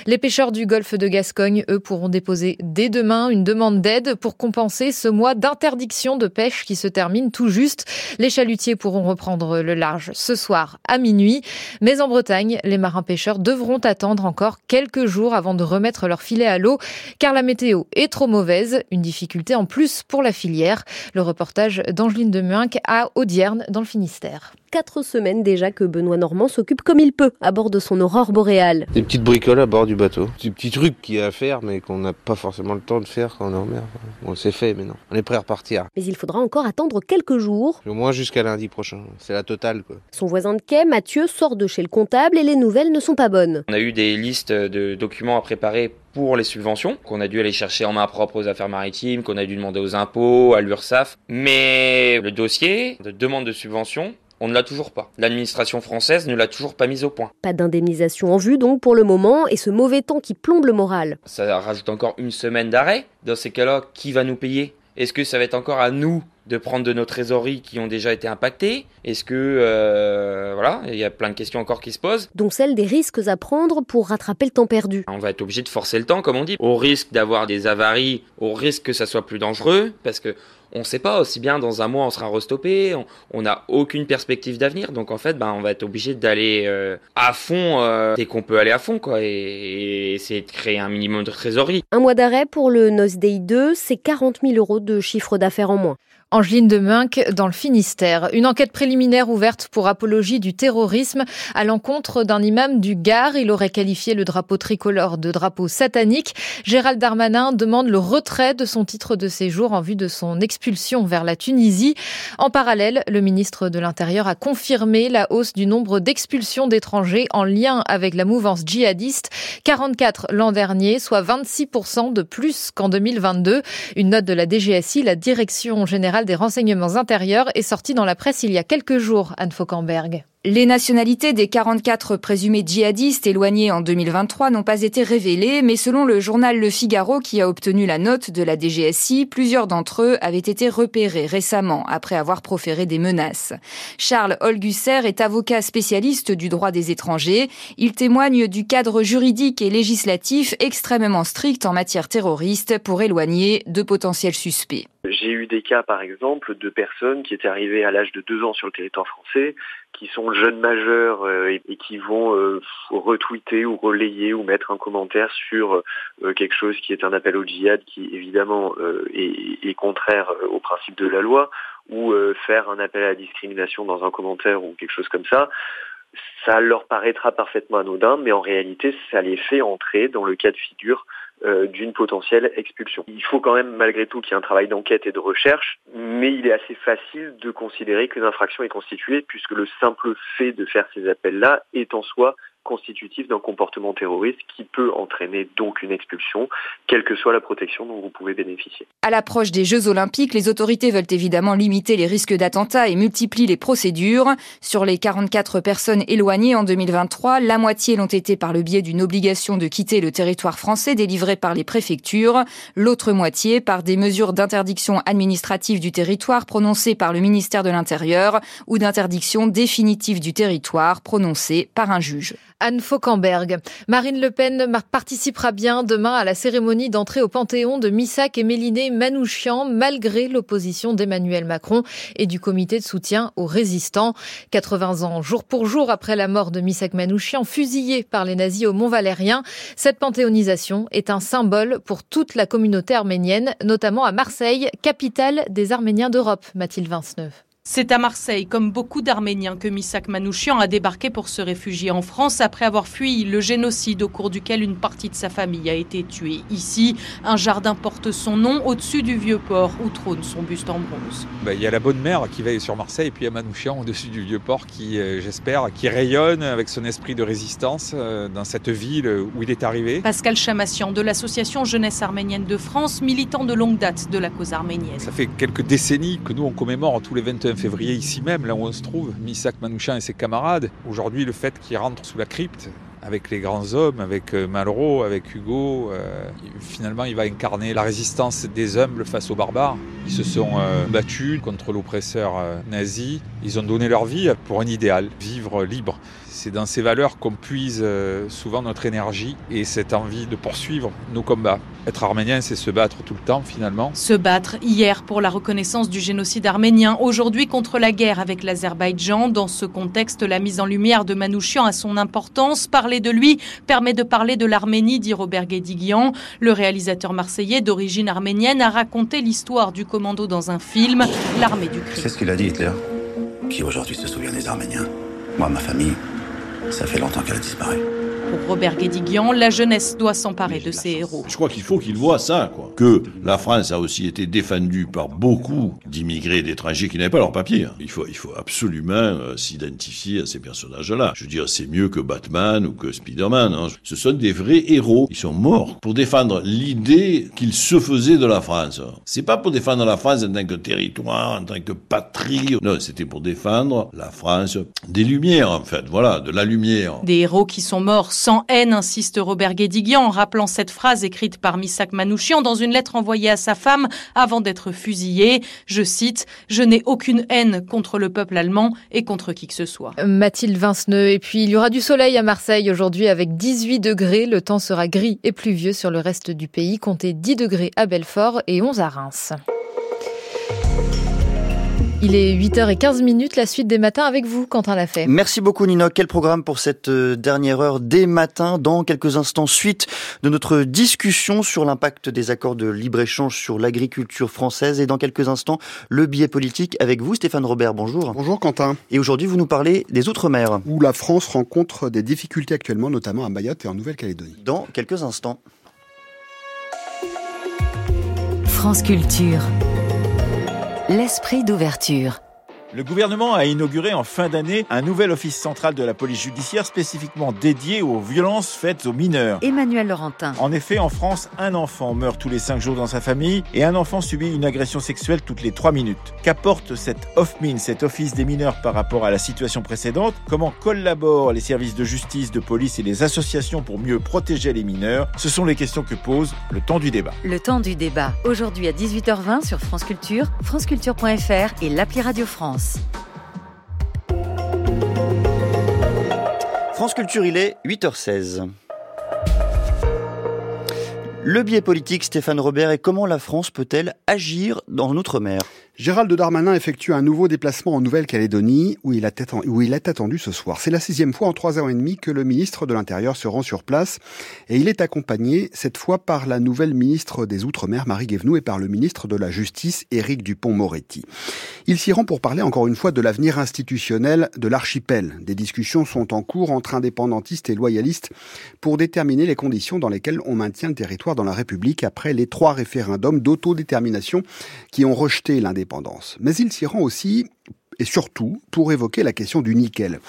Speaker 3: Les pêcheurs du golfe de Gascogne, eux, pourront déposer dès demain une demande d'aide pour compenser ce mois d'interdiction de pêche qui se termine tout juste. Les chalutiers pourront reprendre le large ce soir à minuit. Mais en Bretagne, les marins pêcheurs devront attendre encore quelques jours avant de remettre leur filet à l'eau car la météo est trop mauvaise. Une difficulté en plus pour la filière. Le reportage d'Angeline Demuinck à Audierne dans le Finistère
Speaker 49: quatre semaines déjà que Benoît Normand s'occupe comme il peut à bord de son aurore boréale.
Speaker 64: Des petites bricoles à bord du bateau. Des petits trucs qu'il y a à faire mais qu'on n'a pas forcément le temps de faire quand on est en mer. On s'est fait maintenant. On est prêt à repartir.
Speaker 49: Mais il faudra encore attendre quelques jours.
Speaker 64: Au moins jusqu'à lundi prochain. C'est la totale quoi.
Speaker 49: Son voisin de quai, Mathieu, sort de chez le comptable et les nouvelles ne sont pas bonnes.
Speaker 54: On a eu des listes de documents à préparer pour les subventions, qu'on a dû aller chercher en main propre aux affaires maritimes, qu'on a dû demander aux impôts, à l'URSSAF. Mais le dossier de demande de subvention, on ne l'a toujours pas. L'administration française ne l'a toujours pas mise au point.
Speaker 49: Pas d'indemnisation en vue donc pour le moment et ce mauvais temps qui plombe le moral.
Speaker 54: Ça rajoute encore une semaine d'arrêt. Dans ces cas-là, qui va nous payer? Est-ce que ça va être encore à nous de prendre de nos trésoreries qui ont déjà été impactées Est-ce que euh, voilà, il y a plein de questions encore qui se posent.
Speaker 49: Donc celle des risques à prendre pour rattraper le temps perdu.
Speaker 54: On va être obligé de forcer le temps, comme on dit, au risque d'avoir des avaries, au risque que ça soit plus dangereux, parce que on ne sait pas, aussi bien dans un mois on sera restoppé, on n'a aucune perspective d'avenir, donc en fait ben, on va être obligé d'aller euh, à fond euh, dès qu'on peut aller à fond quoi, et, et, essayer de créer un minimum de trésorerie.
Speaker 49: Un mois d'arrêt pour le NOS Day 2, c'est 40 000 euros de chiffre d'affaires en moins.
Speaker 3: Angeline de Minck dans le Finistère. Une enquête préliminaire ouverte pour apologie du terrorisme à l'encontre d'un imam du Gard. Il aurait qualifié le drapeau tricolore de drapeau satanique. Gérald Darmanin demande le retrait de son titre de séjour en vue de son expulsion vers la Tunisie. En parallèle, le ministre de l'Intérieur a confirmé la hausse du nombre d'expulsions d'étrangers en lien avec la mouvance djihadiste. 44 l'an dernier, soit 26% de plus qu'en 2022. Une note de la DGSI, la Direction générale des renseignements intérieurs est sorti dans la presse il y a quelques jours, Anne Fauquemberg.
Speaker 58: Les nationalités des 44 présumés djihadistes éloignés en 2023 n'ont pas été révélées, mais selon le journal Le Figaro qui a obtenu la note de la DGSI, plusieurs d'entre eux avaient été repérés récemment après avoir proféré des menaces. Charles Holgusser est avocat spécialiste du droit des étrangers. Il témoigne du cadre juridique et législatif extrêmement strict en matière terroriste pour éloigner de potentiels suspects.
Speaker 65: J'ai eu des cas, par exemple, de personnes qui étaient arrivées à l'âge de deux ans sur le territoire français, qui sont jeunes majeurs euh, et, qui vont euh, retweeter ou relayer ou mettre un commentaire sur euh, quelque chose qui est un appel au djihad qui évidemment est, contraire au principe de la loi ou faire un appel à la discrimination dans un commentaire ou quelque chose comme ça. Ça leur paraîtra parfaitement anodin, mais en réalité, ça les fait entrer dans le cas de figure d'une potentielle expulsion. Il faut quand même malgré tout qu'il y ait un travail d'enquête et de recherche, mais il est assez facile de considérer qu'une infraction est constituée puisque le simple fait de faire ces appels-là est en soi constitutif d'un comportement terroriste qui peut entraîner donc une expulsion, quelle que soit la protection dont vous pouvez bénéficier.
Speaker 58: À l'approche des Jeux Olympiques, les autorités veulent évidemment limiter les risques d'attentats et multiplient les procédures. Sur les 44 personnes éloignées en 2023, la moitié l'ont été par le biais d'une obligation de quitter le territoire français délivrée par les préfectures, l'autre moitié par des mesures d'interdiction administrative du territoire prononcées par le ministère de l'Intérieur ou d'interdiction définitive du territoire prononcées par un juge.
Speaker 3: Anne Fauquemberg. Marine Le Pen participera bien demain à la cérémonie d'entrée au Panthéon de Missac et Méliné Manouchian, malgré l'opposition d'Emmanuel Macron et du comité de soutien aux résistants. 80 ans, jour pour jour après la mort de Missac Manouchian, fusillé par les nazis au Mont Valérien, cette panthéonisation est un symbole pour toute la communauté arménienne, notamment à Marseille, capitale des Arméniens d'Europe. Mathilde Vinceneuve.
Speaker 66: C'est à Marseille, comme beaucoup d'Arméniens, que Misak Manouchian a débarqué pour se réfugier en France après avoir fui le génocide au cours duquel une partie de sa famille a été tuée. Ici, un jardin porte son nom au-dessus du vieux port où trône son buste en bronze.
Speaker 67: Bah, il y a la bonne mère qui veille sur Marseille et puis il y a Manouchian au-dessus du vieux port qui, euh, j'espère, qui rayonne avec son esprit de résistance euh, dans cette ville où il est arrivé.
Speaker 66: Pascal Chamassian de l'association Jeunesse arménienne de France, militant de longue date de la cause arménienne.
Speaker 67: Ça fait quelques décennies que nous on commémore tous les 21 février ici même, là où on se trouve, Misak Manouchian et ses camarades. Aujourd'hui, le fait qu'il rentre sous la crypte, avec les grands hommes, avec euh, Malraux, avec Hugo. Euh, finalement, il va incarner la résistance des humbles face aux barbares. Ils se sont euh, battus contre l'oppresseur nazi. Ils ont donné leur vie pour un idéal, vivre libre. C'est dans ces valeurs qu'on puise souvent notre énergie et cette envie de poursuivre nos combats. Être arménien, c'est se battre tout le temps finalement.
Speaker 66: Se battre hier pour la reconnaissance du génocide arménien, aujourd'hui contre la guerre avec l'Azerbaïdjan. Dans ce contexte, la mise en lumière de Manouchian a son importance. Parler de lui permet de parler de l'Arménie, dit Robert Guédiguian. Le réalisateur marseillais d'origine arménienne a raconté l'histoire du commando dans un film, L'armée du Christ.
Speaker 68: C'est ce qu'il a dit Hitler. Qui aujourd'hui se souvient des Arméniens? Moi, ma famille, ça fait longtemps qu'elle a disparu.
Speaker 66: Pour Robert Guédiguian, la jeunesse doit s'emparer de ses héros.
Speaker 53: Je crois qu'il faut qu'il voit ça, quoi. Que la France a aussi été défendue par beaucoup d'immigrés et d'étrangers qui n'avaient pas leur papier. Il faut, il faut absolument euh, s'identifier à ces personnages-là. Je veux dire, c'est mieux que Batman ou que Spider-Man. Hein. Ce sont des vrais héros. Ils sont morts pour défendre l'idée qu'ils se faisaient de la France. C'est pas pour défendre la France en tant que territoire, en tant que patrie. Non, c'était pour défendre la France des Lumières, en fait. Voilà, de la lumière.
Speaker 66: Des héros qui sont morts sans haine, insiste Robert Guédiguian en rappelant cette phrase écrite par Missak Manouchian dans une lettre envoyée à sa femme avant d'être fusillé. Je cite Je n'ai aucune haine contre le peuple allemand et contre qui que ce soit.
Speaker 3: Mathilde Vinceneux. Et puis il y aura du soleil à Marseille aujourd'hui avec 18 degrés. Le temps sera gris et pluvieux sur le reste du pays. Comptez 10 degrés à Belfort et 11 à Reims. Il est 8h15 minutes, la suite des matins avec vous, Quentin Lafay.
Speaker 2: Merci beaucoup Nino. Quel programme pour cette euh, dernière heure des matins? Dans quelques instants, suite de notre discussion sur l'impact des accords de libre-échange sur l'agriculture française. Et dans quelques instants, le billet politique avec vous, Stéphane Robert. Bonjour.
Speaker 69: Bonjour Quentin.
Speaker 2: Et aujourd'hui, vous nous parlez des Outre-mer.
Speaker 69: Où la France rencontre des difficultés actuellement, notamment à Mayotte et en Nouvelle-Calédonie.
Speaker 2: Dans quelques instants.
Speaker 70: France Culture. L'esprit d'ouverture.
Speaker 71: Le gouvernement a inauguré en fin d'année un nouvel office central de la police judiciaire spécifiquement dédié aux violences faites aux mineurs.
Speaker 70: Emmanuel Laurentin.
Speaker 71: En effet, en France, un enfant meurt tous les cinq jours dans sa famille et un enfant subit une agression sexuelle toutes les trois minutes. Qu'apporte cette OFMIN, cet office des mineurs par rapport à la situation précédente? Comment collaborent les services de justice, de police et les associations pour mieux protéger les mineurs? Ce sont les questions que pose le temps du débat.
Speaker 70: Le temps du débat, aujourd'hui à 18h20 sur France Culture, franceculture.fr et l'appli Radio France.
Speaker 2: France Culture, il est 8h16. Le biais politique, Stéphane Robert, et comment la France peut-elle agir dans l'outre-mer?
Speaker 69: Gérald Darmanin effectue un nouveau déplacement en Nouvelle-Calédonie où, il est attendu ce soir. C'est la sixième fois en trois ans et demi que le ministre de l'Intérieur se rend sur place et il est accompagné cette fois par la nouvelle ministre des Outre-mer Marie Guévenoux et par le ministre de la Justice Éric Dupont-Moretti. Il s'y rend pour parler encore une fois de l'avenir institutionnel de l'archipel. Des discussions sont en cours entre indépendantistes et loyalistes pour déterminer les conditions dans lesquelles on maintient le territoire dans la République après les trois référendums d'autodétermination qui ont rejeté l'indépendance mais il s'y rend aussi et surtout pour évoquer la question du nickel.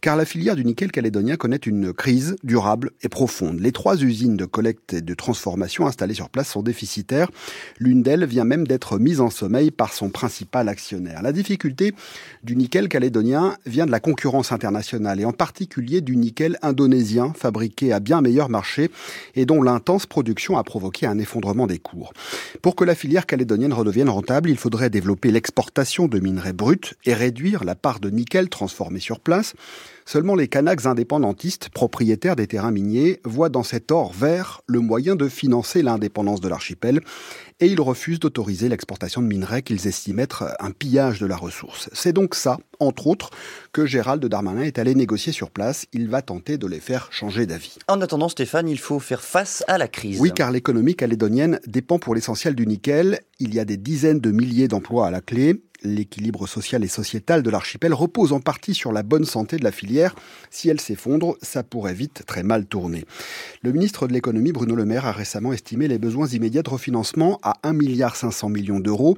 Speaker 69: Car la filière du nickel calédonien connaît une crise durable et profonde. Les trois usines de collecte et de transformation installées sur place sont déficitaires. L'une d'elles vient même d'être mise en sommeil par son principal actionnaire. La difficulté du nickel calédonien vient de la concurrence internationale et en particulier du nickel indonésien fabriqué à bien meilleur marché et dont l'intense production a provoqué un effondrement des cours. Pour que la filière calédonienne redevienne rentable, il faudrait développer l'exportation de minerais bruts et réduire la part de nickel transformé sur place. Seulement les Kanaks indépendantistes, propriétaires des terrains miniers, voient dans cet or vert le moyen de financer l'indépendance de l'archipel et ils refusent d'autoriser l'exportation de minerais qu'ils estiment être un pillage de la ressource. C'est donc ça, entre autres, que Gérald Darmanin est allé négocier sur place. Il va tenter de les faire changer d'avis.
Speaker 2: En attendant, Stéphane, il faut faire face à la crise.
Speaker 69: Oui, car l'économie calédonienne dépend pour l'essentiel du nickel. Il y a des dizaines de milliers d'emplois à la clé l'équilibre social et sociétal de l'archipel repose en partie sur la bonne santé de la filière. Si elle s'effondre, ça pourrait vite très mal tourner. Le ministre de l'économie, Bruno Le Maire, a récemment estimé les besoins immédiats de refinancement à 1,5 milliard d'euros.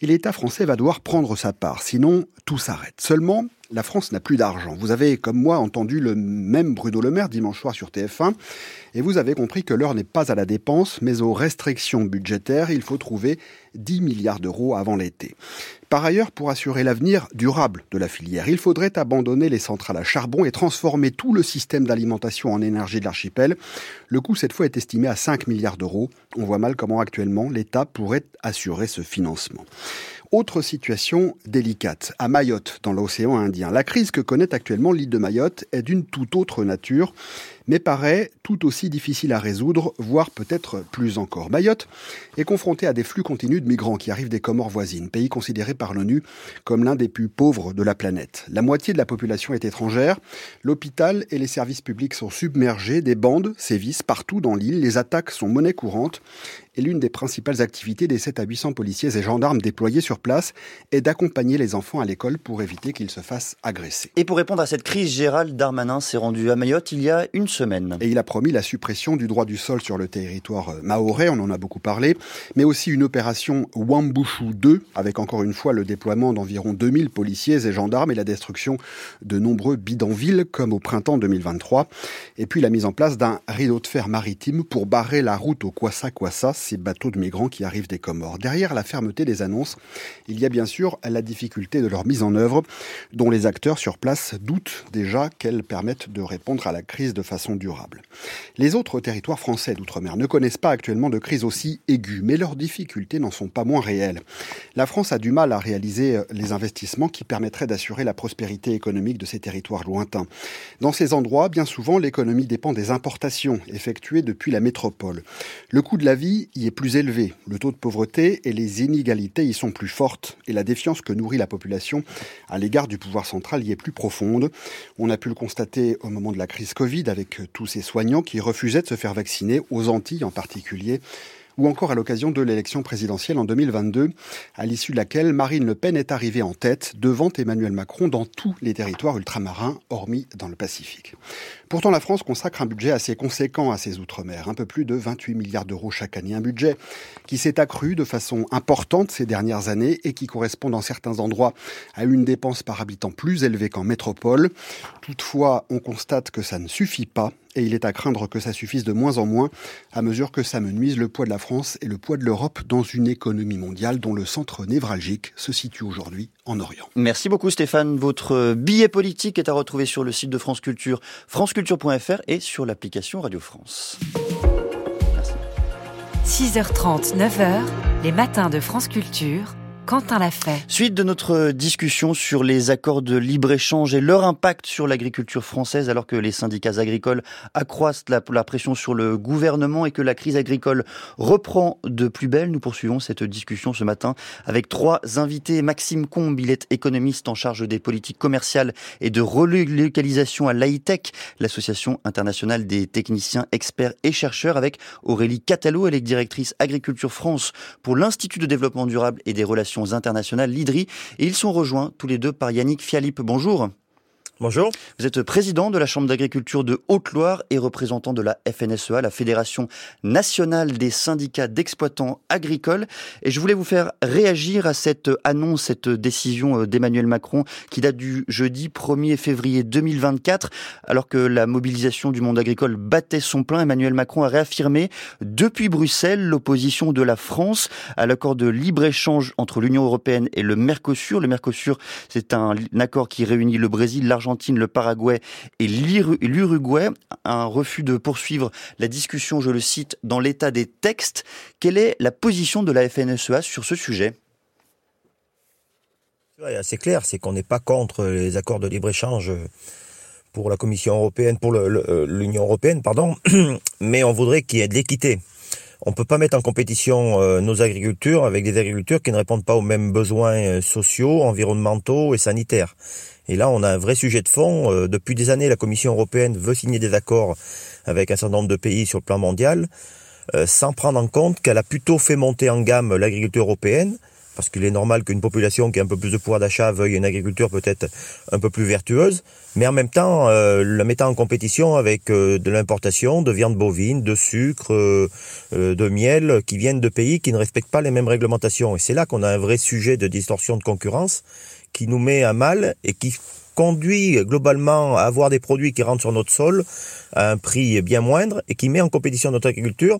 Speaker 69: Et l'État français va devoir prendre sa part, sinon tout s'arrête. Seulement, la France n'a plus d'argent. Vous avez, comme moi, entendu le même Bruno Le Maire dimanche soir sur TF1, et vous avez compris que l'heure n'est pas à la dépense, mais aux restrictions budgétaires. Il faut trouver 10 milliards d'euros avant l'été. Par ailleurs, pour assurer l'avenir durable de la filière, il faudrait abandonner les centrales à charbon et transformer tout le système d'alimentation en énergie de l'archipel. Le coût, cette fois, est estimé à 5 milliards d'euros. On voit mal comment actuellement l'État pourrait assurer ce financement. Autre situation délicate, à Mayotte, dans l'océan Indien. La crise que connaît actuellement l'île de Mayotte est d'une toute autre nature mais paraît tout aussi difficile à résoudre, voire peut-être plus encore. Mayotte est confrontée à des flux continus de migrants qui arrivent des Comores voisines, pays considéré par l'ONU comme l'un des plus pauvres de la planète. La moitié de la population est étrangère, l'hôpital et les services publics sont submergés, des bandes sévissent partout dans l'île, les attaques sont monnaie courante et l'une des principales activités des 7 à 800 policiers et gendarmes déployés sur place est d'accompagner les enfants à l'école pour éviter qu'ils se fassent agresser.
Speaker 2: Et pour répondre à cette crise, Gérald Darmanin s'est rendu à Mayotte il y a une semaine.
Speaker 69: Et il a promis la suppression du droit du sol sur le territoire euh, maorais, on en a beaucoup parlé, mais aussi une opération Wambushu 2, avec encore une fois le déploiement d'environ 2000 policiers et gendarmes et la destruction de nombreux bidonvilles, comme au printemps 2023. Et puis la mise en place d'un rideau de fer maritime pour barrer la route au Kwassa Kwassa, ces bateaux de migrants qui arrivent des Comores. Derrière la fermeté des annonces, il y a bien sûr la difficulté de leur mise en œuvre, dont les acteurs sur place doutent déjà qu'elles permettent de répondre à la crise de façon durable. Les autres territoires français d'outre-mer ne connaissent pas actuellement de crise aussi aiguë, mais leurs difficultés n'en sont pas moins réelles. La France a du mal à réaliser euh, les investissements qui permettraient d'assurer la prospérité économique de ces territoires lointains. Dans ces endroits, bien souvent, l'économie dépend des importations effectuées depuis la métropole. Le coût de la vie y est plus élevé, le taux de pauvreté et les inégalités y sont plus fortes, et la défiance que nourrit la population à l'égard du pouvoir central y est plus profonde. On a pu le constater au moment de la crise Covid avec tous ces soignants qui refusaient de se faire vacciner, aux Antilles en particulier ou encore à l'occasion de l'élection présidentielle en 2022, à l'issue de laquelle Marine Le Pen est arrivée en tête devant Emmanuel Macron dans tous les territoires ultramarins, hormis dans le Pacifique. Pourtant, la France consacre un budget assez conséquent à ses outre-mer, un peu plus de 28 milliards d'euros chaque année, un budget qui s'est accru de façon importante ces dernières années et qui correspond dans certains endroits à une dépense par habitant plus élevée qu'en métropole. Toutefois, on constate que ça ne suffit pas et il est à craindre que ça suffise de moins en moins à mesure que ça menuise le poids de la France et le poids de l'Europe dans une économie mondiale dont le centre névralgique se situe aujourd'hui en Orient.
Speaker 2: Merci beaucoup Stéphane. Votre billet politique est à retrouver sur le site de France Culture, franceculture.fr et sur l'application Radio France.
Speaker 70: 6h30, 9h, les matins de France Culture
Speaker 2: Suite de notre discussion sur les accords de libre-échange et leur impact sur l'agriculture française alors que les syndicats agricoles accroissent la, pression sur le gouvernement et que la crise agricole reprend de plus belle. Nous poursuivons cette discussion ce matin avec trois invités. Maxime Combe, il est économiste en charge des politiques commerciales et de relocalisation à l'AITEC, l'association internationale des techniciens, experts et chercheurs avec Aurélie Catalot, elle est directrice Agriculture France pour l'Institut de développement durable et des relations internationales, l'IDRI, et ils sont rejoints tous les deux par Yannick Fialip. Bonjour.
Speaker 72: Bonjour.
Speaker 2: Vous êtes président de la Chambre d'agriculture de Haute-Loire et représentant de la FNSEA, la Fédération nationale des syndicats d'exploitants agricoles. Et je voulais vous faire réagir à cette annonce, cette décision euh, d'Emmanuel Macron qui date du jeudi 1er février 2024. Alors que la mobilisation du monde agricole battait son plein, Emmanuel Macron a réaffirmé depuis Bruxelles l'opposition de la France à l'accord de libre-échange entre l'Union européenne et le Mercosur. Le Mercosur, c'est un accord qui réunit le Brésil, l'Argentine, le Paraguay et l'Uruguay. Un refus de poursuivre la discussion, je le cite, dans l'état des textes. Quelle est la position de la FNSEA sur ce sujet?
Speaker 72: C'est clair, c'est qu'on n'est pas contre les accords de libre-échange pour la Commission européenne, pour euh, l'Union européenne, pardon, mais on voudrait qu'il y ait de l'équité. On peut pas mettre en compétition euh, nos agricultures avec des agricultures qui ne répondent pas aux mêmes besoins euh, sociaux, environnementaux et sanitaires. Et là, on a un vrai sujet de fond. Euh, depuis des années, la Commission européenne veut signer des accords avec un certain nombre de pays sur le plan mondial, sans prendre en compte qu'elle a plutôt fait monter en gamme l'agriculture européenne, parce qu'il est normal qu'une population qui a un peu plus de pouvoir d'achat veuille une agriculture peut-être un peu plus vertueuse, mais en même temps euh, la mettant en compétition avec de l'importation de viande bovine, de sucre, de miel, qui viennent de pays qui ne respectent pas les mêmes réglementations. Et c'est là qu'on a un vrai sujet de distorsion de concurrence qui nous met à mal et qui conduit globalement à avoir des produits qui rentrent sur notre sol à un prix bien moindre et qui met en compétition notre agriculture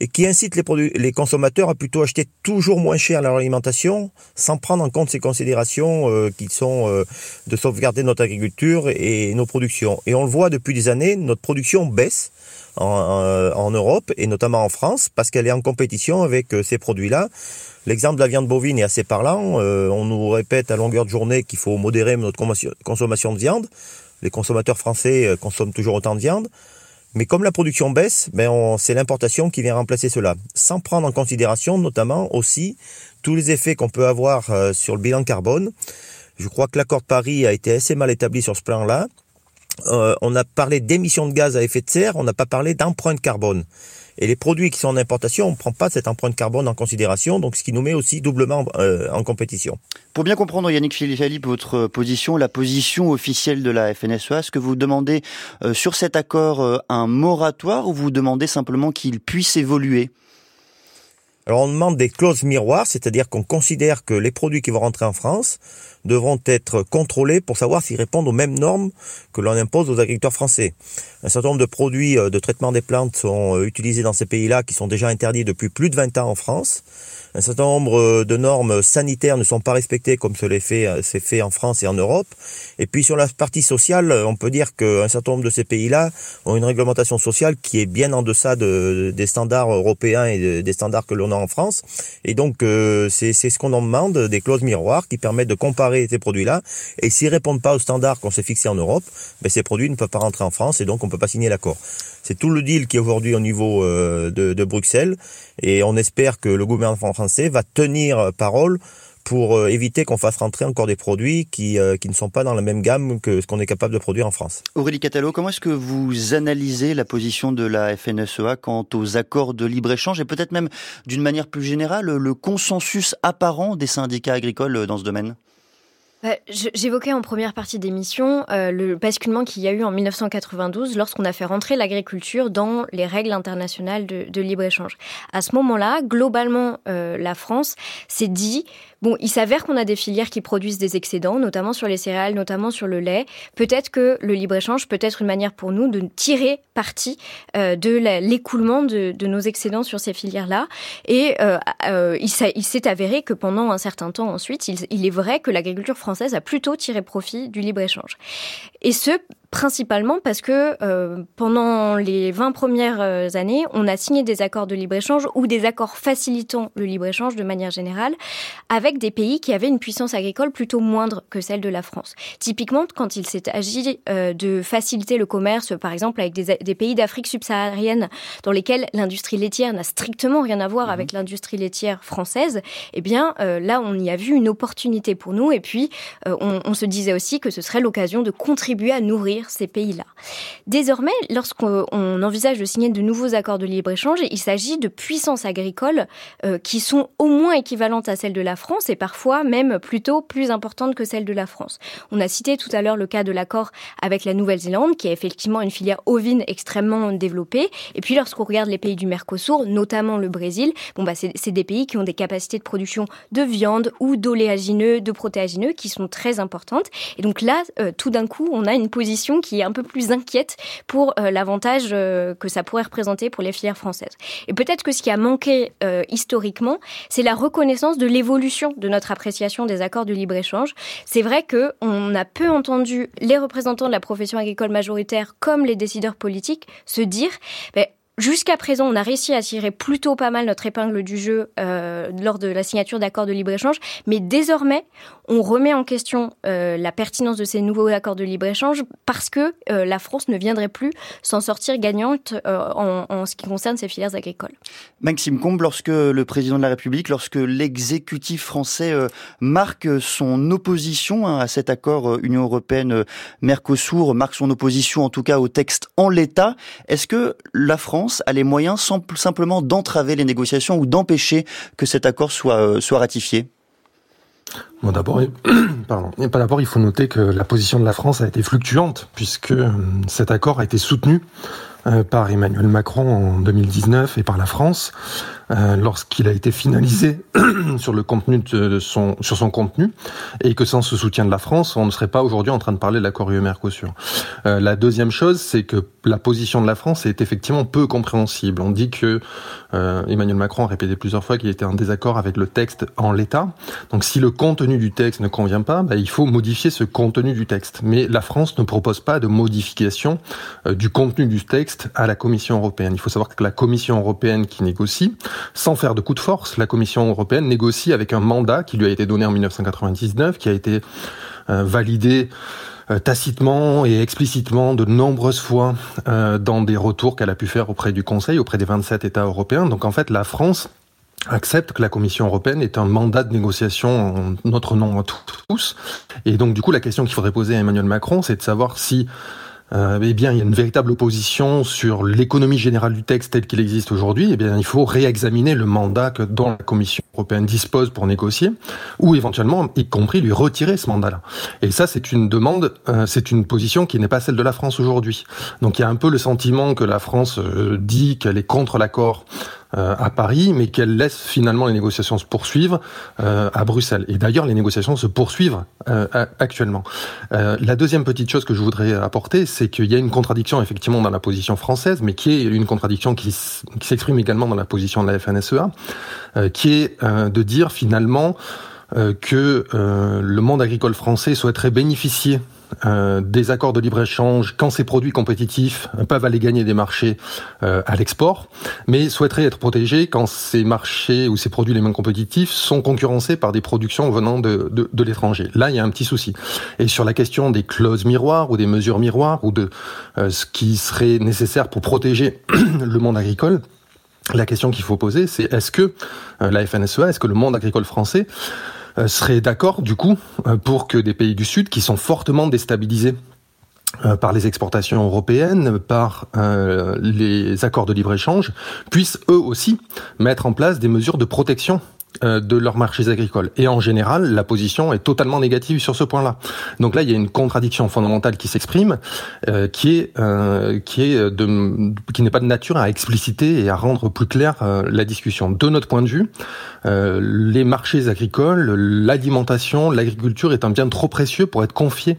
Speaker 72: et qui incite les, les consommateurs à plutôt acheter toujours moins cher leur alimentation sans prendre en compte ces considérations euh, qui sont euh, de sauvegarder notre agriculture et nos productions. Et on le voit depuis des années, notre production baisse en, en Europe et notamment en France parce qu'elle est en compétition avec euh, ces produits-là L'exemple de la viande bovine est assez parlant. Euh, on nous répète à longueur de journée qu'il faut modérer notre consommation de viande. Les consommateurs français euh, consomment toujours autant de viande. Mais comme la production baisse, ben c'est l'importation qui vient remplacer cela, sans prendre en considération notamment aussi tous les effets qu'on peut avoir euh, sur le bilan carbone. Je crois que l'accord de Paris a été assez mal établi sur ce plan-là. on a parlé d'émissions de gaz à effet de serre, on n'a pas parlé d'empreinte carbone. Et les produits qui sont en importation, on ne prend pas cette empreinte carbone en considération, donc ce qui nous met aussi doublement euh, en compétition.
Speaker 2: Pour bien comprendre, Yannick Philippe, votre position, la position officielle de la FNSEA, est-ce que vous demandez euh, sur cet accord euh, un moratoire ou vous demandez simplement qu'il puisse évoluer?
Speaker 72: Alors on demande des clauses miroirs, c'est-à-dire qu'on considère que les produits qui vont rentrer en France devront être contrôlés pour savoir s'ils répondent aux mêmes normes que l'on impose aux agriculteurs français. Un certain nombre de produits euh, de traitement des plantes sont euh, utilisés dans ces pays-là qui sont déjà interdits depuis plus de 20 ans en France. Un certain nombre de normes sanitaires ne sont pas respectées comme c'est fait, fait en France et en Europe. Et puis sur la partie sociale, on peut dire qu'un certain nombre de ces pays-là ont une réglementation sociale qui est bien en deçà de, des standards européens et des standards que l'on a en France. Et donc c'est ce qu'on en demande, des clauses miroirs qui permettent de comparer ces produits-là. Et s'ils répondent pas aux standards qu'on s'est fixés en Europe, ben, ces produits ne peuvent pas rentrer en France et donc on peut pas signer l'accord. C'est tout le deal qui est aujourd'hui au niveau euh, de, Bruxelles et on espère que le gouvernement français va tenir parole pour euh, éviter qu'on fasse rentrer encore des produits qui, euh, qui ne sont pas dans la même gamme que ce qu'on est capable de produire en France.
Speaker 2: Aurélie Catalot, comment est-ce que vous analysez la position de la FNSEA quant aux accords de libre-échange et peut-être même d'une manière plus générale le consensus apparent des syndicats agricoles dans ce domaine?
Speaker 49: Bah, j'évoquais en première partie d'émission euh, le basculement qu'il y a eu en 1992 lorsqu'on a fait rentrer l'agriculture dans les règles internationales de, libre-échange. À ce moment-là, globalement, euh, la France s'est dit Bon, il s'avère qu'on a des filières qui produisent des excédents, notamment sur les céréales, notamment sur le lait. Peut-être que le libre-échange peut être une manière pour nous de tirer parti euh, de l'écoulement de, nos excédents sur ces filières-là. Et il s'est avéré que pendant un certain temps ensuite, il, il est vrai que l'agriculture française a plutôt tiré profit du libre-échange. Et ce, Principalement parce que euh, pendant les 20 premières euh, années, on a signé des accords de libre-échange ou des accords facilitant le libre-échange de manière générale avec des pays qui avaient une puissance agricole plutôt moindre que celle de la France. Typiquement, quand il s'est agi euh, de faciliter le commerce, par exemple avec des, des pays d'Afrique subsaharienne dans lesquels l'industrie laitière n'a strictement rien à voir mmh. avec l'industrie laitière française, eh bien là, on y a vu une opportunité pour nous et puis on, on se disait aussi que ce serait l'occasion de contribuer à nourrir ces pays-là. Désormais, lorsqu'on envisage de signer de nouveaux accords de libre-échange, il s'agit de puissances agricoles euh, qui sont au moins équivalentes à celles de la France et parfois même plutôt plus importantes que celles de la France. On a cité tout à l'heure le cas de l'accord avec la Nouvelle-Zélande, qui a effectivement une filière ovine extrêmement développée. Et puis lorsqu'on regarde les pays du Mercosur, notamment le Brésil, bon bah c'est des pays qui ont des capacités de production de viande ou d'oléagineux, de protéagineux qui sont très importantes. Et donc là, euh, tout d'un coup, on a une position qui est un peu plus inquiète pour euh, l'avantage euh, que ça pourrait représenter pour les filières françaises. Et peut-être que ce qui a manqué euh, historiquement, c'est la reconnaissance de l'évolution de notre appréciation des accords de libre-échange. C'est vrai que on a peu entendu les représentants de la profession agricole majoritaire comme les décideurs politiques se dire ben, Jusqu'à présent, on a réussi à tirer plutôt pas mal notre épingle du jeu euh, lors de la signature d'accords de libre-échange, mais désormais, on remet en question euh, la pertinence de ces nouveaux accords de libre-échange parce que euh, la France ne viendrait plus s'en sortir gagnante en, en, ce qui concerne ses filières agricoles.
Speaker 2: Maxime Combe, lorsque le président de la République, lorsque l'exécutif français marque son opposition hein, à cet accord Union européenne-Mercosur, marque son opposition en tout cas au texte en l'état, est-ce que la France a les moyens simplement d'entraver les négociations ou d'empêcher que cet accord soit, euh, ratifié?
Speaker 50: Bon, d'abord, d'abord, il faut noter que la position de la France a été fluctuante puisque euh, cet accord a été soutenu par Emmanuel Macron en 2019 et par la France euh, lorsqu'il a été finalisé sur le contenu de son sur son contenu et que sans ce soutien de la France, on ne serait pas aujourd'hui en train de parler de l'accord UE-Mercosur. Euh, la deuxième chose, c'est que la position de la France est effectivement peu compréhensible. On dit que euh, Emmanuel Macron a répété plusieurs fois qu'il était en désaccord avec le texte en l'état. Donc si le contenu du texte ne convient pas, bah, il faut modifier ce contenu du texte. Mais la France ne propose pas de modification euh, du contenu du texte à la Commission européenne. Il faut savoir que la Commission européenne qui négocie sans faire de coup de force, la Commission européenne négocie avec un mandat qui lui a été donné en 1999, qui a été euh, validé euh, tacitement et explicitement de nombreuses fois euh, dans des retours qu'elle a pu faire auprès du Conseil, auprès des 27 États européens. Donc en fait, la France accepte que la Commission européenne est un mandat de négociation en notre nom à tous. Et donc du coup, la question qu'il faudrait poser à Emmanuel Macron, c'est de savoir si euh, eh bien, il y a une véritable opposition sur l'économie générale du texte tel qu'il existe aujourd'hui, eh bien, il faut réexaminer le mandat que dont la Commission européenne dispose pour négocier, ou éventuellement, y compris, lui retirer ce mandat-là. Et ça, c'est une demande, euh, c'est une position qui n'est pas celle de la France aujourd'hui. Donc, il y a un peu le sentiment que la France euh, dit qu'elle est contre l'accord à Paris, mais qu'elle laisse finalement les négociations se poursuivre à Bruxelles. Et d'ailleurs, les négociations se poursuivent actuellement. la deuxième petite chose que je voudrais apporter, c'est qu'il y a une contradiction effectivement dans la position française, mais qui est une contradiction qui, s'exprime également dans la position de la FNSEA, qui est de dire finalement euh, que euh, le monde agricole français souhaiterait bénéficier euh, des accords de libre-échange quand ces produits compétitifs peuvent aller gagner des marchés à l'export, mais souhaiterait être protégé quand ces marchés ou ces produits les moins compétitifs sont concurrencés par des productions venant de, de, l'étranger. Là, il y a un petit souci. Et sur la question des clauses miroirs ou des mesures miroirs ou de ce qui serait nécessaire pour protéger le monde agricole, la question qu'il faut poser, c'est est-ce que la FNSEA, est-ce que le monde agricole français euh, serait d'accord, du coup, euh, pour que des pays du Sud, qui sont fortement déstabilisés euh, par les exportations européennes, par les accords de libre-échange, puissent eux aussi mettre en place des mesures de protection euh, de leurs marchés agricoles. Et en général, la position est totalement négative sur ce point-là. Donc là, il y a une contradiction fondamentale qui s'exprime, euh, qui est euh, qui est de qui n'est pas de nature à expliciter et à rendre plus claire la discussion. De notre point de vue, les marchés agricoles, l'alimentation, l'agriculture est un bien trop précieux pour être confié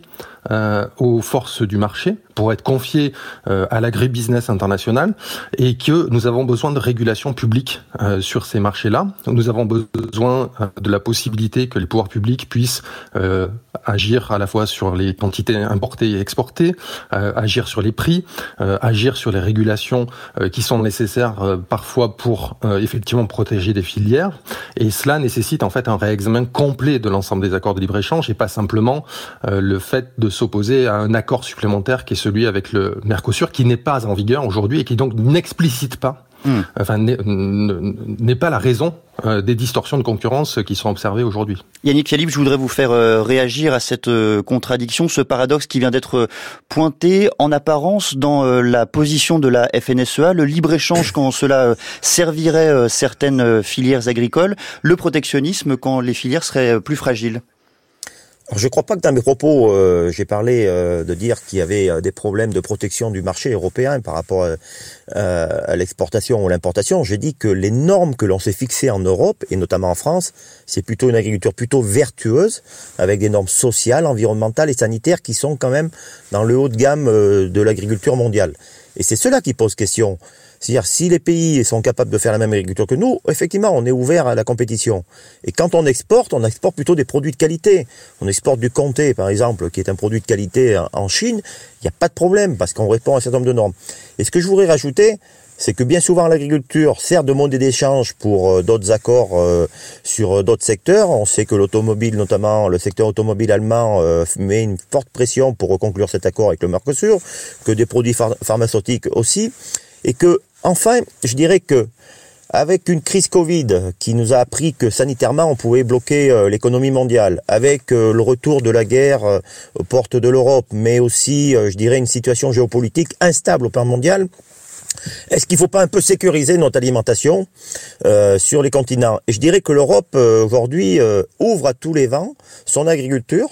Speaker 50: euh, aux forces du marché pour être confiées euh, à l'agribusiness international et que nous avons besoin de régulation publique euh, sur ces marchés-là. Nous avons besoin de la possibilité que les pouvoirs publics puissent agir à la fois sur les quantités importées et exportées, agir sur les prix, agir sur les régulations qui sont nécessaires parfois pour effectivement protéger des filières. Et cela nécessite en fait un réexamen complet de l'ensemble des accords de libre-échange et pas simplement le fait de s'opposer à un accord supplémentaire qui est celui avec le Mercosur, qui n'est pas en vigueur aujourd'hui et qui donc n'explicite pas hmm. enfin n'est pas la raison euh, des distorsions de concurrence qui sont observées aujourd'hui.
Speaker 2: Yannick Philippe, je voudrais vous faire euh, réagir à cette euh, contradiction, ce paradoxe qui vient d'être pointé en apparence dans la position de la FNSEA, le libre-échange quand cela servirait certaines filières agricoles, le protectionnisme quand les filières seraient plus fragiles.
Speaker 72: Je ne crois pas que dans mes propos, euh, j'ai parlé euh, de dire qu'il y avait euh, des problèmes de protection du marché européen par rapport à l'exportation ou l'importation. J'ai dit que les normes que l'on s'est fixées en Europe, et notamment en France, c'est plutôt une agriculture plutôt vertueuse, avec des normes sociales, environnementales et sanitaires qui sont quand même dans le haut de gamme de l'agriculture mondiale. Et c'est cela qui pose question. C'est-à-dire, si les pays sont capables de faire la même agriculture que nous, effectivement, on est ouvert à la compétition. Et quand on exporte, on exporte plutôt des produits de qualité. On exporte du comté, par exemple, qui est un produit de qualité en Chine. Il n'y a pas de problème parce qu'on répond à un certain nombre de normes. Et ce que je voudrais rajouter, c'est que bien souvent l'agriculture sert de monnaie d'échange pour euh, d'autres accords euh, sur euh, d'autres secteurs. On sait que l'automobile, notamment le secteur automobile allemand, met une forte pression pour conclure cet accord avec le Mercosur, que des produits pharmaceutiques aussi, et que Enfin, je dirais que avec une crise Covid qui nous a appris que sanitairement on pouvait bloquer euh, l'économie mondiale, avec euh, le retour de la guerre euh, aux portes de l'Europe, mais aussi, je dirais, une situation géopolitique instable au plan mondial, est-ce qu'il ne faut pas un peu sécuriser notre alimentation sur les continents? Je dirais que l'Europe aujourd'hui ouvre à tous les vents son agriculture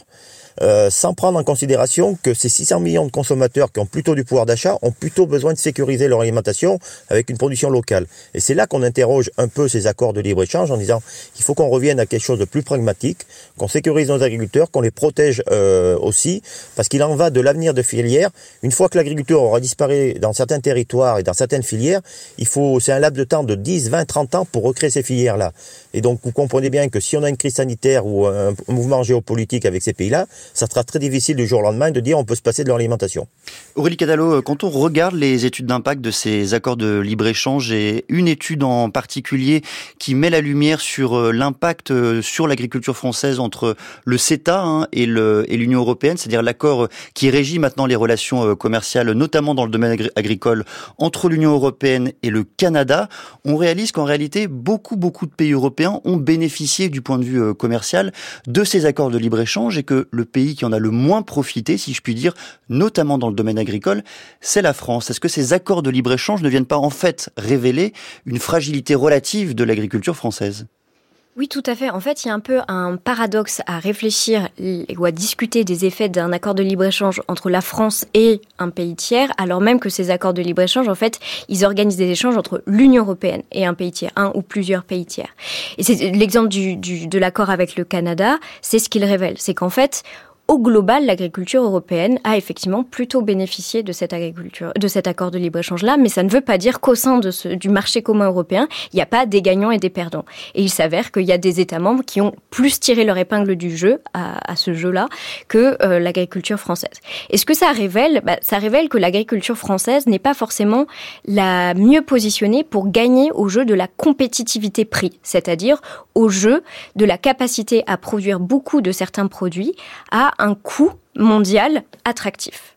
Speaker 72: euh, sans prendre en considération que ces 600 millions de consommateurs qui ont plutôt du pouvoir d'achat ont plutôt besoin de sécuriser leur alimentation avec une production locale. Et c'est là qu'on interroge un peu ces accords de libre-échange en disant qu'il faut qu'on revienne à quelque chose de plus pragmatique, qu'on sécurise nos agriculteurs, qu'on les protège euh, aussi, parce qu'il en va de l'avenir de filières. Une fois que l'agriculture aura disparu dans certains territoires et dans certaines filières, il faut, c'est un laps de temps de 10, 20, 30 ans pour recréer ces filières-là. Et donc, vous comprenez bien que si on a une crise sanitaire ou un mouvement géopolitique avec ces pays-là, ça sera très difficile du jour au lendemain de dire on peut se passer de leur alimentation.
Speaker 2: Aurélie Cadallo, euh, quand on regarde les études d'impact de ces accords de libre-échange et une étude en particulier qui met la lumière sur euh, l'impact euh, sur l'agriculture française entre le CETA hein, et l'Union européenne, c'est-à-dire l'accord qui régit maintenant les relations commerciales, notamment dans le domaine agricole, entre l'Union européenne et le Canada, on réalise qu'en réalité, beaucoup, beaucoup de pays européens ont bénéficié du point de vue commercial de ces accords de libre-échange et que le qui en a le moins profité, si je puis dire, notamment dans le domaine agricole, c'est la France. Est-ce que ces accords de libre-échange ne viennent pas en fait révéler une fragilité relative de l'agriculture française?
Speaker 49: Oui, tout à fait. En fait, il y a un peu un paradoxe à réfléchir ou à discuter des effets d'un accord de libre-échange entre la France et un pays tiers, alors même que ces accords de libre-échange, en fait, ils organisent des échanges entre l'Union européenne et un pays tiers, un ou plusieurs pays tiers. Et c'est l'exemple du, du, de l'accord avec le Canada, c'est ce qu'il révèle. C'est qu'en fait, au global, l'agriculture européenne a effectivement plutôt bénéficié de cette agriculture, de cet accord de libre-échange là, mais ça ne veut pas dire qu'au sein de ce, du marché commun européen, il n'y a pas des gagnants et des perdants. Et il s'avère qu'il y a des États membres qui ont plus tiré leur épingle du jeu à, à ce jeu-là que euh, l'agriculture française. Et ce que ça révèle, bah, ça révèle que l'agriculture française n'est pas forcément la mieux positionnée pour gagner au jeu de la compétitivité prix, c'est-à-dire au jeu de la capacité à produire beaucoup de certains produits à un coût mondial attractif.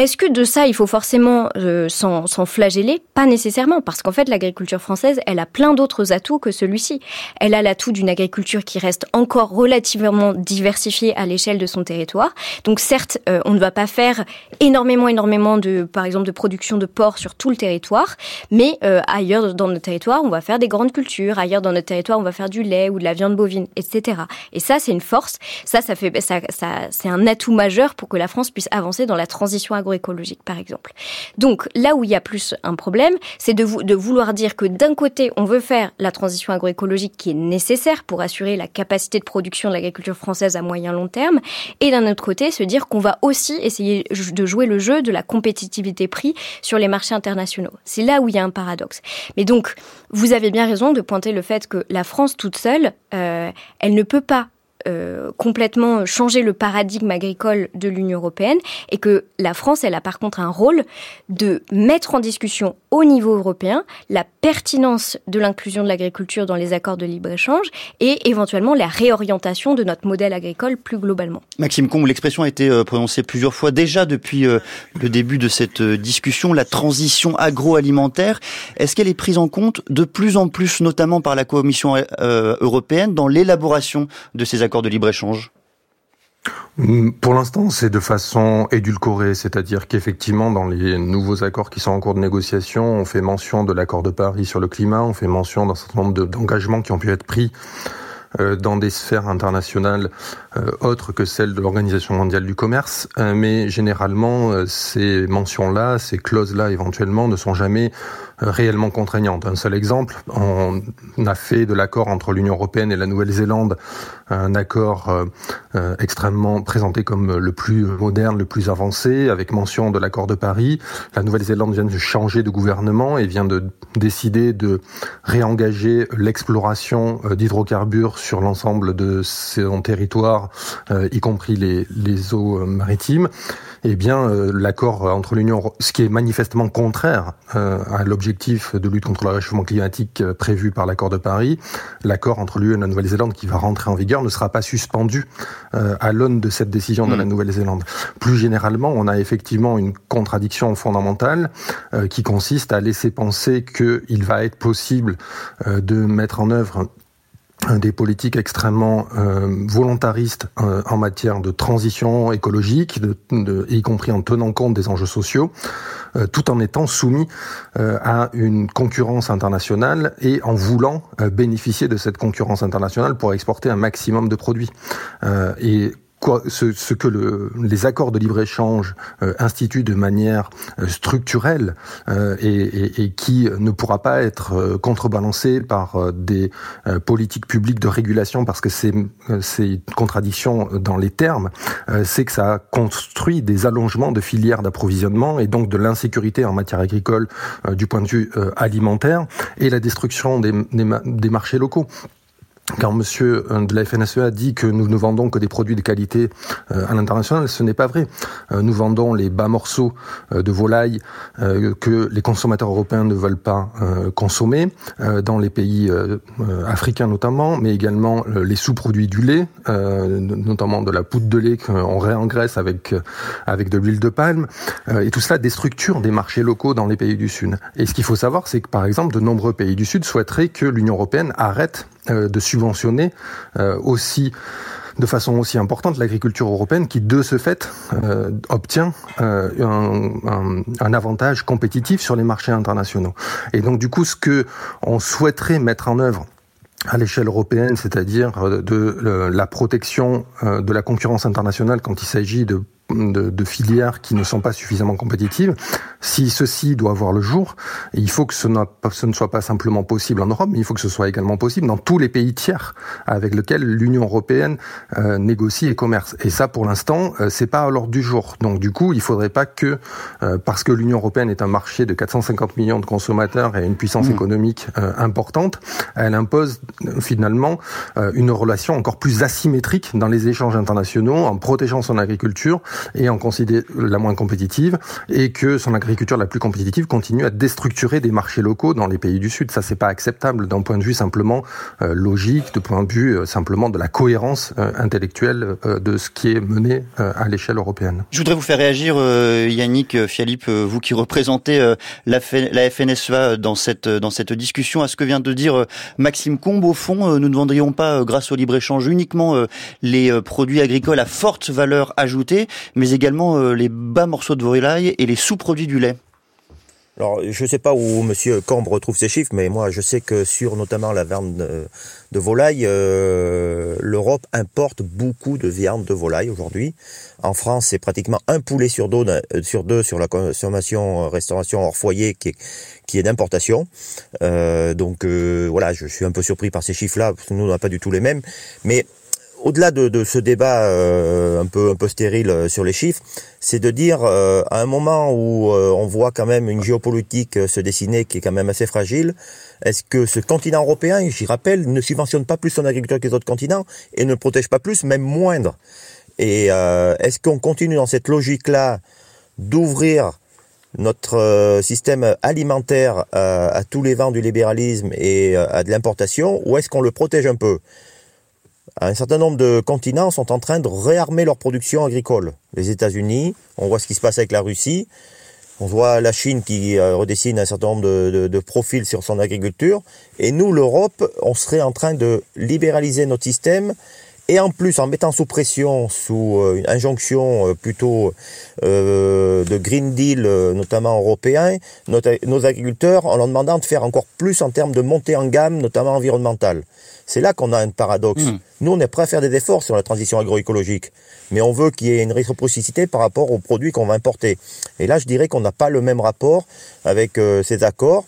Speaker 49: Est-ce que de ça, il faut forcément euh, s'en flageller? Pas nécessairement, parce qu'en fait, l'agriculture française, elle a plein d'autres atouts que celui-ci. Elle a l'atout d'une agriculture qui reste encore relativement diversifiée à l'échelle de son territoire. Donc certes, euh, on ne va pas faire énormément, énormément de, par exemple, de production de porc sur tout le territoire, mais euh, ailleurs dans notre territoire, on va faire des grandes cultures. Ailleurs dans notre territoire, on va faire du lait ou de la viande bovine, etc. Et ça, c'est une force. Ça, ça fait, ça, ça c'est un atout majeur pour que la France puisse avancer dans la transition agroalimentaire écologique, par exemple. Donc là où il y a plus un problème, c'est de, de vouloir dire que d'un côté, on veut faire la transition agroécologique qui est nécessaire pour assurer la capacité de production de l'agriculture française à moyen long terme, et d'un autre côté, se dire qu'on va aussi essayer de jouer le jeu de la compétitivité prix sur les marchés internationaux. C'est là où il y a un paradoxe. Mais donc, vous avez bien raison de pointer le fait que la France toute seule, euh, elle ne peut pas euh, complètement changer le paradigme agricole de l'Union européenne et que la France, elle a par contre un rôle de mettre en discussion au niveau européen la pertinence de l'inclusion de l'agriculture dans les accords de libre-échange et éventuellement la réorientation de notre modèle agricole plus globalement.
Speaker 2: Maxime Combe, l'expression a été euh, prononcée plusieurs fois déjà depuis euh, le début de cette discussion, la transition agroalimentaire. Est-ce qu'elle est prise en compte de plus en plus, notamment par la Commission européenne, dans l'élaboration de ces accords de libre-échange
Speaker 50: mm, pour l'instant, c'est de façon édulcorée, c'est-à-dire qu'effectivement, dans les nouveaux accords qui sont en cours de négociation, on fait mention de l'accord de Paris sur le climat, on fait mention d'un certain nombre d'engagements qui ont pu être pris euh, dans des sphères internationales euh, autres que celles de l'Organisation mondiale du commerce, euh, mais généralement ces mentions-là, ces clauses-là éventuellement ne sont jamais réellement contraignantes. Un seul exemple, on a fait de l'accord entre l'Union européenne et la Nouvelle-Zélande un accord extrêmement présenté comme le plus moderne, le plus avancé, avec mention de l'accord de Paris. La Nouvelle-Zélande vient de changer de gouvernement et vient de décider de réengager l'exploration d'hydrocarbures sur l'ensemble de son territoire, euh, y compris les, les eaux euh, maritimes, eh bien euh, l'accord entre l'Union, ce qui est manifestement contraire à l'objectif de lutte contre le réchauffement climatique prévu par l'accord de Paris, l'accord entre l'UE et la Nouvelle-Zélande qui va rentrer en vigueur ne sera pas suspendu à l'aune de cette décision de la mm. Nouvelle-Zélande. Plus généralement, on a effectivement une contradiction fondamentale qui consiste à laisser penser qu'il va être possible de mettre en œuvre des politiques extrêmement euh, volontaristes euh, en matière de transition écologique, y compris en tenant compte des enjeux sociaux, euh, tout en étant soumis à une concurrence internationale et en voulant bénéficier de cette concurrence internationale pour exporter un maximum de produits. et ce, que le, les accords de libre-échange euh, instituent de manière euh, structurelle euh, et, qui ne pourra pas être contrebalancé par des politiques publiques de régulation parce que c'est une contradiction dans les termes, c'est que ça construit des allongements de filières d'approvisionnement et donc de l'insécurité en matière agricole du point de vue alimentaire et la destruction des, des, des marchés locaux quand monsieur euh, de la FNSEA dit que nous ne vendons que des produits de qualité euh, à l'international, ce n'est pas vrai. Euh, nous vendons les bas morceaux de volaille que les consommateurs européens ne veulent pas consommer, dans les pays africains notamment, mais également les sous-produits du lait, notamment de la poudre de lait qu'on réengraisse avec, avec de l'huile de palme. Et tout cela déstructure des marchés locaux dans les pays du Sud. Et ce qu'il faut savoir, c'est que par exemple, de nombreux pays du Sud souhaiteraient que l'Union européenne arrête de subventionner euh, aussi de façon aussi importante l'agriculture européenne qui, de ce fait, euh, obtient euh, un, un, avantage compétitif sur les marchés internationaux. Et donc, du coup, ce que on souhaiterait mettre en œuvre à l'échelle européenne, c'est-à-dire de la protection de la concurrence internationale quand il s'agit de de, de, filières qui ne sont pas suffisamment compétitives. Si ceci doit voir le jour, il faut que ce, ce, ne soit pas simplement possible en Europe, mais il faut que ce soit également possible dans tous les pays tiers avec lesquels l'Union européenne euh, négocie et commerce. Et ça, pour l'instant, euh, c'est pas à l'ordre du jour. Donc, du coup, il faudrait pas que, euh, parce que l'Union européenne est un marché de 450 millions de consommateurs et une puissance mmh. économique euh, importante, elle impose finalement une relation encore plus asymétrique dans les échanges internationaux en protégeant son agriculture et en considérer la moins compétitive et que son agriculture la plus compétitive continue à déstructurer des marchés locaux dans les pays du Sud. Ça, c'est pas acceptable d'un point de vue simplement euh, logique, de point de vue euh, simplement de la cohérence euh, intellectuelle de ce qui est mené à l'échelle européenne.
Speaker 2: Je voudrais vous faire réagir, Yannick Fialip, vous qui représentez la, FNSEA dans cette, dans cette discussion, à ce que vient de dire Maxime Combe. Au fond, nous ne vendrions pas, grâce au libre-échange, uniquement les produits agricoles à forte valeur ajoutée, mais également euh, les bas morceaux de volaille et les sous-produits du lait.
Speaker 72: Alors, je ne sais pas où M. Cambre retrouve ces chiffres, mais moi, je sais que sur notamment la viande de, volaille, euh, l'Europe importe beaucoup de viande de volaille aujourd'hui. En France, c'est pratiquement un poulet sur deux, euh, sur deux sur la consommation restauration hors foyer qui est, qui est d'importation. donc voilà, je suis un peu surpris par ces chiffres-là, parce que nous, on n'a pas du tout les mêmes. Mais au-delà de, ce débat euh, un peu un peu stérile euh, sur les chiffres, c'est de dire euh, à un moment où on voit quand même une géopolitique se dessiner qui est quand même assez fragile, est-ce que ce continent européen, j'y rappelle, ne subventionne pas plus son agriculture que les autres continents et ne protège pas plus, même moindre? Et est-ce qu'on continue dans cette logique-là d'ouvrir notre système alimentaire à tous les vents du libéralisme et à de l'importation, ou est-ce qu'on le protège un peu? Un certain nombre de continents sont en train de réarmer leur production agricole. Les États-Unis, on voit ce qui se passe avec la Russie, on voit la Chine qui euh, redessine un certain nombre de, profils sur son agriculture, et nous, l'Europe, on serait en train de libéraliser notre système, et en plus en mettant sous pression, sous euh, une injonction euh, plutôt de Green Deal, notamment européen, nos agriculteurs, en leur demandant de faire encore plus en termes de montée en gamme, notamment environnementale. C'est là qu'on a un paradoxe. Hmm. Nous, on est prêt à faire des efforts sur la transition agroécologique, mais on veut qu'il y ait une réciprocité par rapport aux produits qu'on va importer. Et là, je dirais qu'on n'a pas le même rapport avec euh, ces accords.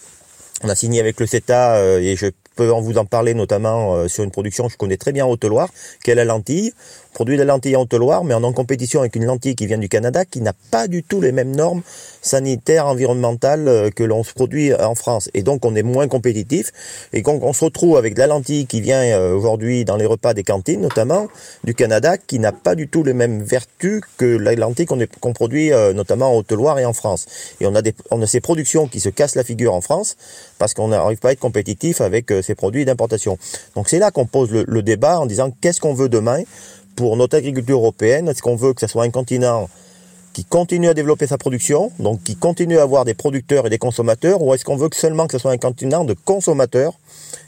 Speaker 72: On a signé avec le CETA, euh, et je peux vous en parler notamment euh, sur une production que je connais très bien en Haute-Loire, qui est la lentille produit de la lentille en Haute-Loire, mais en compétition avec une lentille qui vient du Canada, qui n'a pas du tout les mêmes normes sanitaires, environnementales euh, que l'on se produit en France. Et donc, on est moins compétitif. Et donc, on se retrouve avec de la lentille qui vient euh, aujourd'hui dans les repas des cantines, notamment du Canada, qui n'a pas du tout les mêmes vertus que la lentille qu'on produit euh, notamment en Haute-Loire et en France. Et on a, des, on a ces productions qui se cassent la figure en France parce qu'on n'arrive pas à être compétitif avec ces produits d'importation. Donc, c'est là qu'on pose le débat en disant qu'est-ce qu'on veut demain pour notre agriculture européenne Est-ce qu'on veut que ce soit un continent qui continue à développer sa production, donc qui continue à avoir des producteurs et des consommateurs, ou est-ce qu'on veut que seulement que ce soit un continent de consommateurs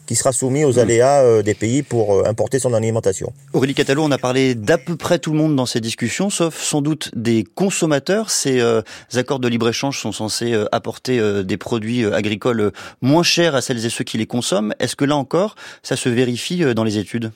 Speaker 72: qui sera soumis aux aléas euh, des pays pour euh, importer son alimentation?
Speaker 2: Aurélie Catalo, on a parlé d'à peu près tout le monde dans ces discussions, sauf sans doute des consommateurs. Ces euh, accords de libre-échange sont censés apporter des produits agricoles moins chers à celles et ceux qui les consomment. Est-ce que là encore, ça se vérifie dans les études?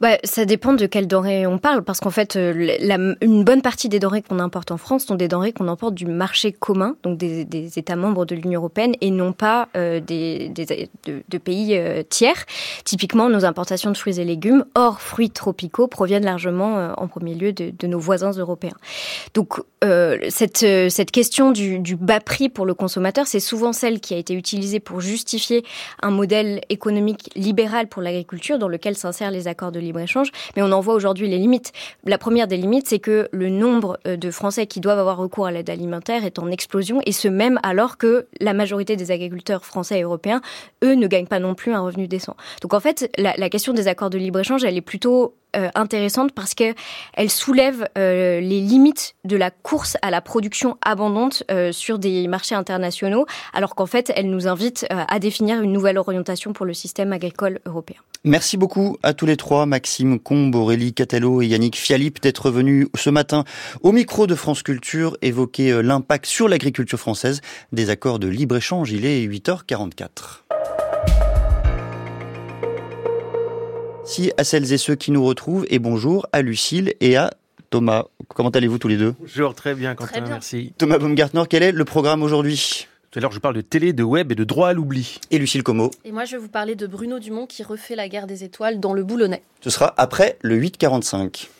Speaker 49: Bah, ça dépend de quelles denrées on parle, parce qu'en fait, euh, une bonne partie des denrées qu'on importe en France sont des denrées qu'on importe du marché commun, donc des, États membres de l'Union européenne, et non pas euh, des, de, pays euh, tiers. Typiquement, nos importations de fruits et légumes, hors fruits tropicaux, proviennent largement en premier lieu de, de, nos voisins européens. Donc, cette, cette question du, du bas prix pour le consommateur, c'est souvent celle qui a été utilisée pour justifier un modèle économique libéral pour l'agriculture, dans lequel s'insèrent les accords de mais on en voit aujourd'hui les limites. La première des limites, c'est que le nombre euh, de Français qui doivent avoir recours à l'aide alimentaire est en explosion, et ce même alors que la majorité des agriculteurs français et européens, eux, ne gagnent pas non plus un revenu décent. Donc en fait, la, la question des accords de libre-échange, elle est plutôt euh, intéressante parce qu'elle soulève euh, les limites de la course à la production abondante euh, sur des marchés internationaux, alors qu'en fait, elle nous invite à définir une nouvelle orientation pour le système agricole européen.
Speaker 2: Merci beaucoup à tous les trois, Maxime Combe, Aurélie Catalot et Yannick Fialip, d'être venus ce matin au micro de France Culture évoquer l'impact sur l'agriculture française des accords de libre-échange. Il est 8h44. Merci à celles et ceux qui nous retrouvent et bonjour à Lucille et à Thomas. Comment allez-vous tous les deux?
Speaker 73: Bonjour, très bien Quentin, merci.
Speaker 2: Thomas Baumgartner, quel est le programme aujourd'hui?
Speaker 73: Tout à l'heure, je parle de télé, de web et de droit à l'oubli.
Speaker 2: Et Lucille Como.
Speaker 22: Et moi, je vais vous parler de Bruno Dumont qui refait la guerre des étoiles dans le Boulonnais.
Speaker 2: Ce sera après le 845.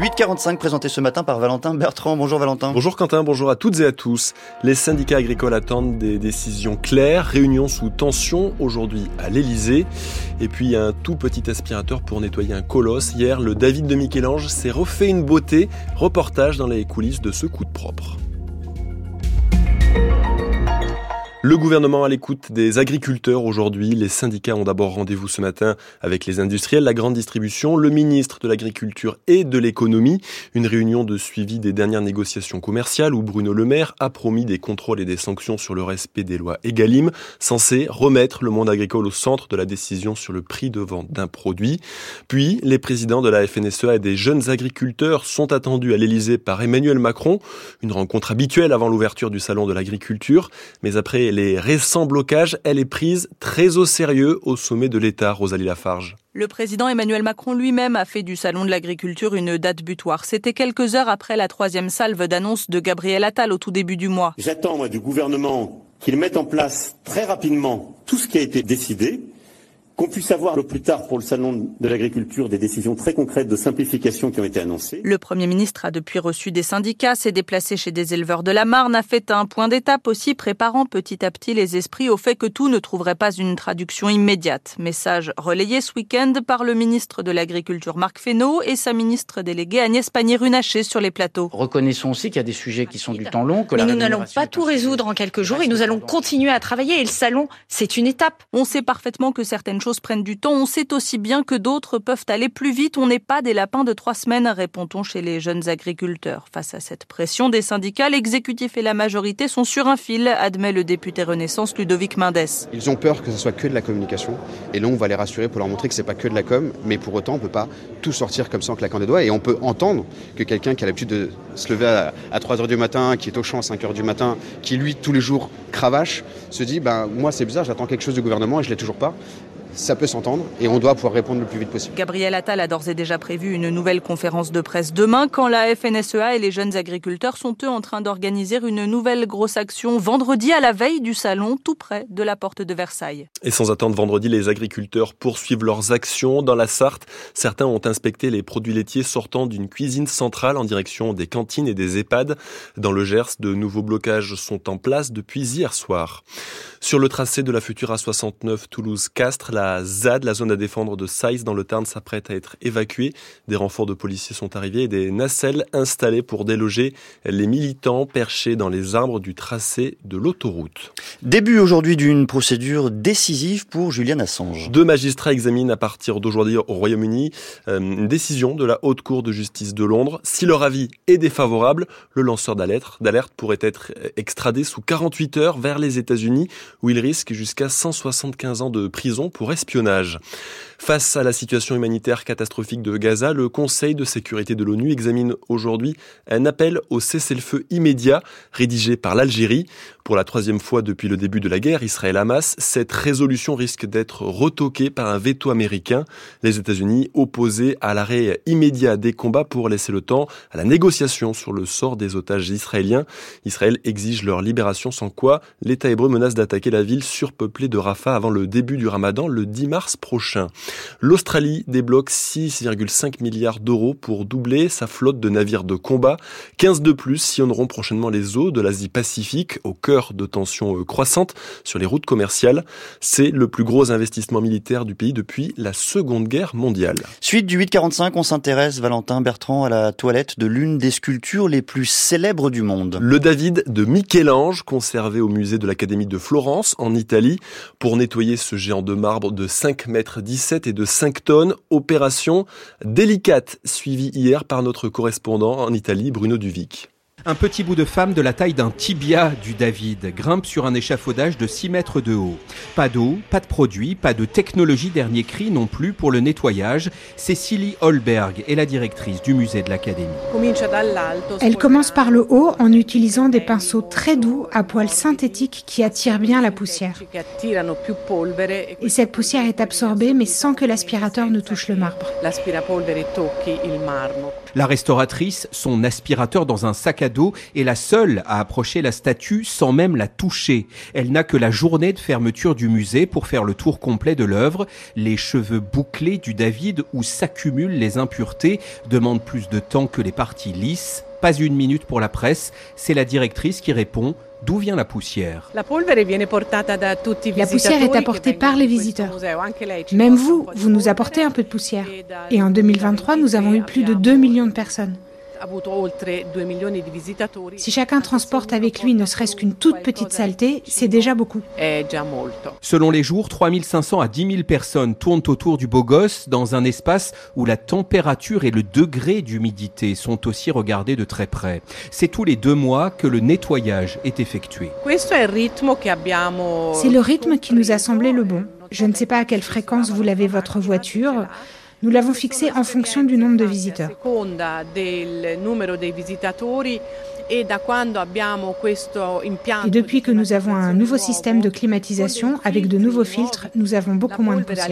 Speaker 2: 8h45 présenté ce matin par Valentin Bertrand. Bonjour Valentin.
Speaker 14: Bonjour Quentin, bonjour à toutes et à tous. Les syndicats agricoles attendent des décisions claires, réunion sous tension aujourd'hui à l'Elysée. Et puis un tout petit aspirateur pour nettoyer un colosse. Hier, le David de Michel-Ange s'est refait une beauté. Reportage dans les coulisses de ce coup de propre. Le gouvernement à l'écoute des agriculteurs aujourd'hui. Les syndicats ont d'abord rendez-vous ce matin avec les industriels, la grande distribution, le ministre de l'Agriculture et de l'Économie. Une réunion de suivi des dernières négociations commerciales où Bruno Le Maire a promis des contrôles et des sanctions sur le respect des lois Egalim, censées remettre le monde agricole au centre de la décision sur le prix de vente d'un produit. Puis, les présidents de la FNSEA et des jeunes agriculteurs sont attendus à l'Elysée par Emmanuel Macron. Une rencontre habituelle avant l'ouverture du salon de l'agriculture. Mais après les récents blocages, elle est prise très au sérieux au sommet de l'État, Rosalie Lafarge.
Speaker 26: Le président Emmanuel Macron lui-même a fait du Salon de l'agriculture une date butoir. C'était quelques heures après la troisième salve d'annonce de Gabriel Attal au tout début du mois.
Speaker 74: J'attends, moi, du gouvernement qu'il mette en place très rapidement tout ce qui a été décidé qu'on puisse avoir le plus tard pour le salon de l'agriculture des décisions très concrètes de simplification qui ont été annoncées.
Speaker 26: Le Premier ministre a depuis reçu des syndicats, s'est déplacé chez des éleveurs de la Marne, a fait un point d'étape aussi préparant petit à petit les esprits au fait que tout ne trouverait pas une traduction immédiate. Message relayé ce week-end par le ministre de l'Agriculture Marc Fesneau et sa ministre déléguée Agnès Pannier-Runacher sur les plateaux.
Speaker 42: Reconnaissons aussi qu'il y a des sujets qui sont du temps long.
Speaker 22: Que Mais nous n'allons pas tout résoudre en quelques jours et nous allons continuer à travailler et le salon, c'est une étape.
Speaker 26: On sait parfaitement que certaines choses prennent du temps, on sait aussi bien que d'autres peuvent aller plus vite. On n'est pas des lapins de trois semaines, répond-on chez les jeunes agriculteurs. Face à cette pression des syndicats, l'exécutif et la majorité sont sur un fil, admet le député Renaissance Ludovic Mendes.
Speaker 69: Ils ont peur que ce soit que de la communication. Et là, on va les rassurer pour leur montrer que c'est pas que de la com, mais pour autant, on peut pas tout sortir comme ça en claquant des doigts. Et on peut entendre que quelqu'un qui a l'habitude de se lever à, 3 h du matin, qui est au champ à 5 h du matin, qui lui, tous les jours, cravache, se dit, ben, moi, c'est bizarre, j'attends quelque chose du gouvernement et je l'ai toujours pas ça peut s'entendre et on doit pouvoir répondre le plus vite possible.
Speaker 26: Gabriel Attal a d'ores et déjà prévu une nouvelle conférence de presse demain quand la FNSEA et les jeunes agriculteurs sont eux en train d'organiser une nouvelle grosse action vendredi à la veille du salon tout près de la porte de Versailles.
Speaker 14: Et sans attendre vendredi, les agriculteurs poursuivent leurs actions. Dans la Sarthe, certains ont inspecté les produits laitiers sortant d'une cuisine centrale en direction des cantines et des EHPAD. Dans le Gers, de nouveaux blocages sont en place depuis hier soir. Sur le tracé de la future A69 Toulouse-Castres, la ZAD, la zone à défendre de Saïs dans le Tarn, s'apprête à être évacuée. Des renforts de policiers sont arrivés et des nacelles installées pour déloger les militants perchés dans les arbres du tracé de l'autoroute.
Speaker 2: Début aujourd'hui d'une procédure décisive pour Julian Assange.
Speaker 14: Deux magistrats examinent à partir d'aujourd'hui au Royaume-Uni euh, une décision de la Haute Cour de justice de Londres. Si leur avis est défavorable, le lanceur d'alerte pourrait être extradé sous 48 heures vers les États-Unis où il risque jusqu'à 175 ans de prison pour espionnage. Face à la situation humanitaire catastrophique de Gaza, le Conseil de sécurité de l'ONU examine aujourd'hui un appel au cessez-le-feu immédiat rédigé par l'Algérie. Pour la troisième fois depuis le début de la guerre Israël-Hamas, cette résolution risque d'être retoquée par un veto américain. Les États-Unis opposés à l'arrêt immédiat des combats pour laisser le temps à la négociation sur le sort des otages israéliens. Israël exige leur libération sans quoi l'État hébreu menace d'attaquer la ville surpeuplée de Rafah avant le début du ramadan le 10 mars prochain. L'Australie débloque 6,5 milliards d'euros pour doubler sa flotte de navires de combat. 15 de plus sillonneront prochainement les eaux de l'Asie-Pacifique au cœur de tensions euh, croissantes sur les routes commerciales. C'est le plus gros investissement militaire du pays depuis la Seconde Guerre mondiale.
Speaker 2: Suite du 845, on s'intéresse, Valentin Bertrand, à la toilette de l'une des sculptures les plus célèbres du monde.
Speaker 14: Le David de Michel-Ange, conservé au musée de l'Académie de Florence, en Italie, pour nettoyer ce géant de marbre de 5 mètres 17 et de 5 tonnes. Opération délicate suivie hier par notre correspondant en Italie, Bruno Duvic.
Speaker 75: Un petit bout de femme de la taille d'un tibia du David grimpe sur un échafaudage de 6 mètres de haut. Pas d'eau, pas de produits, pas de technologie dernier cri non plus pour le nettoyage. Cécilie Holberg est la directrice du musée de l'Académie.
Speaker 76: Elle commence par le haut en utilisant des pinceaux très doux à poils synthétiques qui attirent bien la poussière. Et cette poussière est absorbée mais sans que l'aspirateur ne touche le marbre.
Speaker 75: La restauratrice, son aspirateur dans un sac à dos, est la seule à approcher la statue sans même la toucher. Elle n'a que la journée de fermeture du musée pour faire le tour complet de l'œuvre. Les cheveux bouclés du David où s'accumulent les impuretés demandent plus de temps que les parties lisses. Pas une minute pour la presse, c'est la directrice qui répond D'où vient la poussière?
Speaker 76: La poussière est apportée par les visiteurs. Même vous, vous nous apportez un peu de poussière. Et en 2023, nous avons eu plus de 2 millions de personnes. Si chacun transporte avec lui ne serait-ce qu'une toute petite saleté, c'est déjà beaucoup.
Speaker 75: Selon les jours, 3500 à 10 000 personnes tournent autour du beau gosse dans un espace où la température et le degré d'humidité sont aussi regardés de très près. C'est tous les deux mois que le nettoyage est effectué.
Speaker 76: C'est le rythme qui nous a semblé le bon. Je ne sais pas à quelle fréquence vous lavez votre voiture. Nous l'avons fixé en fonction du nombre de visiteurs. Et depuis que nous avons un nouveau système de climatisation avec de nouveaux filtres, nous avons beaucoup moins de poussière.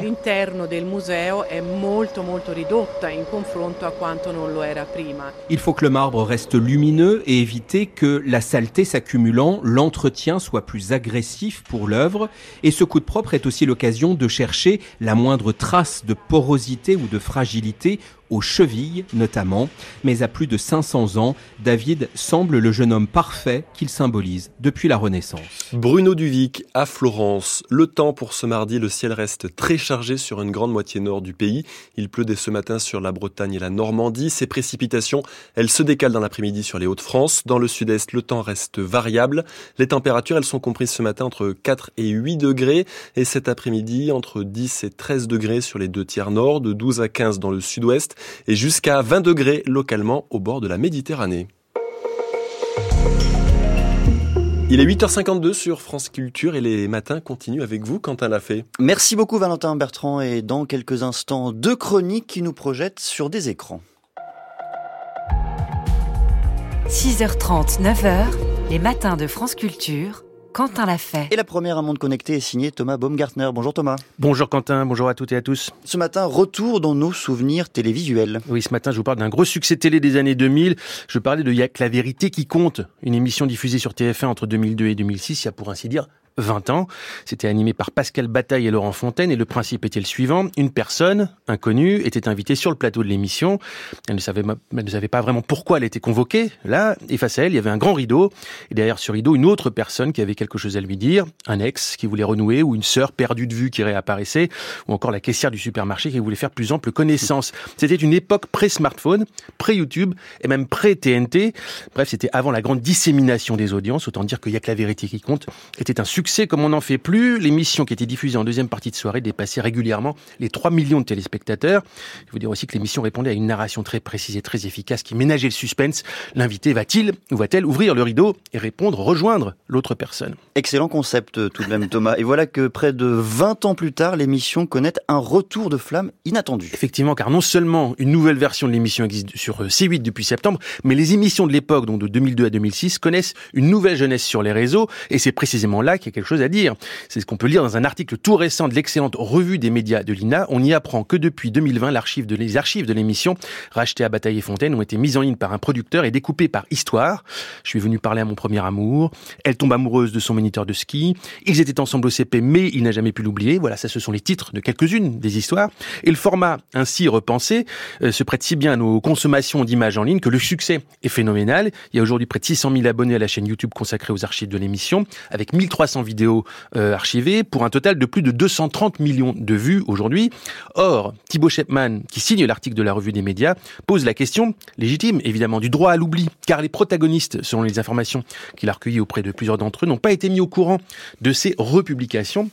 Speaker 75: Il faut que le marbre reste lumineux et éviter que la saleté s'accumulant, l'entretien soit plus agressif pour l'œuvre. Et ce coup de propre est aussi l'occasion de chercher la moindre trace de porosité ou de fragilité aux chevilles notamment, mais à plus de 500 ans, David semble le jeune homme parfait qu'il symbolise depuis la Renaissance.
Speaker 77: Bruno Duvic à Florence. Le temps pour ce mardi, le ciel reste très chargé sur une grande moitié nord du pays. Il pleut dès ce matin sur la Bretagne et la Normandie. Ces précipitations, elles se décalent dans l'après-midi sur les Hauts-de-France. Dans le sud-est, le temps reste variable. Les températures, elles sont comprises ce matin entre 4 et 8 degrés et cet après-midi entre 10 et 13 degrés sur les deux tiers nord, de 12 à 15 dans le sud-ouest et jusqu'à 20 degrés localement au bord de la Méditerranée. Il est 8h52 sur France Culture et les matins continuent avec vous, Quentin Lafay.
Speaker 2: Merci beaucoup Valentin Bertrand et dans quelques instants, deux chroniques qui nous projettent sur des écrans.
Speaker 70: 6h30, 9h, les matins de France Culture Quentin l'a fait.
Speaker 2: Et la première à Monde Connecté est signée Thomas Baumgartner. Bonjour Thomas.
Speaker 73: Bonjour Quentin, bonjour à toutes et à tous.
Speaker 2: Ce matin, retour dans nos souvenirs télévisuels.
Speaker 73: Oui, ce matin, je vous parle d'un gros succès télé des années 2000. Je parlais de Y'a que la vérité qui compte, une émission diffusée sur TF1 entre 2002 et 2006, il y a pour ainsi dire 20 ans. C'était animé par Pascal Bataille et Laurent Fontaine et le principe était le suivant. Une personne inconnue était invitée sur le plateau de l'émission. Elle ne savait, pas vraiment pourquoi elle était convoquée. Là, et face à elle, il y avait un grand rideau. Et derrière ce rideau, une autre personne qui avait quelque chose à lui dire. Un ex qui voulait renouer ou une sœur perdue de vue qui réapparaissait ou encore la caissière du supermarché qui voulait faire plus ample connaissance. C'était une époque pré-smartphone, pré-YouTube et même pré-TNT. Bref, c'était avant la grande dissémination des audiences. Autant dire qu'il y a que la vérité qui compte. Était un succès comme on n'en fait plus. L'émission qui était diffusée en deuxième partie de soirée dépassait régulièrement les 3 millions de téléspectateurs. Il faut dire aussi que l'émission répondait à une narration très précise et très efficace qui ménageait le suspense. L'invité va-t-il ou va-t-elle ouvrir le rideau et répondre, rejoindre l'autre personne?
Speaker 2: Excellent concept tout de même Thomas. Et voilà que près de 20 ans plus tard, l'émission connaît un retour de flamme inattendu.
Speaker 73: Effectivement, car non seulement une nouvelle version de l'émission existe sur C8 depuis septembre, mais les émissions de l'époque, donc de 2002 à 2006, connaissent une nouvelle jeunesse sur les réseaux. Et c'est précisément là qu'il quelque chose à dire. C'est ce qu'on peut lire dans un article tout récent de l'excellente revue des médias de l'INA. On y apprend que depuis 2020, l'archive de, les archives de l'émission, rachetées à Bataille et Fontaine, ont été mises en ligne par un producteur et découpées par histoire. Je suis venu parler à mon premier amour. Elle tombe amoureuse de son moniteur de ski. Ils étaient ensemble au CP, mais il n'a jamais pu l'oublier. Voilà, ça, ce sont les titres de quelques-unes des histoires. Et le format ainsi repensé euh, se prête si bien à nos consommations d'images en ligne que le succès est phénoménal. Il y a aujourd'hui près de 600 000 abonnés à la chaîne YouTube consacrée aux archives de l'émission, avec 1300 vidéos euh, archivées pour un total de plus de 230 millions de vues aujourd'hui. Or, Thibaut Shepman, qui signe l'article de la revue des médias, pose la question, légitime évidemment, du droit à l'oubli, car les protagonistes, selon les informations qu'il a recueillies auprès de plusieurs d'entre eux, n'ont pas été mis au courant de ces republications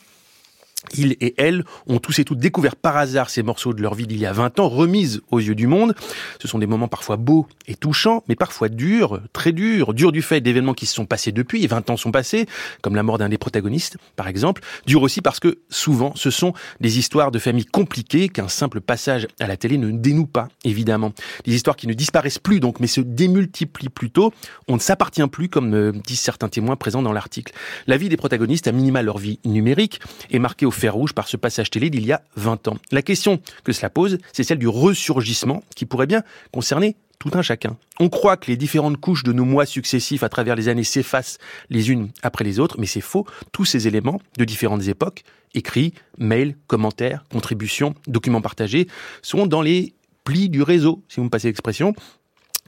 Speaker 73: ils et elles ont tous et toutes découvert par hasard ces morceaux de leur vie d'il y a 20 ans, remises aux yeux du monde. Ce sont des moments parfois beaux et touchants, mais parfois durs, très durs, durs du fait d'événements qui se sont passés depuis, et 20 ans sont passés, comme la mort d'un des protagonistes, par exemple. Durs aussi parce que, souvent, ce sont des histoires de familles compliquées qu'un simple passage à la télé ne dénoue pas, évidemment. Des histoires qui ne disparaissent plus, donc, mais se démultiplient plutôt. On ne s'appartient plus, comme disent certains témoins présents dans l'article. La vie des protagonistes, à minima leur vie numérique, est marquée au fer rouge par ce passage télé d'il y a 20 ans. La question que cela pose, c'est celle du ressurgissement qui pourrait bien concerner tout un chacun. On croit que les différentes couches de nos mois successifs à travers les années s'effacent les unes après les autres, mais c'est faux. Tous ces éléments de différentes époques, écrits, mails, commentaires, contributions, documents partagés, sont dans les plis du réseau, si vous me passez l'expression,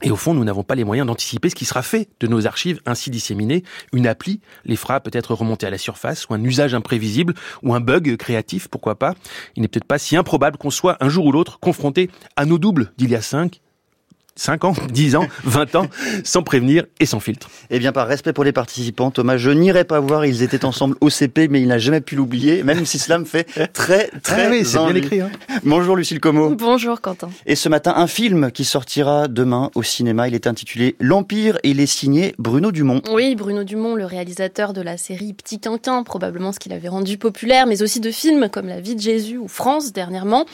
Speaker 73: et au fond, nous n'avons pas les moyens d'anticiper ce qui sera fait de nos archives ainsi disséminées. Une appli les fera peut-être remonter à la surface, ou un usage imprévisible, ou un bug créatif, pourquoi pas. Il n'est peut-être pas si improbable qu'on soit un jour ou l'autre confronté à nos doubles d'il y a 5, 5 ans, 10 ans, 20 ans, sans prévenir et sans filtre.
Speaker 2: Eh bien, par respect pour les participants, Thomas, je n'irai pas voir, ils étaient ensemble au CP, mais il n'a jamais pu l'oublier, même si cela me fait très, très
Speaker 73: ah oui, c'est bien écrit. Hein.
Speaker 2: Bonjour Lucille Como.
Speaker 55: Bonjour Quentin.
Speaker 2: Et ce matin, un film qui sortira demain au cinéma, il est intitulé L'Empire et il est signé Bruno Dumont.
Speaker 55: Oui, Bruno Dumont, le réalisateur de la série Petit Quinquin, probablement ce qu'il avait rendu populaire, mais aussi de films comme La vie de Jésus ou France dernièrement.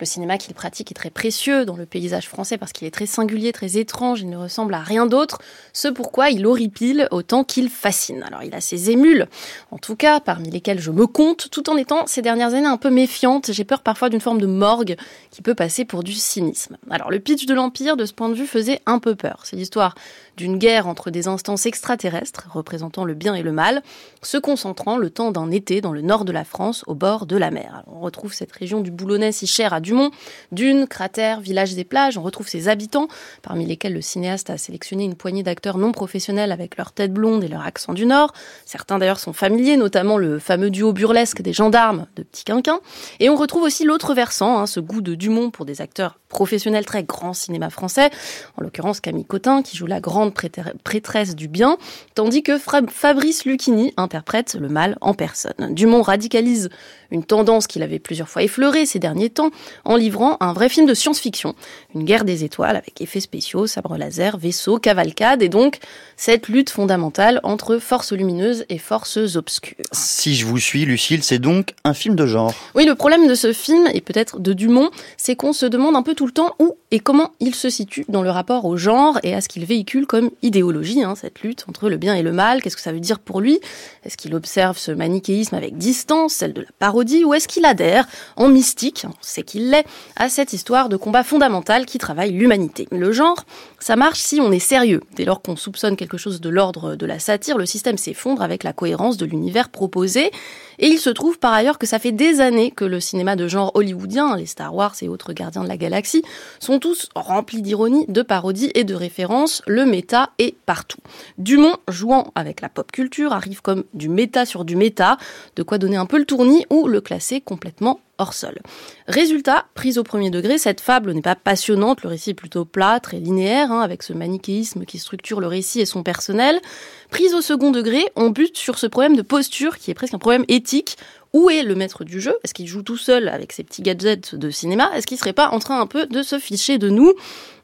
Speaker 55: Le cinéma qu'il pratique est très précieux dans le paysage français parce qu'il est très singulier, très étrange, il ne ressemble à rien d'autre, ce pourquoi il horripile autant qu'il fascine. Alors il a ses émules, en tout cas, parmi lesquelles je me compte, tout en étant ces dernières années un peu méfiante. J'ai peur parfois d'une forme de morgue qui peut passer pour du cynisme. Alors le pitch de l'Empire, de ce point de vue, faisait un peu peur. C'est l'histoire d'une guerre entre des instances extraterrestres représentant le bien et le mal, se concentrant le temps d'un été dans le nord de la France, au bord de la mer. on retrouve cette région du Boulonnais si chère à Dumont, dunes, cratères, villages et plages. On retrouve ses habitants, parmi lesquels le cinéaste a sélectionné une poignée d'acteurs non professionnels avec leur tête blonde et leur accent du nord. Certains d'ailleurs sont familiers, notamment le fameux duo burlesque des gendarmes de Petit Quinquin. Et on retrouve aussi l'autre versant, hein, ce goût de Dumont pour des acteurs professionnels très grand cinéma français, en l'occurrence Camille Cotin qui joue la grande prêtresse du bien, tandis que Fabrice Lucchini interprète le mal en personne. Dumont radicalise une tendance qu'il avait plusieurs fois effleurée ces derniers temps en livrant un vrai film de science-fiction, une guerre des étoiles avec effets spéciaux, sabres laser, vaisseaux, cavalcades et donc cette lutte fondamentale entre forces lumineuses et forces obscures.
Speaker 2: Si je vous suis, Lucille, c'est donc un film de genre.
Speaker 55: Oui, le problème de ce film, et peut-être de Dumont, c'est qu'on se demande un peu tout le temps où et comment il se situe dans le rapport au genre et à ce qu'il véhicule comme idéologie, hein, cette lutte entre le bien et le mal. Qu'est-ce que ça veut dire pour lui? Est-ce qu'il observe ce manichéisme avec distance, celle de la parodie, ou est-ce qu'il adhère en mystique, on sait qu'il l'est, à cette histoire de combat fondamental qui travaille l'humanité Le genre, ça marche si on est sérieux. Dès lors qu'on soupçonne quelque chose de l'ordre de la satire, le système s'effondre avec la cohérence de l'univers proposé. Et il se trouve par ailleurs que ça fait des années que le cinéma de genre hollywoodien, les Star Wars et autres gardiens de la galaxie, sont tous remplis d'ironie, de parodies et de références. Le méta est partout. Dumont, jouant avec la pop culture, arrive comme du méta sur du méta, de quoi donner un peu le tournis ou le classer complètement hors sol. Résultat, prise au premier degré, cette fable n'est pas passionnante, le récit est plutôt plat, très linéaire, hein, avec ce manichéisme qui structure le récit et son personnel. Prise au second degré, on bute sur ce problème de posture qui est presque un problème éthique où est le maître du jeu? Est-ce qu'il joue tout seul avec ses petits gadgets de cinéma? Est-ce qu'il serait pas en train un peu de se ficher de nous?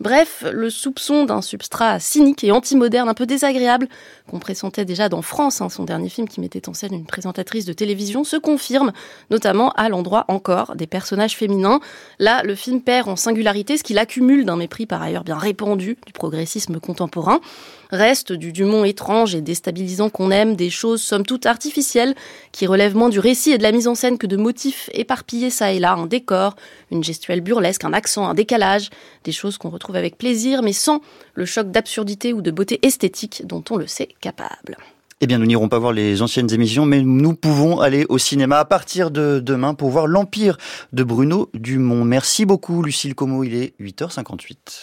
Speaker 55: Bref, le soupçon d'un substrat cynique et anti-moderne un peu désagréable qu'on pressentait déjà dans France, hein, son dernier film qui mettait en scène une présentatrice de télévision, se confirme, notamment à l'endroit encore des personnages féminins. Là, le film perd en singularité ce qu'il accumule d'un mépris par ailleurs bien répandu du progressisme contemporain. Reste du Dumont étrange et déstabilisant qu'on aime, des choses somme toute artificielles, qui relèvent moins du récit et de la mise en scène que de motifs éparpillés ça et là, un décor, une gestuelle burlesque, un accent, un décalage, des choses qu'on retrouve avec plaisir, mais sans le choc d'absurdité ou de beauté esthétique dont on le sait capable.
Speaker 2: Eh bien, nous n'irons pas voir les anciennes émissions, mais nous pouvons aller au cinéma à partir de demain pour voir l'Empire de Bruno Dumont. Merci beaucoup, Lucille Como. Il est 8h58.